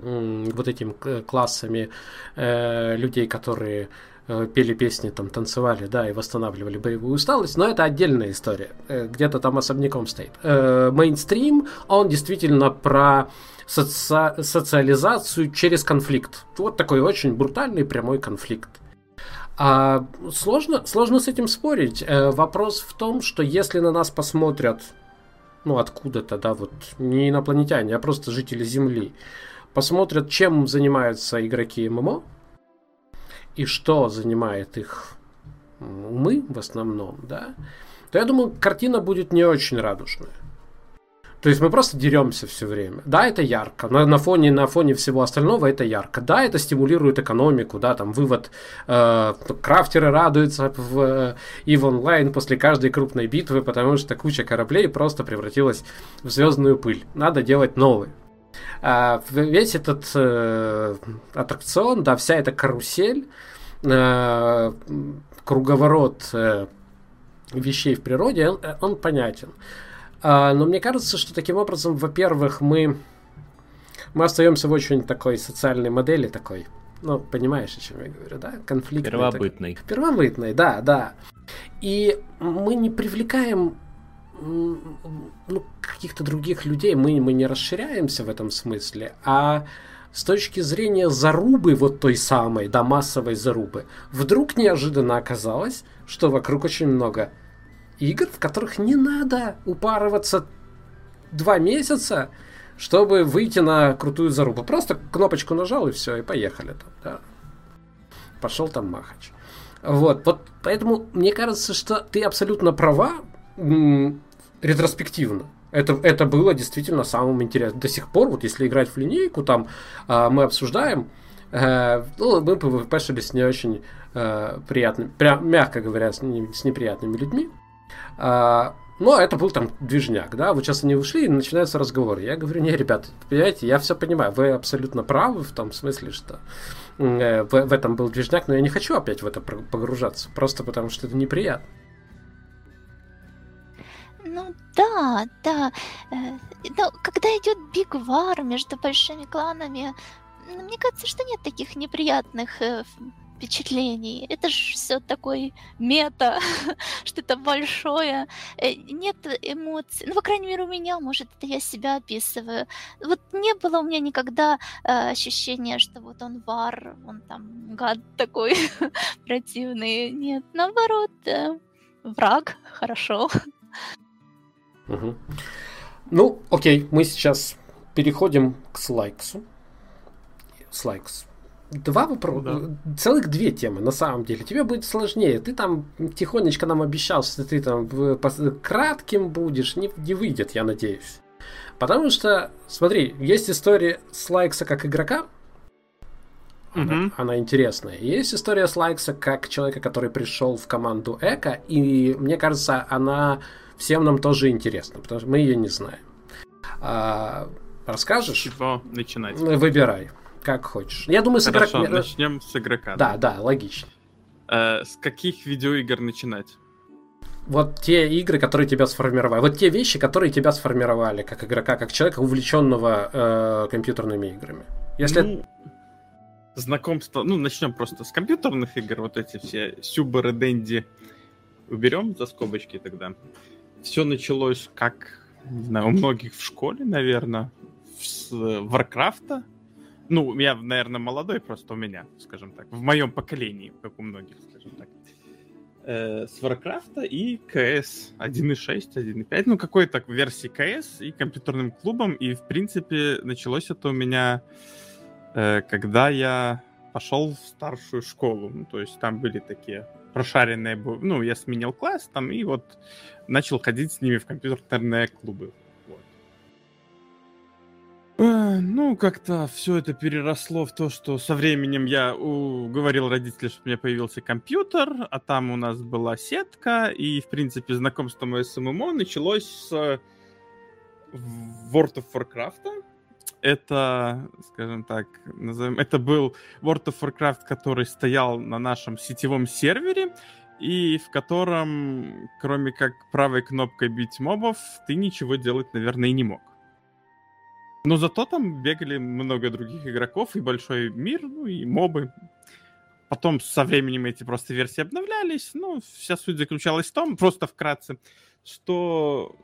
вот этими классами э, людей, которые Э, пели песни, там танцевали, да, и восстанавливали боевую усталость, но это отдельная история, э, где-то там особняком стоит. Э, мейнстрим, он действительно про соци... социализацию через конфликт. Вот такой очень брутальный прямой конфликт. А сложно, сложно с этим спорить. Вопрос в том, что если на нас посмотрят, ну откуда-то, да, вот не инопланетяне, а просто жители Земли, посмотрят, чем занимаются игроки ММО, и что занимает их умы в основном, да, то я думаю, картина будет не очень радужная. То есть мы просто деремся все время. Да, это ярко. На, на, фоне, на фоне всего остального это ярко. Да, это стимулирует экономику, да, там вывод. Э, крафтеры радуются в EVE Online после каждой крупной битвы, потому что куча кораблей просто превратилась в звездную пыль. Надо делать новые. А весь этот э, аттракцион, да, вся эта карусель, э, круговорот э, вещей в природе, он, он понятен. А, но мне кажется, что таким образом, во-первых, мы, мы остаемся в очень такой социальной модели такой. Ну, понимаешь, о чем я говорю, да? Конфликт. Первобытный. Так... Первобытный, да, да. И мы не привлекаем ну, каких-то других людей, мы, мы не расширяемся в этом смысле, а с точки зрения зарубы, вот той самой, да, массовой зарубы, вдруг неожиданно оказалось, что вокруг очень много игр, в которых не надо упарываться два месяца, чтобы выйти на крутую зарубу. Просто кнопочку нажал и все, и поехали там. Да. Пошел там махач. Вот, вот поэтому мне кажется, что ты абсолютно права ретроспективно. Это, это было действительно самым интересным. До сих пор, вот если играть в линейку, там э, мы обсуждаем, э, ну, мы PvP-шились с не очень э, приятными, прям, мягко говоря, с, не, с неприятными людьми. А, но это был там движняк, да, вот сейчас они ушли, и начинается разговор. Я говорю, не, ребят, понимаете, я все понимаю, вы абсолютно правы в том смысле, что э, в, в этом был движняк, но я не хочу опять в это погружаться, просто потому что это неприятно. Ну да, да. Э, но когда идет Биг Вар между большими кланами, мне кажется, что нет таких неприятных э, впечатлений. Это же все такой мета, что-то большое. Э, нет эмоций. Ну, по крайней мере, у меня, может, это я себя описываю. Вот не было у меня никогда э, ощущения, что вот он вар, он там гад такой противный. Нет, наоборот, э, враг, хорошо. Угу. Ну, окей, мы сейчас переходим к слайксу. Слайкс Два вопроса, да. целых две темы на самом деле. Тебе будет сложнее. Ты там тихонечко нам обещал, что ты там кратким будешь. Не, не выйдет, я надеюсь. Потому что, смотри, есть история Слайкса как игрока. Она, mm она интересная. Есть история Слайкса как человека, который пришел в команду Эко. И мне кажется, она всем нам тоже интересна, потому что мы ее не знаем. А, расскажешь? Чего начинать? Выбирай как хочешь. Я думаю, с игрока... начнем с игрока. Да, да, да логично. Э, с каких видеоигр начинать? Вот те игры, которые тебя сформировали. Вот те вещи, которые тебя сформировали как игрока, как человека, увлеченного э, компьютерными играми. Если... Ну, знакомство... Ну, начнем просто с компьютерных игр. Вот эти все Сюберы, Дэнди уберем за скобочки тогда. Все началось как, не знаю, у многих в школе, наверное, с Варкрафта. Ну, я, наверное, молодой просто у меня, скажем так. В моем поколении, как у многих, скажем так. Э, с Warcraft и CS 1.6, 1.5. Ну, какой-то версии CS и компьютерным клубом. И, в принципе, началось это у меня, э, когда я пошел в старшую школу. Ну, то есть там были такие прошаренные... Ну, я сменил класс там и вот начал ходить с ними в компьютерные клубы. Ну, как-то все это переросло в то, что со временем я уговорил родителей, чтобы у меня появился компьютер, а там у нас была сетка, и, в принципе, знакомство мое с ММО началось с World of Warcraft. Это, скажем так, назовем, это был World of Warcraft, который стоял на нашем сетевом сервере, и в котором, кроме как правой кнопкой бить мобов, ты ничего делать, наверное, и не мог. Но зато там бегали много других игроков и большой мир, ну и мобы. Потом со временем эти просто версии обновлялись. Ну, вся суть заключалась в том, просто вкратце, что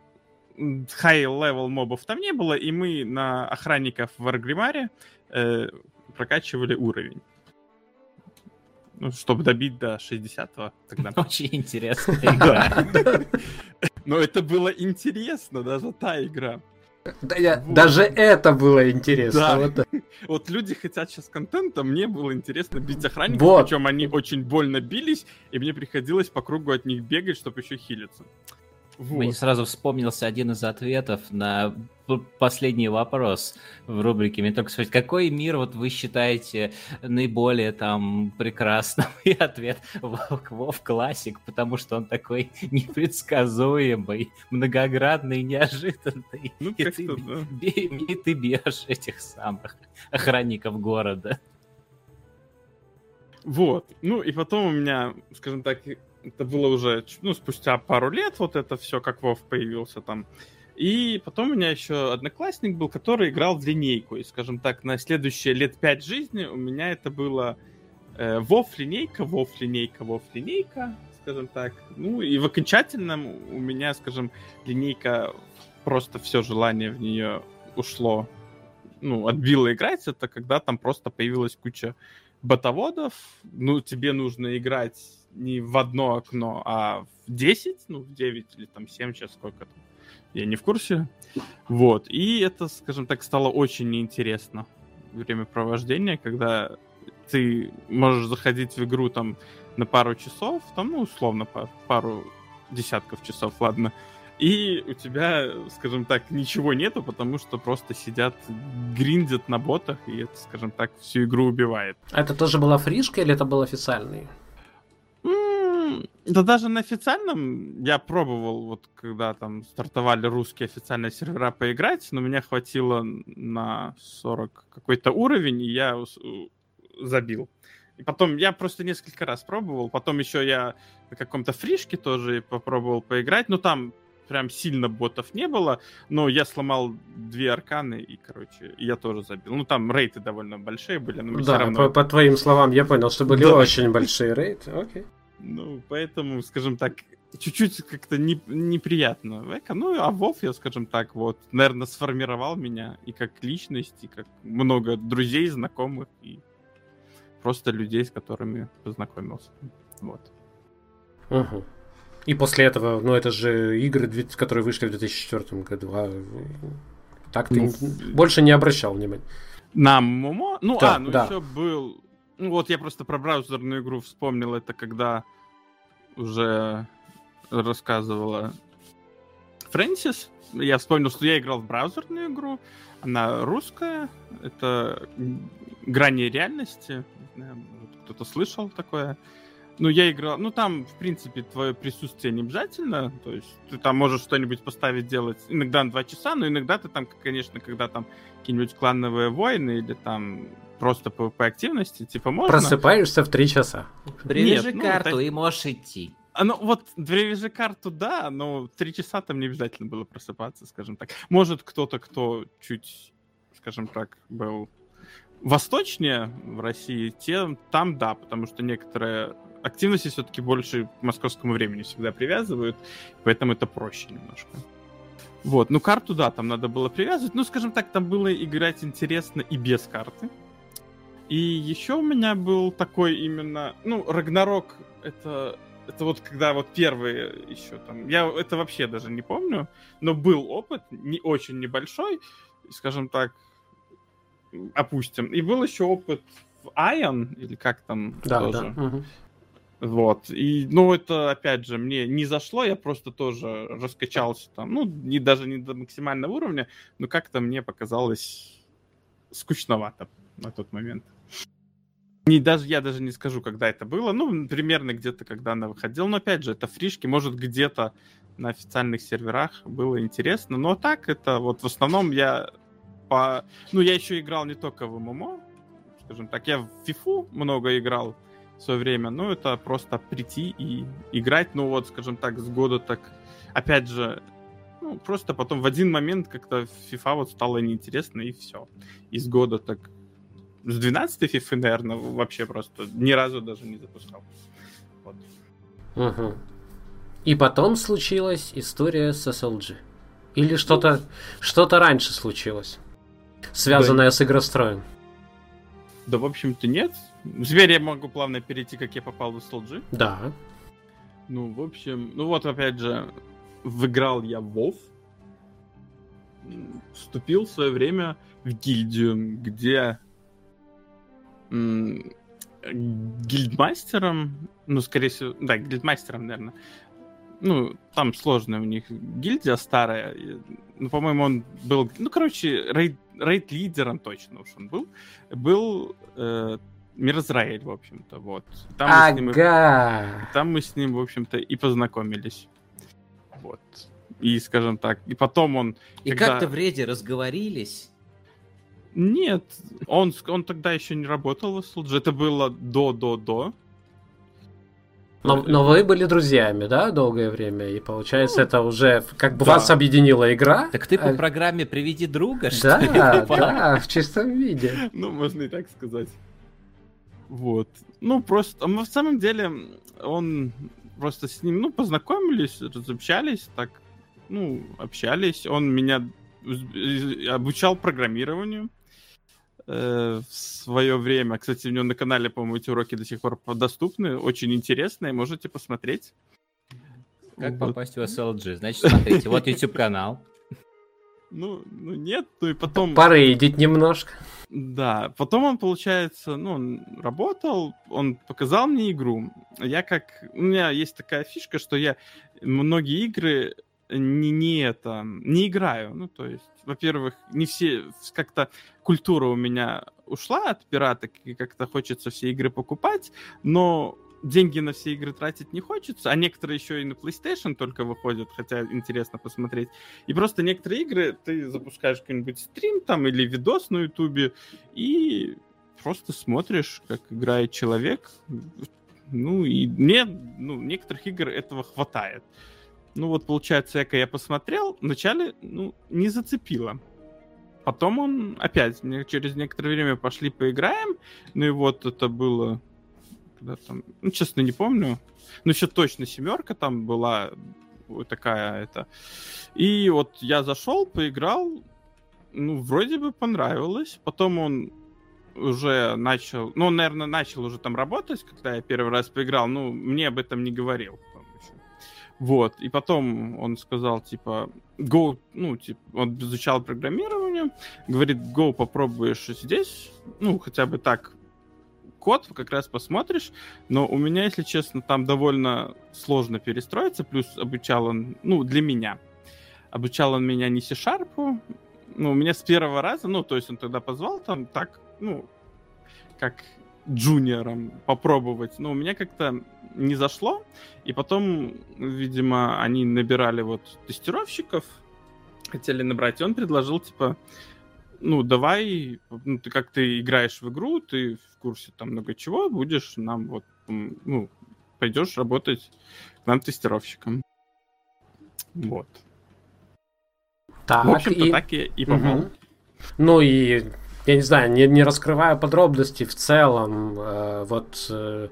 high-level мобов там не было, и мы на охранников в Аргримаре э, прокачивали уровень. Ну, чтобы добить до 60-го тогда. Очень интересная игра. Но это было интересно, даже та игра. Да, я, вот. Даже это было интересно. Да. Вот. Вот люди хотят сейчас контента, мне было интересно бить охранников, Вот. причем они очень больно бились, и мне приходилось по кругу от них бегать, чтобы еще хилиться. Мне Вот. сразу вспомнился один из ответов на последний вопрос в рубрике. Мне только спросить, какой мир вот вы считаете наиболее там прекрасным? И ответ Вов Вов классик, потому что он такой непредсказуемый, многоградный, неожиданный. Ну, и, ты, да. и ты бьешь этих самых охранников города. Вот. Ну, и потом у меня, скажем так, это было уже, ну, спустя пару лет вот это все, как Вов появился там. И потом у меня еще одноклассник был, который играл в линейку. И, скажем так, на следующие лет пять жизни у меня это было э, Вов линейка, Вов линейка, Вов линейка, скажем так. Ну, и в окончательном у меня, скажем, линейка, просто все желание в нее ушло, ну, отбило играть, это когда там просто появилась куча ботоводов, ну, тебе нужно играть не в одно окно, а в 10, ну, в 9 или там 7, сейчас сколько там, я не в курсе. Вот, и это, скажем так, стало очень неинтересно времяпровождение, когда ты можешь заходить в игру там на пару часов, там, ну, условно, по пару десятков часов, ладно, и у тебя, скажем так, ничего нету, потому что просто сидят, гриндят на ботах, и это, скажем так, всю игру убивает. А это тоже была фришка или это был официальный? Да даже на официальном я пробовал, вот когда там стартовали русские официальные сервера поиграть, но меня хватило на 40 какой-то уровень, и я забил. И потом я просто несколько раз пробовал, потом еще я на каком-то фришке тоже попробовал поиграть, но там прям сильно ботов не было, но я сломал две арканы, и, короче, я тоже забил. Ну, там рейты довольно большие были, но Да, равно... по, по твоим словам я понял, что были Да. очень большие рейды. Окей. Ну, поэтому, скажем так, чуть-чуть как-то не- неприятно. Эко. Ну, а Вов, я, скажем так, вот, наверное, сформировал меня и как личность, и как много друзей, знакомых, и просто людей, с которыми познакомился. Вот. Мгм. И после этого, ну это же игры, которые вышли в 2004 году. А так ты Ну, больше не обращал внимания. На MMO? Ну, Да, а, ну да. еще был... Ну, вот я просто про браузерную игру вспомнил, это когда уже рассказывала Фрэнсис. Я вспомнил, что я играл в браузерную игру. Она русская. Это грани реальности. Кто-то слышал такое. Ну, я играл... Ну, там, в принципе, твое присутствие не обязательно. То есть ты там можешь что-нибудь поставить, делать иногда на два часа, но иногда ты там, конечно, когда там какие-нибудь клановые войны или там просто PvP активности, типа можно... Просыпаешься в 3 часа. Привяжи ну, карту так- и можешь идти. А, ну вот, привяжи карту, да, но три часа там не обязательно было просыпаться, скажем так. Может, кто-то, кто чуть, скажем так, был восточнее в России, тем там да, потому что некоторые активности все-таки больше к московскому времени всегда привязывают, поэтому это проще немножко. Вот, ну карту, да, там надо было привязывать. Ну, скажем так, там было играть интересно и без карты. И еще у меня был такой именно... Ну, Рагнарок это... Это вот когда вот первые еще там... Я это вообще даже не помню, но был опыт, не очень небольшой, скажем так, опустим. И был еще опыт в Ion, или как там Да, тоже. да. мгм. Вот. И, ну, это, опять же, мне не зашло, я просто тоже раскачался там, ну, не, даже не до максимального уровня, но как-то мне показалось скучновато на тот момент. Не, даже, я даже не скажу, когда это было. Ну, примерно где-то, когда она выходила. Но, опять же, это фришки. Может, где-то на официальных серверах было интересно. Но так это вот в основном я по... Ну, я еще играл не только в ММО, скажем так. Я в FIFA много играл в свое время. Ну, это просто прийти и играть. Ну, вот, скажем так, с года так... Опять же, ну, просто потом в один момент как-то FIFA вот стало неинтересно, и все. Из года так с 12 FIFA, наверное, вообще просто ни разу даже не запускал. Вот. Мгм. И потом случилась история с SLG. Или что-то что-то раньше случилось, связанное с игростроем. Да, в общем-то, нет. Теперь я могу плавно перейти, как я попал в SLG. Да. Ну, в общем, ну вот, опять же, выиграл я в WoW. М, Вступил в свое время в гильдию, где гильдмастером, ну, скорее всего, да, гильдмастером, наверное. Ну, там сложная у них гильдия старая. Ну, по-моему, он был, ну, короче, рейд, рейд-лидером точно уж он был. Был э, Мирзраэль, в общем-то, вот. Там ага. мы, с ним, там мы с ним, в общем-то, и познакомились. Вот. И, скажем так, и потом он... И когда... как-то в рейде разговорились? Нет, он, он тогда еще не работал в SLG, это было до-до-до. Но, но вы были друзьями, да, долгое время, и получается, ну, это уже как бы да. вас объединила игра. Так ты по а... программе «Приведи друга», что да, ли? Да, в чистом виде. Ну, можно и так сказать. Вот. Ну, просто, мы в самом деле, он просто с ним, ну, познакомились, разобщались, так, ну, общались. Он меня обучал программированию э, в свое время. Кстати, у него на канале, по-моему, эти уроки до сих пор доступны. Очень интересные, можете посмотреть. Как вот. попасть в SLG? Значит, смотрите, вот YouTube канал. Ну, ну нет, ну и потом... Порейдить немножко. Да, потом он, получается, ну, он работал, он показал мне игру. Я как... У меня есть такая фишка, что я многие игры не, не это, не играю. Ну, то есть, во-первых, не все, как-то культура у меня ушла от пираток, и как-то хочется все игры покупать, но деньги на все игры тратить не хочется, а некоторые еще и на PlayStation только выходят, хотя интересно посмотреть. И просто некоторые игры ты запускаешь какой-нибудь стрим там или видос на Ютубе и просто смотришь, как играет человек. Ну и мне, ну, некоторых игр этого хватает. Ну вот, получается, Эко я посмотрел, вначале, ну, не зацепило. Потом он опять, через некоторое время пошли поиграем, ну и вот это было, когда там, ну, честно, не помню, ну, еще точно семерка там была, вот такая это. И вот я зашел, поиграл, ну, вроде бы понравилось. Потом он уже начал, ну, он, наверное, начал уже там работать, когда я первый раз поиграл, ну, мне об этом не говорил. Вот, и потом он сказал, типа, go, ну, типа, он изучал программирование, говорит, go, попробуешь здесь, ну, хотя бы так, код как раз посмотришь, но у меня, если честно, там довольно сложно перестроиться, плюс обучал он, ну, для меня, обучал он меня не C-Sharp, ну, у меня с первого раза, ну, то есть он тогда позвал там так, ну, как джуниором попробовать, но у меня как-то не зашло, и потом, видимо, они набирали вот тестировщиков, хотели набрать, и он предложил, типа, ну, давай, ну, ты как ты играешь в игру, ты в курсе там много чего, будешь нам вот, ну, пойдешь работать к нам тестировщиком. Вот. Так, в общем-то, и... так и, и попал. Угу. Ну и я не знаю, не, не раскрывая подробности в целом, э, вот э,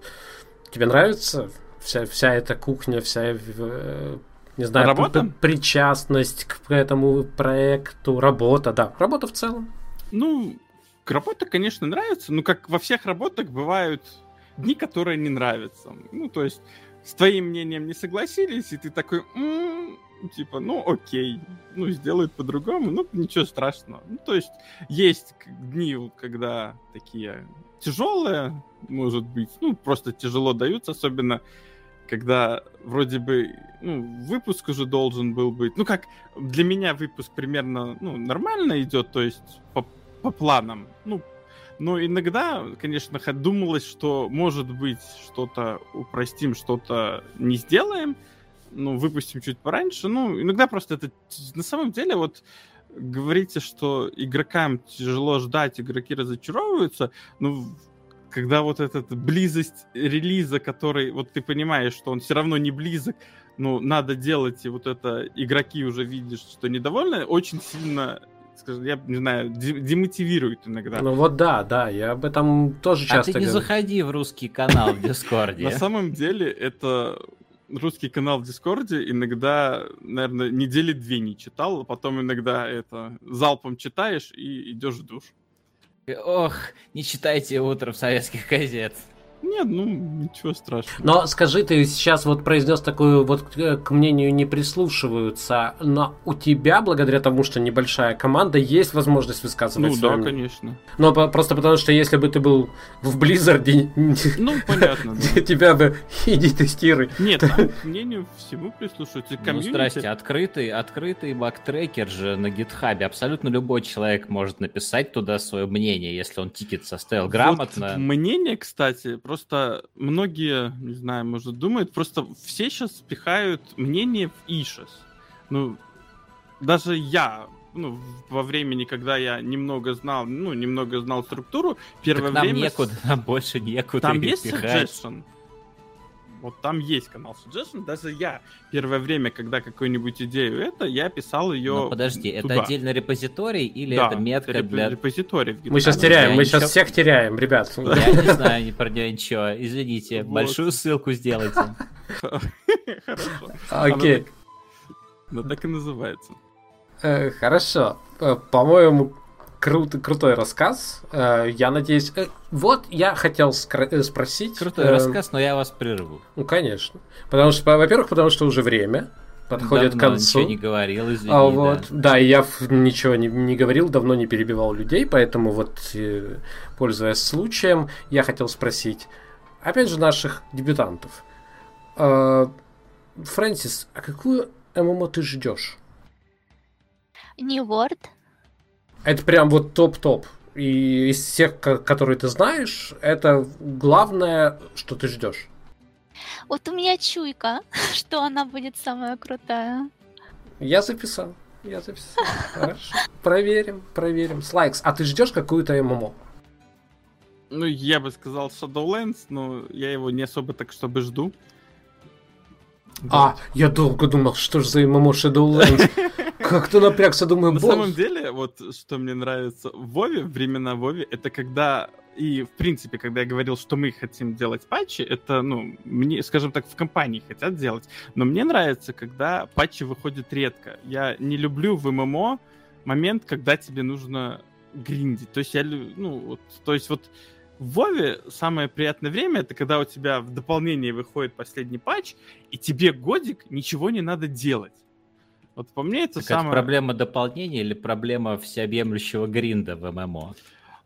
тебе нравится вся, вся эта кухня, вся, э, не знаю, работа? причастность к этому проекту, работа, да, работа в целом. Ну, работа, конечно, нравится, но как во всех работах бывают дни, которые не нравятся. Ну, то есть с твоим мнением не согласились, и ты такой, м-м, типа, ну окей, ну сделают по-другому, ну ничего страшного. Ну, то есть есть дни, когда такие тяжелые, может быть, ну просто тяжело даются, особенно когда вроде бы ну, выпуск уже должен был быть. Ну, как для меня выпуск примерно ну, нормально идет, то есть по, по планам. Ну, но иногда, конечно, думалось, что может быть что-то упростим, что-то не сделаем ну, выпустим чуть пораньше. Ну, иногда просто это... На самом деле, вот говорите, что игрокам тяжело ждать, игроки разочаровываются, ну, когда вот эта близость релиза, который, вот ты понимаешь, что он все равно не близок, ну, надо делать, и вот это игроки уже видишь, что недовольны, очень сильно скажем, я не знаю, демотивирует иногда. Ну вот да, да, я об этом тоже часто А ты не говорю. заходи в русский канал в Discord е. На самом деле это русский канал в Discord е иногда, наверное, недели две не читал, а потом иногда это залпом читаешь и идешь в душ. Ох, не читайте утром советских газет. Нет, ну, ничего страшного. Но скажи, ты сейчас вот произнес такую, вот к мнению не прислушиваются, но у тебя, благодаря тому, что небольшая команда, есть возможность высказывать Ну свое да, мнение. конечно. Но просто потому, что если бы ты был в Blizzard, Ну, понятно, да. тебя бы иди тестируй. Нет, к мнению всему прислушиваются. Ну, Комьюнити- здрасте, открытый, открытый bug tracker же на GitHub е. Абсолютно любой человек может написать туда свое мнение, если он тикет составил грамотно. Вот мнение, кстати, просто многие, не знаю, может, думают, просто все сейчас пихают мнение в Ишес. Ну, даже я, ну, во времени, когда я немного знал, ну, немного знал структуру, первое Так нам время... некуда, нам больше некуда Там есть пихать. suggestion? Вот там есть канал suggestion. Даже я первое время, когда какую-нибудь идею это, я писал ее. Но подожди, это туда. отдельный репозиторий или Да, это метка реп- для... репозиторий в Мы сейчас теряем, я мы ничего- сейчас всех теряем, ребят. Я не знаю про нее ничего. Извините, большую ссылку сделайте. Хорошо. Окей, Ну так и называется. Э, хорошо. Э, По-моему, крут- крутой рассказ. Э, Я надеюсь... э, Вот я хотел э, спросить... Крутой рассказ, но я вас прерву. Ну, конечно. Потому что, во-первых, потому что уже время подходит к Давно концу. ничего не говорил, извини. А да. вот, да. и я ничего не, не говорил, давно не перебивал людей, поэтому вот, пользуясь случаем, я хотел спросить, опять же, наших дебютантов. Фрэнсис, а какую ММО ты ждешь? New World. Это прям вот топ-топ. И из всех, ко- которые ты знаешь, это главное, что ты ждешь. Вот у меня чуйка, что она будет самая крутая. Я записал. Я записал. Хорошо. Проверим, проверим. Слайкс, а ты ждешь какую-то ММО? Ну, я бы сказал Shadowlands, но я его не особо так, чтобы жду. А, я долго думал, что же за ММО Shadowlands. Как-то напрягся, думаю, На самом деле, вот что мне нравится в Вове, времена Вове, это когда и, в принципе, когда я говорил, что мы хотим делать патчи, это, ну, мне, скажем так, в компании хотят делать. Но мне нравится, когда патчи выходят редко. Я не люблю в ММО момент, когда тебе нужно гриндить. То есть я, ну, вот, то есть вот в Вове самое приятное время это когда у тебя в дополнении выходит последний патч, и тебе годик ничего не надо делать. Вот по мне это Так самое... это проблема дополнения или проблема всеобъемлющего гринда в ММО?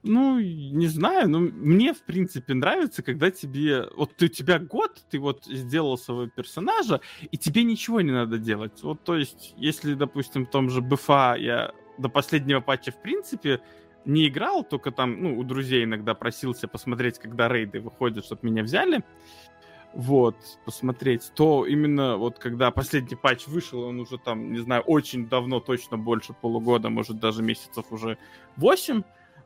Ну, не знаю, но мне, в принципе, нравится, когда тебе... Вот ты, у тебя год, ты вот сделал своего персонажа, и тебе ничего не надо делать. Вот, то есть, если, допустим, в том же БФА я до последнего патча, в принципе, не играл, только там, ну, у друзей иногда просился посмотреть, когда рейды выходят, чтобы меня взяли, вот, посмотреть, то именно вот когда последний патч вышел, он уже там, не знаю, очень давно, точно больше полугода, может, даже месяцев уже 8,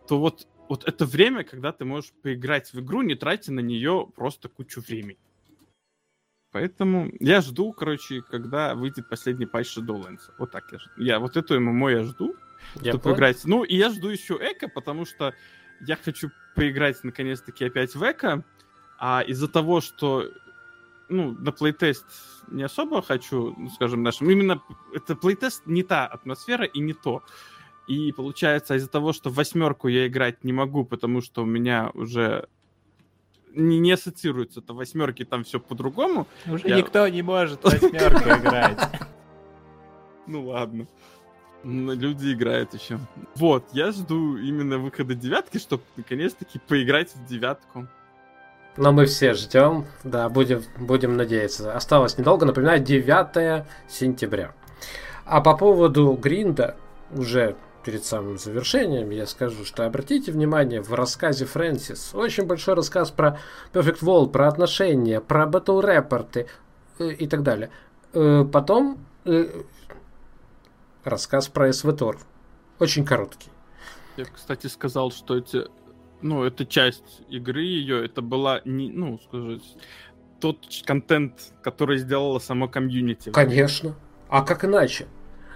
то вот, вот это время, когда ты можешь поиграть в игру, не тратя на нее просто кучу времени. Поэтому я жду, короче, когда выйдет последний патч Shadowlands. Вот так я жду. Я вот эту ММО я жду, Я чтобы понял. поиграть. Ну, и я жду еще Эко, потому что я хочу поиграть наконец-таки опять в Эко. А из-за того, что ну, на плейтест не особо хочу, ну, скажем, нашим. Именно это плейтест не та атмосфера и не то. И получается, из-за того, что в восьмерку я играть не могу, потому что у меня уже не, не ассоциируется это восьмерки, там все по-другому. Уже Я- никто не может восьмерку играть. Ну ладно. Люди играют еще. Вот, я жду именно выхода девятки, чтобы наконец-таки поиграть в девятку. Но мы все ждем, да, будем, будем надеяться. Осталось недолго, напоминаю, 9 сентября. А по поводу гринда, уже перед самым завершением, я скажу, что обратите внимание, в рассказе Фрэнсис очень большой рассказ про Perfect World, про отношения, про батл репорты и так далее. Э, Потом э, рассказ про СВТОР. Очень короткий. Я, кстати, сказал, что эти... Ну, это часть игры ее, это была, не, ну, сказать, тот контент, который сделала само комьюнити. Конечно. А как иначе?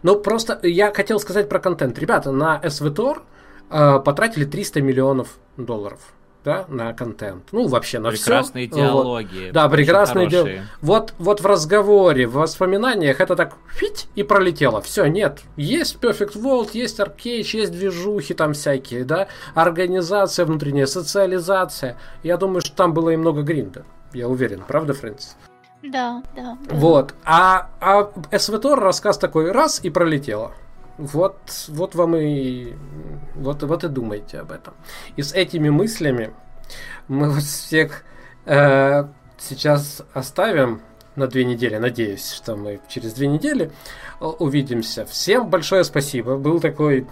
Ну, просто я хотел сказать про контент. Ребята, на SVTOR э, потратили 300 миллионов долларов. Да, на контент. Ну, вообще на все. Прекрасные диалоги. Вот. Да, прекрасные диалоги. Вот, вот в разговоре, в воспоминаниях это так фить и пролетело. Все, нет. Есть Perfect World, есть Arcade, есть движухи там всякие, да, организация внутренняя, социализация. Я думаю, что там было и много гринда. Я уверен, правда, Фрэнсис? Да, да. Вот. А, а СВТОР рассказ такой раз и пролетело. Вот, вот вам и вот, вот и думайте об этом. И с этими мыслями мы вас всех э, сейчас оставим на две недели. Надеюсь, что мы через две недели увидимся. Всем большое спасибо. Был такой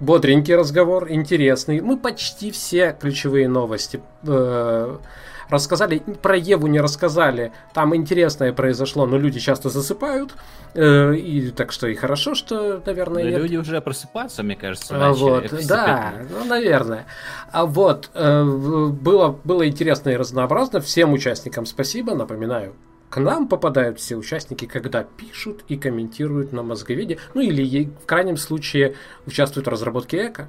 бодренький разговор, интересный. Мы почти все ключевые новости э, рассказали. Про Еву не рассказали. Там интересное произошло, но люди часто засыпают. Э, и так что и хорошо, что, наверное, нет. Люди уже просыпаться, мне кажется, а, Вот, да, ну, наверное. А вот, э, было, было интересно и разнообразно. Всем участникам спасибо. Напоминаю, к нам попадают все участники, когда пишут и комментируют на мозговеде, ну или в крайнем случае участвуют в разработке эко.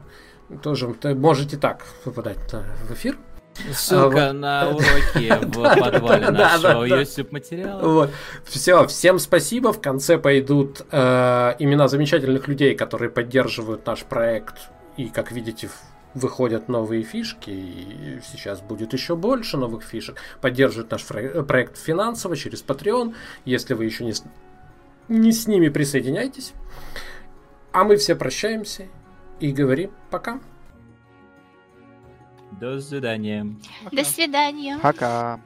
Тоже можете так попадать в эфир. Ссылка а, на уроки в подвале нашего YouTube материала. Все, всем спасибо. В конце пойдут э, имена замечательных людей, которые поддерживают наш проект. И, как видите, выходят новые фишки, и сейчас будет еще больше новых фишек. Поддерживают наш проект финансово через Patreon. Если вы еще не с, не с ними присоединяйтесь. А мы все прощаемся и говорим пока. До свидания. До свидания. Пока.